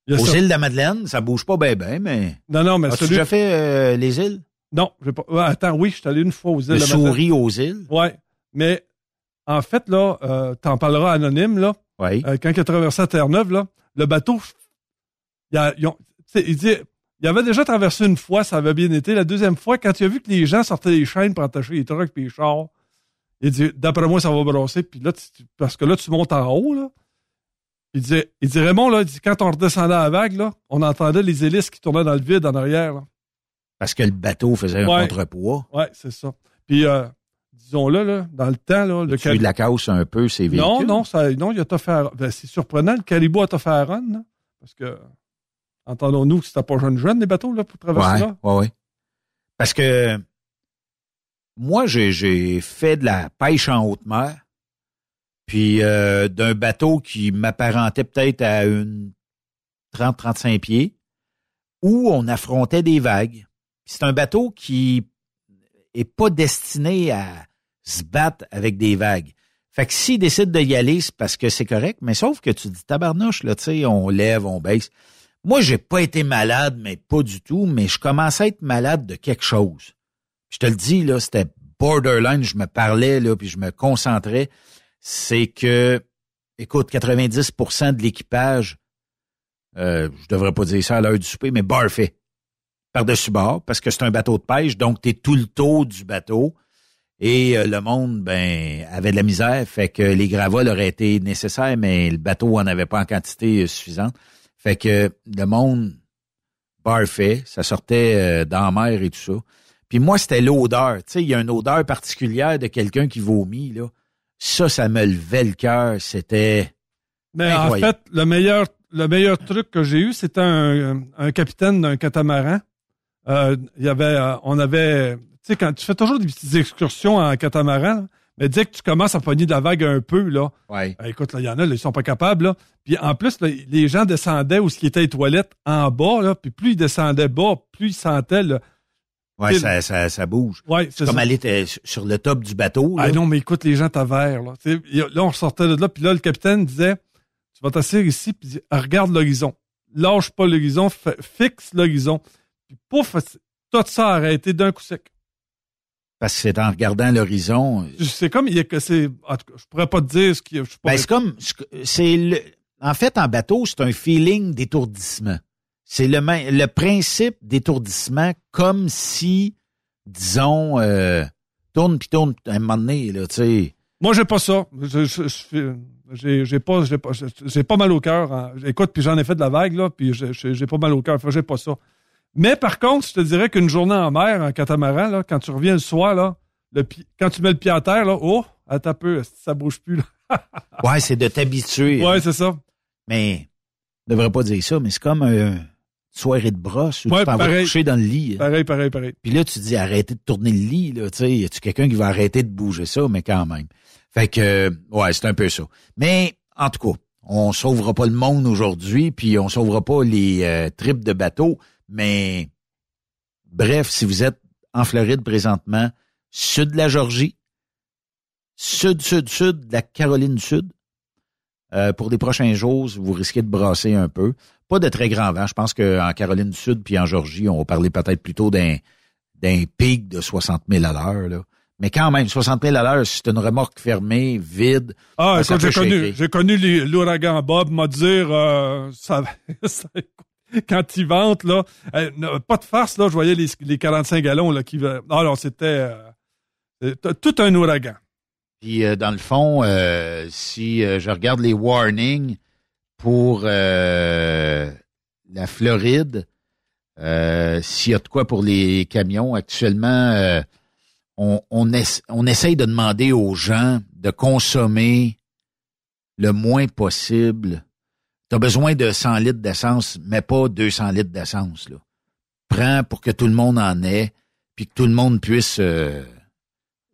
Aux îles de la Madeleine, ça bouge pas bien, bien, mais. Non, non, mais As-tu déjà fait euh, les îles? Non, j'ai pas. attends, oui, je suis allé une fois aux îles. Le souris aux îles? Oui. Mais en fait, là, euh, t'en parleras anonyme, là. Oui. Euh, quand il a traversé à Terre-Neuve, là, le bateau, il, a, il dit il avait déjà traversé une fois, ça avait bien été. La deuxième fois, quand il a vu que les gens sortaient des chaînes pour attacher les trucks et les chars, il dit, d'après moi, ça va brasser. Puis là, parce que là, tu montes en haut, là. Il dit, il dit Raymond, là, quand on redescendait à la vague, là, on entendait les hélices qui tournaient dans le vide en arrière, là. Parce que le bateau faisait un contrepoids. Oui, c'est ça. Puis, euh, disons-le, là, dans le temps, là. Le de la casse un peu ces véhicules? Non, non, ça, non, il a fait ben, c'est surprenant. Le caribou a fait à run, là, parce que Entendons-nous que c'était pas jeune jeune les bateaux là pour traverser là? Ouais, ouais. Parce que moi j'ai fait de la pêche en haute mer. puis euh, d'un bateau qui m'apparentait peut-être à une 30-35 pieds, où on affrontait des vagues. C'est un bateau qui est pas destiné à se battre avec des vagues. Fait que s'il décide de y aller, c'est parce que c'est correct, mais sauf que tu dis tabarnouche, là, tu sais, on lève, on baisse. Moi, j'ai pas été malade, mais pas du tout, mais je commençais à être malade de quelque chose. Je te le dis, là, c'était borderline, je me parlais, là, puis je me concentrais. C'est que, écoute, 90% de l'équipage, euh, je devrais pas dire ça à l'heure du souper, mais barfait. Par-dessus bord, parce que c'est un bateau de pêche, donc tu es tout le taux du bateau. Et euh, le monde, ben, avait de la misère, fait que les gravoles auraient été nécessaires, mais le bateau en avait pas en quantité euh, suffisante. Fait que le monde barfait, ça sortait euh, dans la mer et tout ça. Puis moi, c'était l'odeur. Tu sais, il y a une odeur particulière de quelqu'un qui vomit, là. Ça, ça me levait le cœur. C'était Mais en fait, le meilleur, le meilleur truc que j'ai eu, c'était un, un capitaine d'un catamaran. Euh, il y avait, euh, on avait, tu sais, quand tu fais toujours des petites excursions en catamaran, là, mais dès que tu commences à pogner de la vague un peu, là, Ouais. ben, écoute, là, il y en a, là, ils sont pas capables, là. Puis en plus, là, les gens descendaient où ce qui était les toilettes en bas, là, puis plus ils descendaient bas, plus ils sentaient, là. Ouais, ça, ça, ça bouge. Ouais, c'est comme ça. aller euh, sur le top du bateau. Ah là. non, mais écoute, les gens t'avèrent, là. Là, on sortait de là, puis là, le capitaine disait, tu vas t'asseoir ici, puis regarde l'horizon. Lâche pas l'horizon, fixe l'horizon. Puis pouf, tout ça a arrêté d'un coup sec. Parce que c'est en regardant l'horizon. C'est comme, il y a que c'est, en tout cas, je pourrais pas te dire ce qui, je Ben, c'est comme, c'est le, en fait, en bateau, c'est un feeling d'étourdissement. C'est le, le principe d'étourdissement comme si, disons, euh, tourne puis tourne à un moment donné, là, tu sais. Moi, j'ai pas ça. Je- je- je fais- J'ai j'ai pas, j'ai pas, j'ai pas mal au cœur. hein. Écoute, puis j'en ai fait de la vague, là, puis j'ai- j'ai pas mal au cœur. Que J'ai pas ça. Mais par contre, je te dirais qu'une journée en mer, en catamaran, là, quand tu reviens le soir, là, le quand tu mets le pied à terre, là, oh, attends un peu, ça bouge plus, là? Ouais, c'est de t'habituer. Ouais, c'est ça. Mais, je devrais pas dire ça, mais c'est comme un soirée de brosse où Ouais, tu t'en vas coucher dans le lit. hein. Pareil, pareil, pareil. Puis là, tu dis arrêtez de tourner le lit, là, tu sais, y a-tu quelqu'un qui va arrêter de bouger ça, mais quand même. Fait que, euh, ouais, c'est un peu ça. Mais, en tout cas, on sauvera pas le monde aujourd'hui, puis on sauvera pas les euh, tripes de bateau, mais bref, si vous êtes en Floride présentement, sud de la Georgie, sud, sud, sud de la Caroline du Sud, euh, pour des prochains jours, vous risquez de brasser un peu. Pas de très grand vent. Je pense qu'en Caroline du Sud puis en Georgie, on va parler peut-être plutôt d'un d'un pic de 60 000 à l'heure. là. Mais quand même, 60 000 à l'heure, c'est une remorque fermée, vide. Ah, ça écoute, j'ai connu, j'ai connu les- l'ouragan Bob, m'a dire, euh, ça, ça- quand il vente, là, euh, non, pas de farce, là, je voyais les, les 45 gallons, là, qui, va- ah, non, c'était, euh, tout un ouragan. Puis euh, dans le fond, si je regarde les warnings pour la Floride, s'il y a de quoi pour les camions, actuellement, on, on, on essaye de demander aux gens de consommer le moins possible. Besoin de 100 litres d'essence, mais pas 200 litres d'essence. Prends pour que tout le monde en ait, puis que tout le monde puisse euh,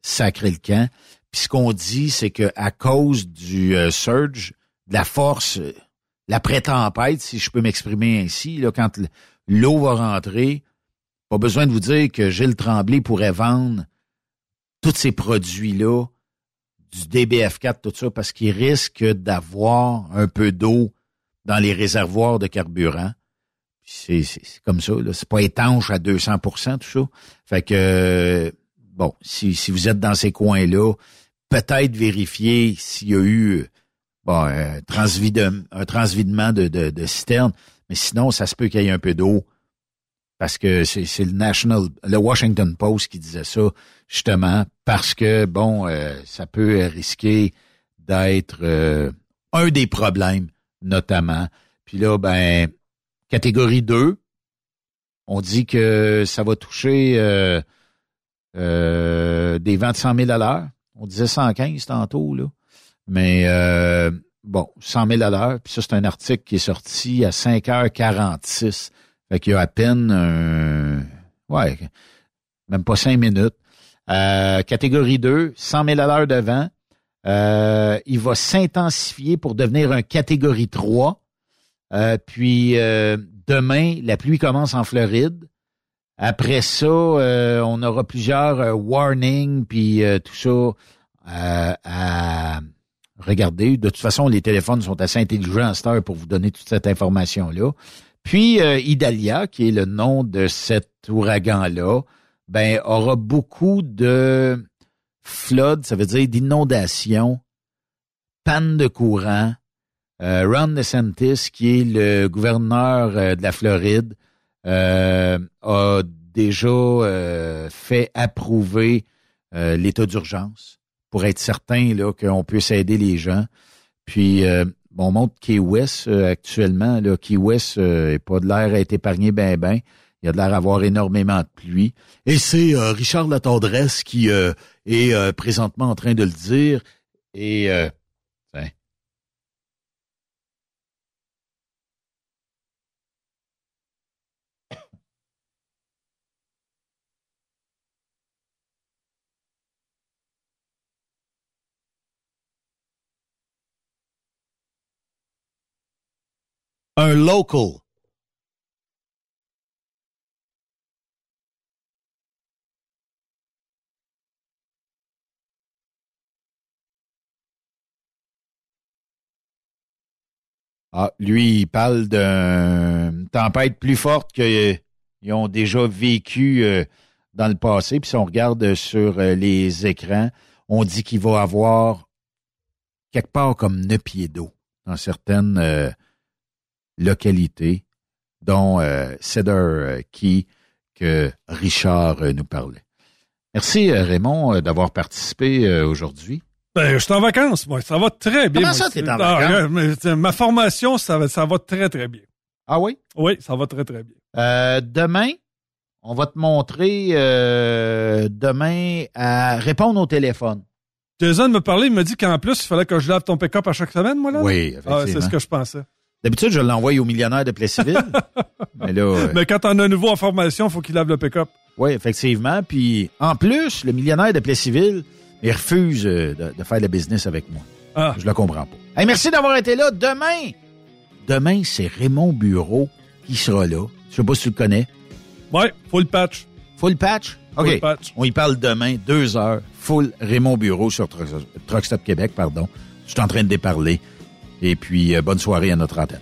sacrer le camp. Puis ce qu'on dit, c'est que à cause du euh, surge, de la force, euh, la pré-tempête, si je peux m'exprimer ainsi, là, quand l'eau va rentrer, pas besoin de vous dire que Gilles Tremblay pourrait vendre tous ces produits-là, du DBF4, tout ça, parce qu'il risque d'avoir un peu d'eau dans les réservoirs de carburant. C'est comme ça. C'est pas étanche à 200% tout ça. Fait que, euh, bon, si, vous êtes dans ces coins-là, peut-être vérifier s'il y a eu bon, un, transvide- un transvidement de, de, de citerne, mais sinon, ça se peut qu'il y ait un peu d'eau. Parce que c'est le National, le Washington Post qui disait ça, justement, parce que, bon, euh, ça peut risquer d'être euh, un des problèmes, notamment. Puis là, ben, catégorie 2, on dit que ça va toucher euh, euh, des vents de 100 000 à l'heure. On disait 115 tantôt, là. Mais euh, bon, 100 000 à. Puis ça, c'est un article qui est sorti à 5h46. Fait qu'il y a à peine un... Ouais, même pas cinq minutes. Euh, catégorie 2, 100 000 à l'heure de vent. Euh, il va s'intensifier pour devenir un catégorie 3. Euh, puis euh, demain, la pluie commence en Floride. Après ça, euh, on aura plusieurs euh, warnings, puis euh, tout ça à regarder. De toute façon, les téléphones sont assez intelligents à cette heure pour vous donner toute cette information-là. Puis Idalia, qui est le nom de cet ouragan-là, ben aura beaucoup de flood, ça veut dire d'inondations, panne de courant. Euh, Ron DeSantis, qui est le gouverneur euh, de la Floride, euh, a déjà fait approuver l'état d'urgence pour être certain qu'on puisse aider les gens. Puis on montre Key West actuellement. Là, Key West euh, est pas de l'air à être épargné ben ben. Il y a de l'air à avoir énormément de pluie. Et c'est euh, Richard Latendresse qui euh, est euh, présentement en train de le dire. Et euh, un local. Ah, lui, il parle d'une tempête plus forte qu'ils ont déjà vécu euh, dans le passé. Puis si on regarde sur euh, les écrans, on dit qu'il va avoir quelque part comme neuf pieds d'eau dans certaines euh, localités, dont euh, Cedar euh, Key, que Richard euh, nous parlait. Merci, euh, Raymond, euh, d'avoir participé euh, aujourd'hui. Ben, je suis en vacances, moi. Ça va très bien. Comment moi. ça, t'es en Ah, vacances? regarde, mais, euh, ma formation, ça va, ça va très, très bien. Ah oui? Oui, ça va très, très bien. Euh, demain, on va te montrer euh, demain à répondre au téléphone. Jason me parlait, il me dit qu'en plus, il fallait que je lave ton pick-up à chaque semaine, moi, là. Oui, Ah, c'est effectivement. ce que je pensais. D'habitude, je l'envoie au millionnaire de Plessisville. mais là, euh, Mais quand on a un nouveau en formation, il faut qu'il lave le pick-up. oui, effectivement. Puis, en plus, le millionnaire de Plessisville, il refuse euh, de, de faire le business avec moi. Ah. Je le comprends pas. Hey, merci d'avoir été là. Demain, demain, c'est Raymond Bureau qui sera là. Je sais pas si tu le connais. Ouais, full patch. Full patch? OK. Full patch. On y parle demain, deux heures. Full Raymond Bureau sur Truck Truck Stop Québec, pardon. Je suis en train de déparler. Et puis, euh, bonne soirée à notre antenne.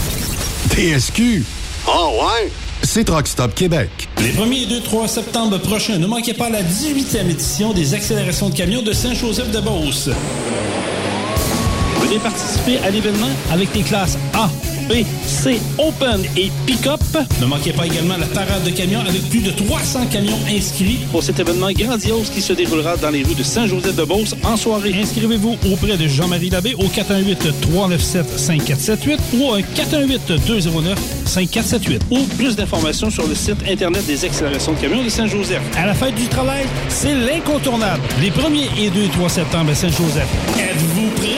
TSQ. Oh ouais? C'est Truck Stop Québec. Les 1er et 2, 3 septembre prochains, ne manquez pas la 18e édition des accélérations de camions de Saint-Joseph-de-Beauce. Venez participer à l'événement avec les classes A, B, C, Open et Pick-up. Ne manquez pas également la parade de camions avec plus de 300 camions inscrits pour cet événement grandiose qui se déroulera dans les rues de Saint-Joseph-de-Beauce en soirée. Inscrivez-vous auprès de Jean-Marie Labbé au 418-397-5478 ou au 418-209-5478. Ou plus d'informations sur le site Internet des accélérations de camions de Saint-Joseph. À la fête du travail, c'est l'incontournable. Les 1er et 2 et 3 septembre à Saint-Joseph. Êtes-vous prêts?